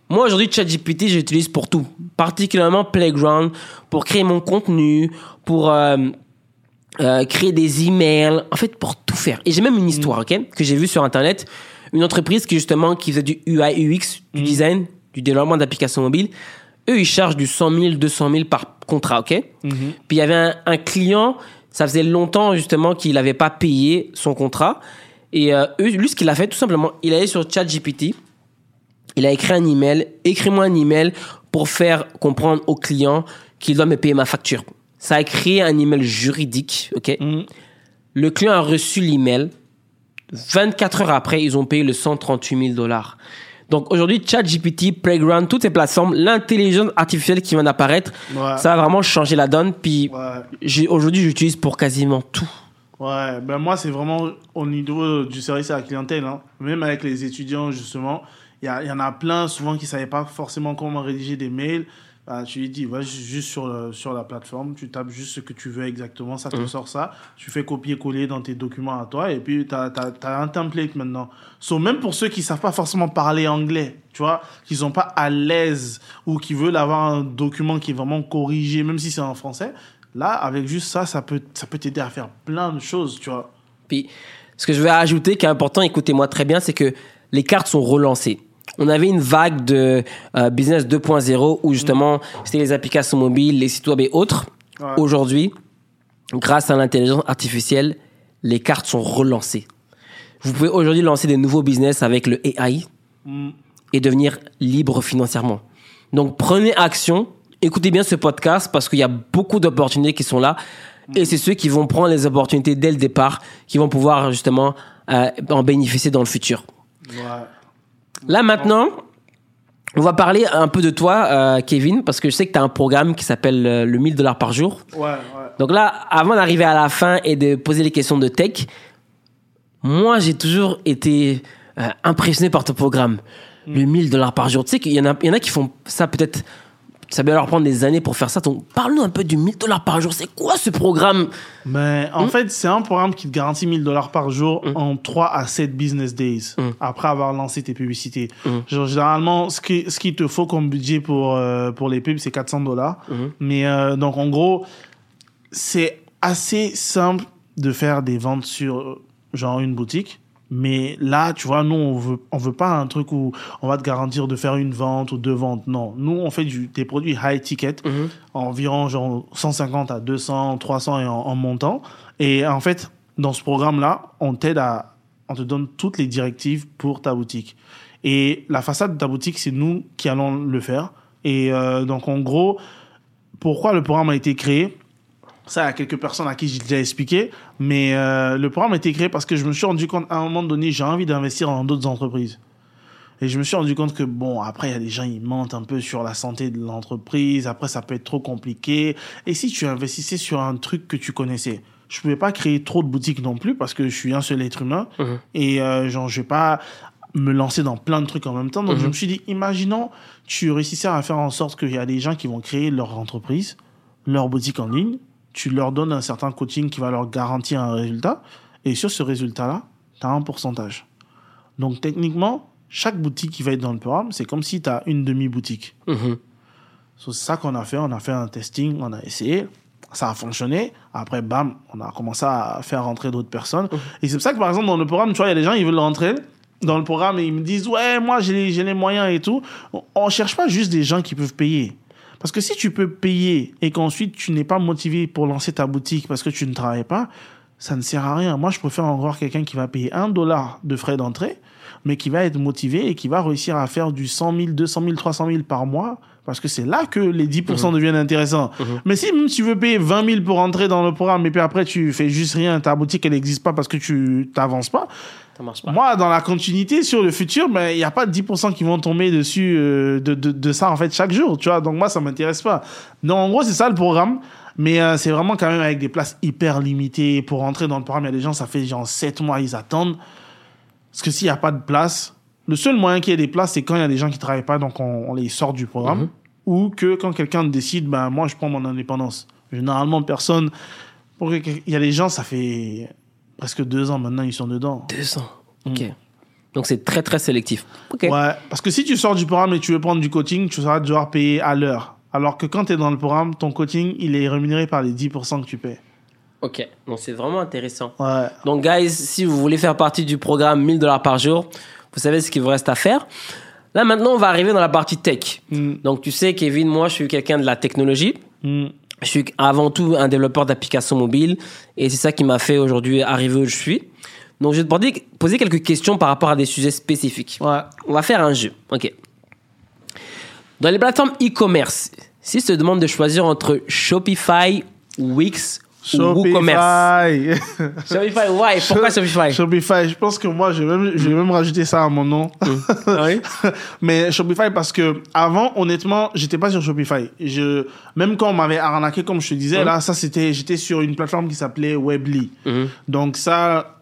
Moi, aujourd'hui, ChatGPT, j'utilise pour tout. Particulièrement Playground, pour créer mon contenu, pour euh, euh, créer des emails, en fait, pour tout faire. Et j'ai même une histoire, ok, que j'ai vue sur Internet. Une entreprise qui, justement, qui faisait du UI, UX, du design, du développement d'applications mobiles. Eux, ils chargent du 100 000, 200 000 par contrat, ok? Puis il y avait un, un client, ça faisait longtemps, justement, qu'il n'avait pas payé son contrat. Et euh, eux, lui, ce qu'il a fait, tout simplement, il est allé sur ChatGPT, il a écrit un email, écris-moi un email pour faire comprendre au client qu'il doit me payer ma facture. Ça a créé un email juridique, ok? Le client a reçu l'email. 24 heures après, ils ont payé le 138 000 dollars. Donc aujourd'hui, ChatGPT, Playground, toutes ces plateformes, l'intelligence artificielle qui vient d'apparaître, Ouais. ça a vraiment changé la donne. Puis Ouais. aujourd'hui, j'utilise pour quasiment tout. Ouais, ben moi, c'est vraiment au niveau du service à la clientèle. Hein. Même avec les étudiants, justement, il y, a- il y en a plein, souvent, qui ne savaient pas forcément comment rédiger des mails. Bah, tu lui dis, va juste sur, le- sur la plateforme, tu tapes juste ce que tu veux exactement, ça te sort ça. Tu fais copier-coller dans tes documents à toi, et puis tu as, un template maintenant. So, même pour ceux qui ne savent pas forcément parler anglais, tu vois, qui sont pas à l'aise ou qui veulent avoir un document qui est vraiment corrigé, même si c'est en français, là, avec juste ça, ça peut ça peut t'aider à faire plein de choses, tu vois. Puis, ce que je vais ajouter qui est important, écoutez-moi très bien, c'est que les cartes sont relancées. On avait une vague de euh, business 2.0 où justement c'était les applications mobiles, les sites web et autres. Ouais. Aujourd'hui, grâce à l'intelligence artificielle, les cartes sont relancées. Vous pouvez aujourd'hui lancer des nouveaux business avec le AI Mm. et devenir libre financièrement. Donc prenez action, écoutez bien ce podcast parce qu'il y a beaucoup d'opportunités qui sont là et c'est ceux qui vont prendre les opportunités dès le départ qui vont pouvoir justement euh, en bénéficier dans le futur. Ouais. Là maintenant, on va parler un peu de toi, euh, Kevin, parce que je sais que tu as un programme qui s'appelle euh, le 1000 dollars par jour. Ouais, ouais. Donc là, avant d'arriver à la fin et de poser les questions de tech, moi, j'ai toujours été euh, impressionné par ton programme. Le 1000 dollars par jour. Tu sais qu'il y y en a qui font ça peut-être ça va leur prendre des années pour faire ça. Donc, parle-nous un peu du 1000 dollars par jour. C'est quoi ce programme? Mais en Hmm? fait, c'est un programme qui te garantit 1000 dollars par jour en 3 à 7 business days Hmm. après avoir lancé tes publicités. Genre, généralement, ce qui- ce qu'il te faut comme budget pour, euh, pour les pubs, c'est 400 dollars. Hmm. Mais euh, donc, en gros, c'est assez simple de faire des ventes sur euh, genre une boutique. Mais là, tu vois, nous, on veut, on veut pas un truc où on va te garantir de faire une vente ou deux ventes. Non, nous, on fait du, des produits high ticket, environ genre 150 à 200, 300 et en, en montant. Et en fait, dans ce programme-là, on t'aide à, on te donne toutes les directives pour ta boutique. Et la façade de ta boutique, c'est nous qui allons le faire. Et euh, donc, en gros, pourquoi le programme a été créé? Ça, il y a quelques personnes à qui j'ai déjà expliqué, mais euh, le programme a été créé parce que je me suis rendu compte, à un moment donné, j'ai envie d'investir dans d'autres entreprises. Et je me suis rendu compte que, bon, après, il y a des gens, ils mentent un peu sur la santé de l'entreprise, après, ça peut être trop compliqué. Et si tu investissais sur un truc que tu connaissais? Je pouvais pas créer trop de boutiques non plus parce que je suis un seul être humain. Mhm. Et euh, genre, je vais pas me lancer dans plein de trucs en même temps. Donc, je me suis dit, imaginons, tu réussissais à faire en sorte qu'il y a des gens qui vont créer leur entreprise, leur boutique en ligne, tu leur donnes un certain coaching qui va leur garantir un résultat, et sur ce résultat-là, tu as un pourcentage. Donc techniquement, chaque boutique qui va être dans le programme, c'est comme si tu as une demi-boutique. Mhm. So, c'est ça qu'on a fait, on a fait un testing, on a essayé, ça a fonctionné, après bam, on a commencé à faire rentrer d'autres personnes. Et c'est pour ça que par exemple dans le programme, tu vois, il y a des gens, ils veulent rentrer dans le programme et ils me disent, ouais, moi j'ai les, les moyens et tout. On- On cherche pas juste des gens qui peuvent payer. Parce que si tu peux payer et qu'ensuite tu n'es pas motivé pour lancer ta boutique parce que tu ne travailles pas, ça ne sert à rien. Moi, je préfère encore quelqu'un qui va payer un dollar de frais d'entrée, mais qui va être motivé et qui va réussir à faire du 100 000, 200 000, 300 000 par mois, parce que c'est là que les 10% deviennent intéressants. Mais si même tu veux payer 20 000 pour entrer dans le programme, et puis après tu fais juste rien, ta boutique elle n'existe pas parce que tu t'avances pas, pas. moi, dans la continuité sur le futur, ben, il n'y a pas de 10% qui vont tomber dessus euh, de, de, de ça, en fait, chaque jour, tu vois. Donc, moi, ça m'intéresse pas. Donc, en gros, c'est ça le programme. Mais euh, c'est vraiment quand même avec des places hyper limitées. Pour rentrer dans le programme, il y a des gens, ça fait genre 7 mois, ils attendent. Parce que s'il n'y a pas de place, le seul moyen qu'il y ait des places, c'est quand il y a des gens qui travaillent pas, donc on, on les sort du programme. Mhm. Ou que quand quelqu'un décide, ben, moi, je prends mon indépendance. Généralement, personne. Pour Il y a des gens, ça fait presque deux ans maintenant, ils sont dedans. 200. Ok. Donc c'est très très sélectif. Ouais, parce que si tu sors du programme et tu veux prendre du coaching, tu seras devoir payer à l'heure. Alors que quand tu es dans le programme, ton coaching, il est rémunéré par les 10% que tu paies. Ok. Donc c'est vraiment intéressant. Ouais. Donc, guys, si vous voulez faire partie du programme 1000 dollars par jour, vous savez ce qu'il vous reste à faire. Là, maintenant, on va arriver dans la partie tech. Mm. Donc, tu sais, Kevin, moi, je suis quelqu'un de la technologie. Mm. Je suis avant tout un développeur d'applications mobiles. Et c'est ça qui m'a fait aujourd'hui arriver où je suis. Donc, je vais te poser- poser quelques questions par rapport à des sujets spécifiques. Ouais. On va faire un jeu. OK. Dans les plateformes e-commerce, si je te demande de choisir entre Shopify, Wix WooCommerce. Shopify. [LAUGHS] Shopify, why? Pourquoi Shopify? Shopify. Je pense que moi, je vais même, je vais même rajouter ça à mon nom. Oui? [LAUGHS] Mais Shopify parce que avant, honnêtement, j'étais pas sur Shopify. Je, même quand on m'avait arnaqué, comme je te disais, là, ça c'était, j'étais sur une plateforme qui s'appelait Webly. Mhm. Donc ça,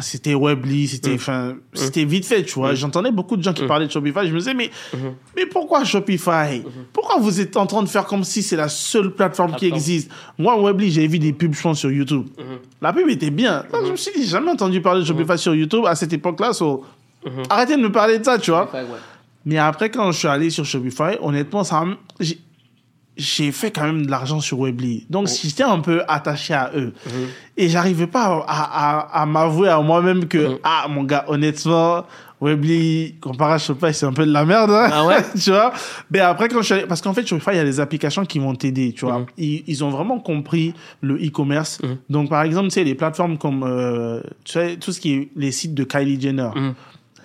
c'était Webly, c'était, enfin, c'était vite fait, tu vois. J'entendais beaucoup de gens qui parlaient de Shopify. Je me disais, mais, mais pourquoi Shopify? Pourquoi vous êtes en train de faire comme si c'est la seule plateforme qui existe? Moi, Webly, j'ai vu des pubs, je pense, sur YouTube. La pub était bien. Je me suis dit, j'ai jamais entendu parler de Shopify sur YouTube à cette époque-là, so, arrêtez de me parler de ça, tu vois. Mais après, quand je suis allé sur Shopify, honnêtement, ça, j'ai- j'ai fait quand même de l'argent sur Webly. Donc, j'étais un peu attaché à eux. Et j'arrivais pas à, à, à m'avouer à moi-même que, ah, mon gars, honnêtement, Webly, comparé à Shopify, c'est un peu de la merde. hein. Ah ouais? [LAUGHS] Tu vois? Mais après, quand je suis allé... Parce qu'en fait, Shopify, il y a des applications qui vont t'aider, tu vois. Ils, ils ont vraiment compris le e-commerce. Donc, par exemple, tu sais, les plateformes comme, euh, tu sais, tout ce qui est les sites de Kylie Jenner Mhm.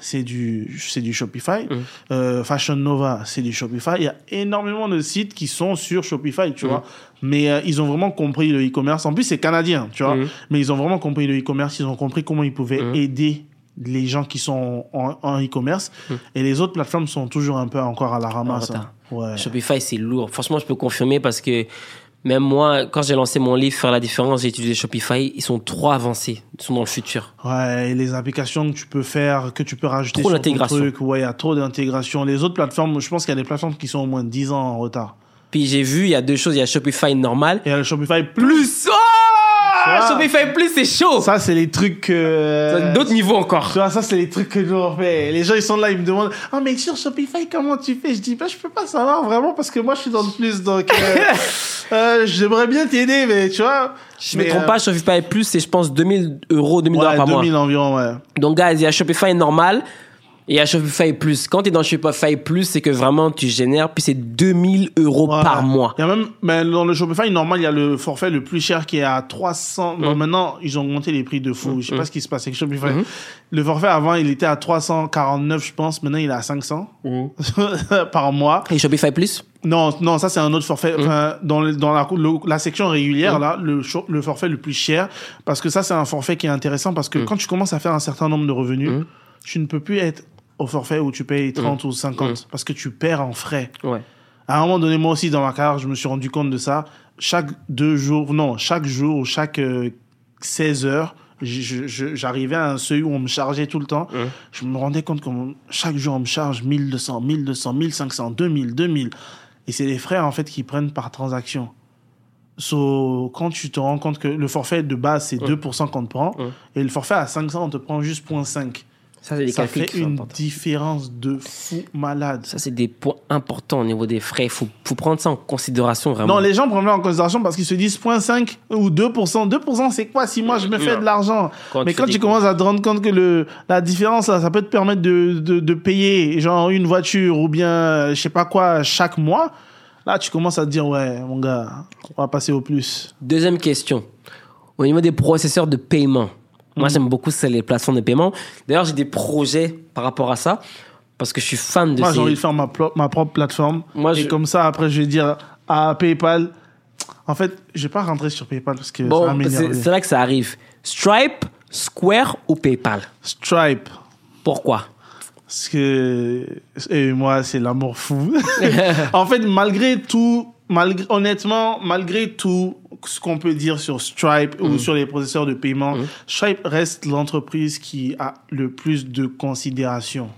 C'est du c'est du Shopify. Euh, Fashion Nova, c'est du Shopify. Il y a énormément de sites qui sont sur Shopify, tu vois. Mais euh, ils ont vraiment compris le e-commerce. En plus, c'est canadien, tu vois. Mhm. Mais ils ont vraiment compris le e-commerce. Ils ont compris comment ils pouvaient aider les gens qui sont en, en e-commerce. Et les autres plateformes sont toujours un peu encore à la ramasse. hein. Ouais. Shopify, c'est lourd. Franchement, je peux confirmer parce que même moi, quand j'ai lancé mon livre Faire la différence, j'ai utilisé Shopify. Ils sont trop avancés. Ils sont dans le futur. Ouais, et les applications que tu peux faire, que tu peux rajouter Trop sur ton d'intégration. truc. Ouais, il y a trop d'intégration. Les autres plateformes, je pense qu'il y a des plateformes qui sont au moins 10 ans en retard. Puis j'ai vu, il y a deux choses. Il y a Shopify normal. Et le Shopify Plus. Plus. Oh vois, Shopify Plus, c'est chaud. Ça, c'est les trucs. euh, D'autres niveaux encore. Tu vois, ça, c'est les trucs que nous on fait. Les gens, ils sont là, ils me demandent Ah, mais sur Shopify, comment tu fais? Je dis Bah, je peux pas savoir vraiment parce que moi, je suis dans le plus. Donc, euh, [LAUGHS] euh, j'aimerais bien t'aider, mais tu vois. Je me trompe pas, Shopify Plus, c'est je pense 2000 euros, 2000 dollars par mois. 2000 environ, ouais. Donc, guys, il y a Shopify normal et a Shopify Plus. Quand tu es dans Shopify Plus, c'est que vraiment tu génères, puis c'est 2000 euros par mois. Il y a même, mais dans le Shopify normal, il y a le forfait le plus cher qui est à 300. Bon, maintenant, ils ont augmenté les prix de fou. Je sais pas ce qui se passe avec Shopify. Le forfait avant, il était à 349, je pense. Maintenant, il est à 500 [LAUGHS] par mois. Et Shopify Plus? Non, non, ça c'est un autre forfait. Enfin, dans le- dans la, le- la section régulière là, le, le forfait le plus cher, parce que ça c'est un forfait qui est intéressant parce que quand tu commences à faire un certain nombre de revenus, tu ne peux plus être au forfait où tu payes 30 ou 50 parce que tu perds en frais. Ouais. À un moment donné, moi aussi, dans ma carrière, je me suis rendu compte de ça. Chaque deux jours, non, chaque jour ou chaque euh, 16 heures, je- je- je- j'arrivais à un seuil où on me chargeait tout le temps. Je me rendais compte que chaque jour, on me charge 1200, 1200, 1500, 2000, 2000. Et c'est les frais, en fait, qui prennent par transaction. So, quand tu te rends compte que le forfait de base, c'est 2% qu'on te prend, et le forfait à 500, on te prend juste 0.5. Ça, c'est des Ça calculs fait une différence de fou malade. Ça, c'est des points importants au niveau des frais. Il faut, faut prendre ça en considération vraiment. Non, les gens prennent ça en considération parce qu'ils se disent 0.5 ou 2%. 2%, c'est quoi si moi je me fais Non. de l'argent? Mais quand tu quoi commences à te rendre compte que le, la différence, là, ça peut te permettre de, de, de payer genre une voiture ou bien je sais pas quoi chaque mois, là tu commences à te dire ouais, mon gars, on va passer au plus. Deuxième question. Au niveau des processeurs de paiement, moi Mhm. j'aime beaucoup c'est les plateformes de paiement. D'ailleurs, j'ai des projets par rapport à ça parce que je suis fan de Moi ces... j'ai envie de faire ma, propre plateforme. Moi, et je- comme ça, après je vais dire à PayPal. En fait, je vais pas rentrer sur PayPal parce que Bon, c'est là que ça arrive. Stripe, Square ou PayPal? Stripe. Pourquoi? Parce que et moi, c'est l'amour fou. [LAUGHS] en fait, malgré tout, malgré, honnêtement, malgré tout ce qu'on peut dire sur Stripe Mm. ou sur les processeurs de paiement, Stripe reste l'entreprise qui a le plus de considération.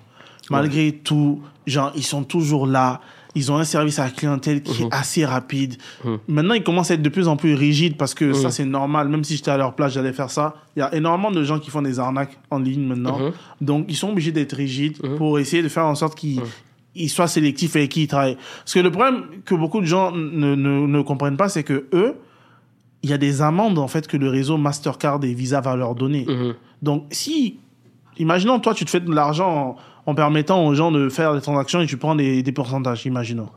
Malgré tout, genre, ils sont toujours là. Ils ont un service à la clientèle qui Mm-hmm. est assez rapide. Maintenant, ils commencent à être de plus en plus rigides parce que Mm. ça, c'est normal. Même si j'étais à leur place, j'allais faire ça. Il y a énormément de gens qui font des arnaques en ligne maintenant. Mm-hmm. Donc, ils sont obligés d'être rigides pour essayer de faire en sorte qu'ils Mm. Ils soient sélectifs avec qui ils travaillent. Parce que le problème que beaucoup de gens ne, ne, ne comprennent pas, c'est que eux, il y a des amendes, en fait, que le réseau Mastercard et Visa va leur donner. Mhm. Donc, si, imaginons, toi, tu te fais de l'argent en, en permettant aux gens de faire des transactions et tu prends des, des pourcentages, imaginons.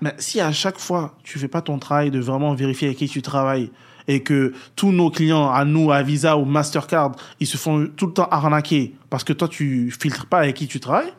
Mais si à chaque fois, tu fais pas ton travail de vraiment vérifier avec qui tu travailles et que tous nos clients, à nous, à Visa ou Mastercard, ils se font tout le temps arnaquer parce que toi, tu filtres pas avec qui tu travailles,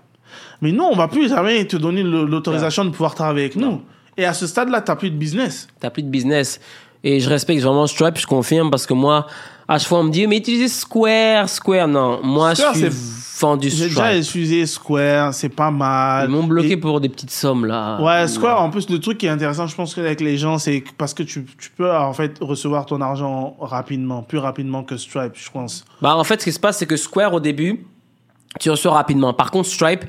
mais nous, on va plus jamais te donner l'autorisation de pouvoir travailler avec nous. Et à ce stade-là, tu plus de business. T'as plus de business. Et je respecte vraiment Stripe, je confirme, parce que moi, à chaque fois, on me dit, mais utilisez Square, Square. Non, moi, Square, je suis c'est- vendu J'ai déjà Stripe. utilisé Square, c'est pas mal. Ils m'ont bloqué Et- pour des petites sommes, là. Ouais, Square, en plus, le truc qui est intéressant, je pense que avec les gens, c'est parce que tu, tu peux, en fait, recevoir ton argent rapidement, plus rapidement que Stripe, je pense. Bah, en fait, ce qui se passe, c'est que Square, au début, tu reçois rapidement. Par contre, Stripe,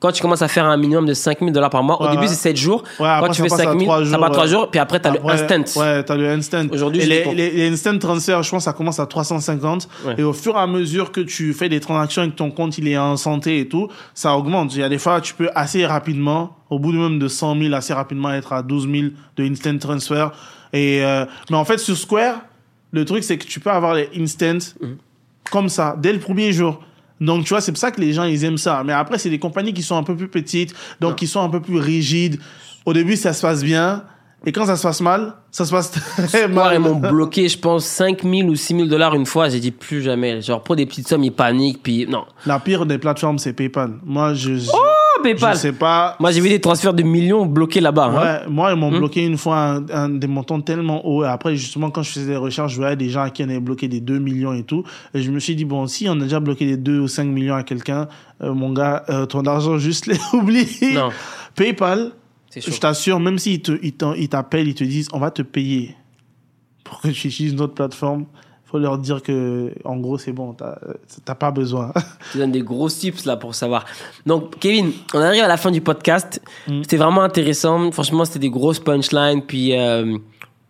quand tu commences à faire un minimum de 5000 dollars par mois, au début, ouais. c'est 7 jours. Ouais, après, quand tu fais passe à 5000, trois ça jours, va 3 ouais. jours, puis après, t'as le instant. Ouais, t'as le instant. Aujourd'hui, les, instant transfers, je pense, ça commence à 350. Ouais. Et au fur et à mesure que tu fais des transactions et que ton compte, il est en santé et tout, ça augmente. Il y a des fois, tu peux assez rapidement, au bout de même de 100 000, assez rapidement être à 12 000 de instant transfer. Et, euh, mais en fait, sur Square, le truc, c'est que tu peux avoir les instant Mhm. comme ça, dès le premier jour. Donc, tu vois, c'est pour ça que les gens, ils aiment ça. Mais après, c'est des compagnies qui sont un peu plus petites, donc qui sont un peu plus rigides. Au début, ça se passe bien. Et quand ça se passe mal, ça se passe très mal. ils m'ont bloqué, je pense, 5000 ou 6000 dollars une fois. J'ai dit plus jamais. Genre, pour des petites sommes, ils paniquent, puis non. La pire des plateformes, c'est PayPal. Moi, je, je, Oh, PayPal. je sais pas. Moi, j'ai vu des transferts de millions bloqués là-bas. hein. Ouais, moi, ils Hmm? m'ont bloqué une fois un, un- des montants tellement hauts. Et après, justement, quand je faisais des recherches, je voyais des gens à qui on avait bloqué des 2 millions et tout. Et je me suis dit, bon, si on a déjà bloqué des 2 ou 5 millions à quelqu'un, euh, mon gars, euh, ton argent, [LAUGHS] juste les oublie. Non. PayPal, je t'assure, même s'ils te- ils ils t'appellent, ils te disent, on va te payer pour que tu utilises notre plateforme, faut leur dire que, en gros, c'est bon, t'as t'as pas besoin. [LAUGHS] Tu donnes des gros tips là pour savoir. Donc, Kevin, on arrive à la fin du podcast. Mm. C'était vraiment intéressant. Franchement, c'était des grosses punchlines. Puis, euh,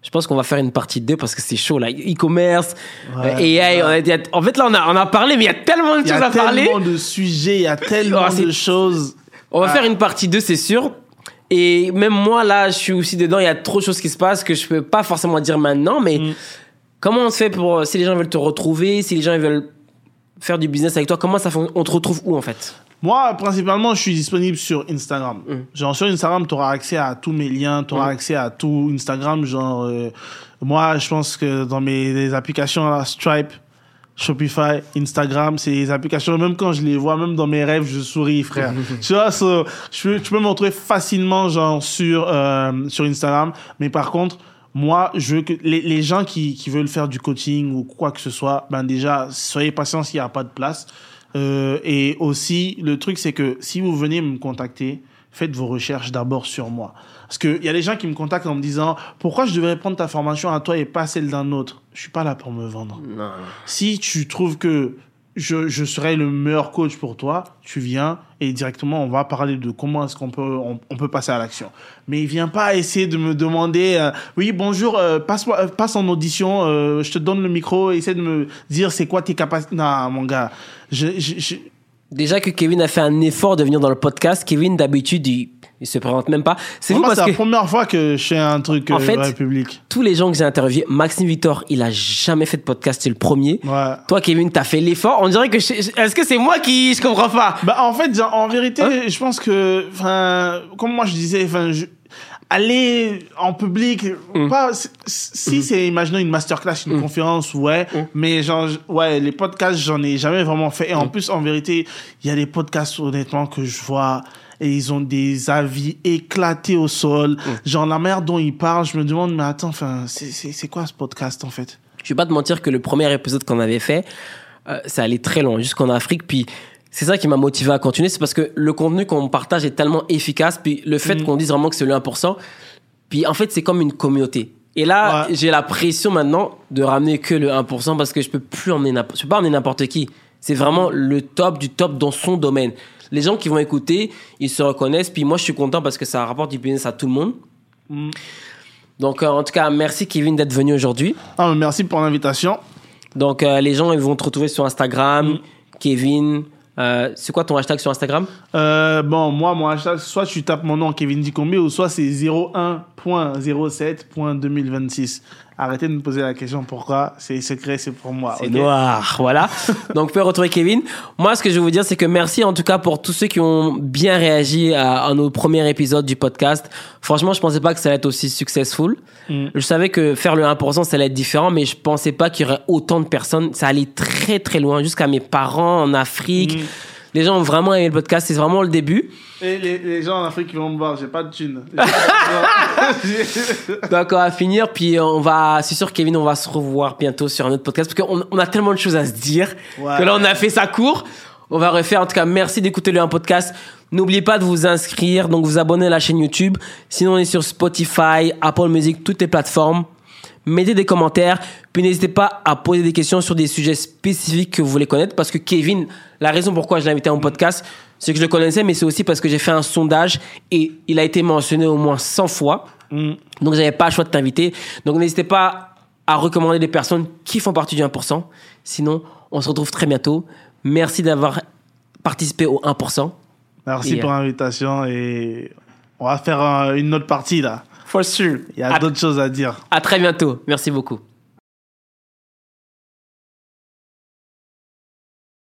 je pense qu'on va faire une partie 2 parce que c'est chaud là. E-commerce, Ouais. euh, AI. on a- il y a- en fait, là, on a, on a parlé, mais il y a tellement de Il y choses a à parler. tellement de sujets, il y a [LAUGHS] tellement Oh, de choses. On va Ah. faire une partie 2, c'est sûr. Et même moi, là, je suis aussi dedans. Il y a trop de choses qui se passent que je peux pas forcément dire maintenant. Mais Mm. Comment on se fait pour, si les gens veulent te retrouver, si les gens ils veulent faire du business avec toi, comment ça fon- On te retrouve où en fait? Moi, principalement, je suis disponible sur Instagram. Mm. Genre, sur Instagram, tu auras accès à tous mes liens, tu auras Mm. accès à tout Instagram. Genre, euh, moi, je pense que dans mes les applications, là, Stripe, Shopify, Instagram, c'est des applications, même quand je les vois, même dans mes rêves, je souris, frère. [LAUGHS] tu vois, so, je peux, tu peux me retrouver facilement, genre, sur, euh, sur Instagram. Mais par contre, moi, je veux que les, les gens qui, qui veulent faire du coaching ou quoi que ce soit, ben déjà, soyez patients s'il n'y a pas de place. Euh, et aussi, le truc, c'est que si vous venez me contacter, faites vos recherches d'abord sur moi. Parce qu'il y a des gens qui me contactent en me disant pourquoi je devrais prendre ta formation à toi et pas celle d'un autre? Je suis pas là pour me vendre. Non. Si tu trouves que je, je serai le meilleur coach pour toi, tu viens et directement on va parler de comment est-ce qu'on peut on, peut passer à l'action. Mais viens pas essayer de me demander euh, oui bonjour euh, passe euh, passe en audition je te donne le micro essaie de me dire c'est quoi tes capacités non mon gars je, je- Déjà que Kevin a fait un effort de venir dans le podcast. Kevin, d'habitude, il, il se présente même pas. C'est vous parce c'est que la première fois que je fais un truc En euh, fait- public tous les gens que j'ai interviewés, Maxime Victor, il a jamais fait de podcast, c'est le premier. ouais Toi, Kevin, t'as fait l'effort. On dirait que je- est-ce que c'est moi qui je comprends pas? Bah, en fait, en vérité, Hein? je pense que, enfin, comme moi je disais, enfin, je- aller en public, Mm. pas, si- si c'est, imaginons une masterclass, une conférence, ouais, Mm. mais genre, ouais, les podcasts, j'en ai jamais vraiment fait. Et en plus, en vérité, il y a des podcasts, honnêtement, que je vois, et ils ont des avis éclatés au sol. Mm. Genre, la manière dont ils parlent, je me demande, mais attends, enfin, c'est, quoi ce podcast, en fait? Je vais pas te mentir que le premier épisode qu'on avait fait, euh, ça allait très loin, jusqu'en Afrique. Puis c'est ça qui m'a motivé à continuer, c'est parce que le contenu qu'on partage est tellement efficace. Puis le fait Mhm. qu'on dise vraiment que c'est le 1%, puis en fait, c'est comme une communauté. Et là, Ouais. j'ai la pression maintenant de ramener que le 1% parce que je peux plus emmener n'importe, je peux pas emmener n'importe qui. C'est vraiment le top du top dans son domaine. Les gens qui vont écouter, ils se reconnaissent. Puis moi, je suis content parce que ça rapporte du business à tout le monde. Mm. Donc, euh, en tout cas, merci Kevin d'être venu aujourd'hui. Ah, merci pour l'invitation. Donc, euh, les gens, ils vont te retrouver sur Instagram, Kevin. Euh, c'est quoi ton hashtag sur Instagram? Euh, bon, moi, mon hashtag, soit tu tapes mon nom Kevin Dicombe ou soit c'est 01.07.2026. Arrêtez de me poser la question pourquoi? C'est secret, c'est pour moi. C'est ok? noir, voilà. [LAUGHS] Donc, vous pouvez retrouver Kevin. Moi, ce que je vais vous dire, c'est que merci en tout cas pour tous ceux qui ont bien réagi à, à nos premiers épisodes du podcast. Franchement, je pensais pas que ça allait être aussi successful. Mm. Je savais que faire le 1%, ça allait être différent, mais je pensais pas qu'il y aurait autant de personnes. Ça allait très très loin, jusqu'à mes parents en Afrique. Mm. Les gens ont vraiment aimé le podcast. C'est vraiment le début. Et les, les gens en Afrique qui vont me voir, j'ai pas de thunes. [LAUGHS] [LAUGHS] D'accord, à finir. Puis euh, on va, c'est sûr, Kevin, on va se revoir bientôt sur un autre podcast parce qu'on on a tellement de choses à se dire Ouais. que là, on a fait ça court. On va refaire. En tout cas, merci d'écouter le un podcast. N'oubliez pas de vous inscrire, donc vous abonner à la chaîne YouTube. Sinon, on est sur Spotify, Apple Music, toutes les plateformes. Mettez des commentaires, puis n'hésitez pas à poser des questions sur des sujets spécifiques que vous voulez connaître, parce que Kevin, la raison pourquoi je l'ai invité à mon podcast, c'est que je le connaissais, mais c'est aussi parce que j'ai fait un sondage et il a été mentionné au moins 100 fois. Mm. Donc, j'avais pas le choix de t'inviter. Donc, n'hésitez pas à recommander des personnes qui font partie du 1%. Sinon, on se retrouve très bientôt. Merci d'avoir participé au 1%. Merci pour l'invitation et on va faire euh, une autre partie là. For sure. Il y a d'autres choses à dire. à très bientôt. Merci beaucoup.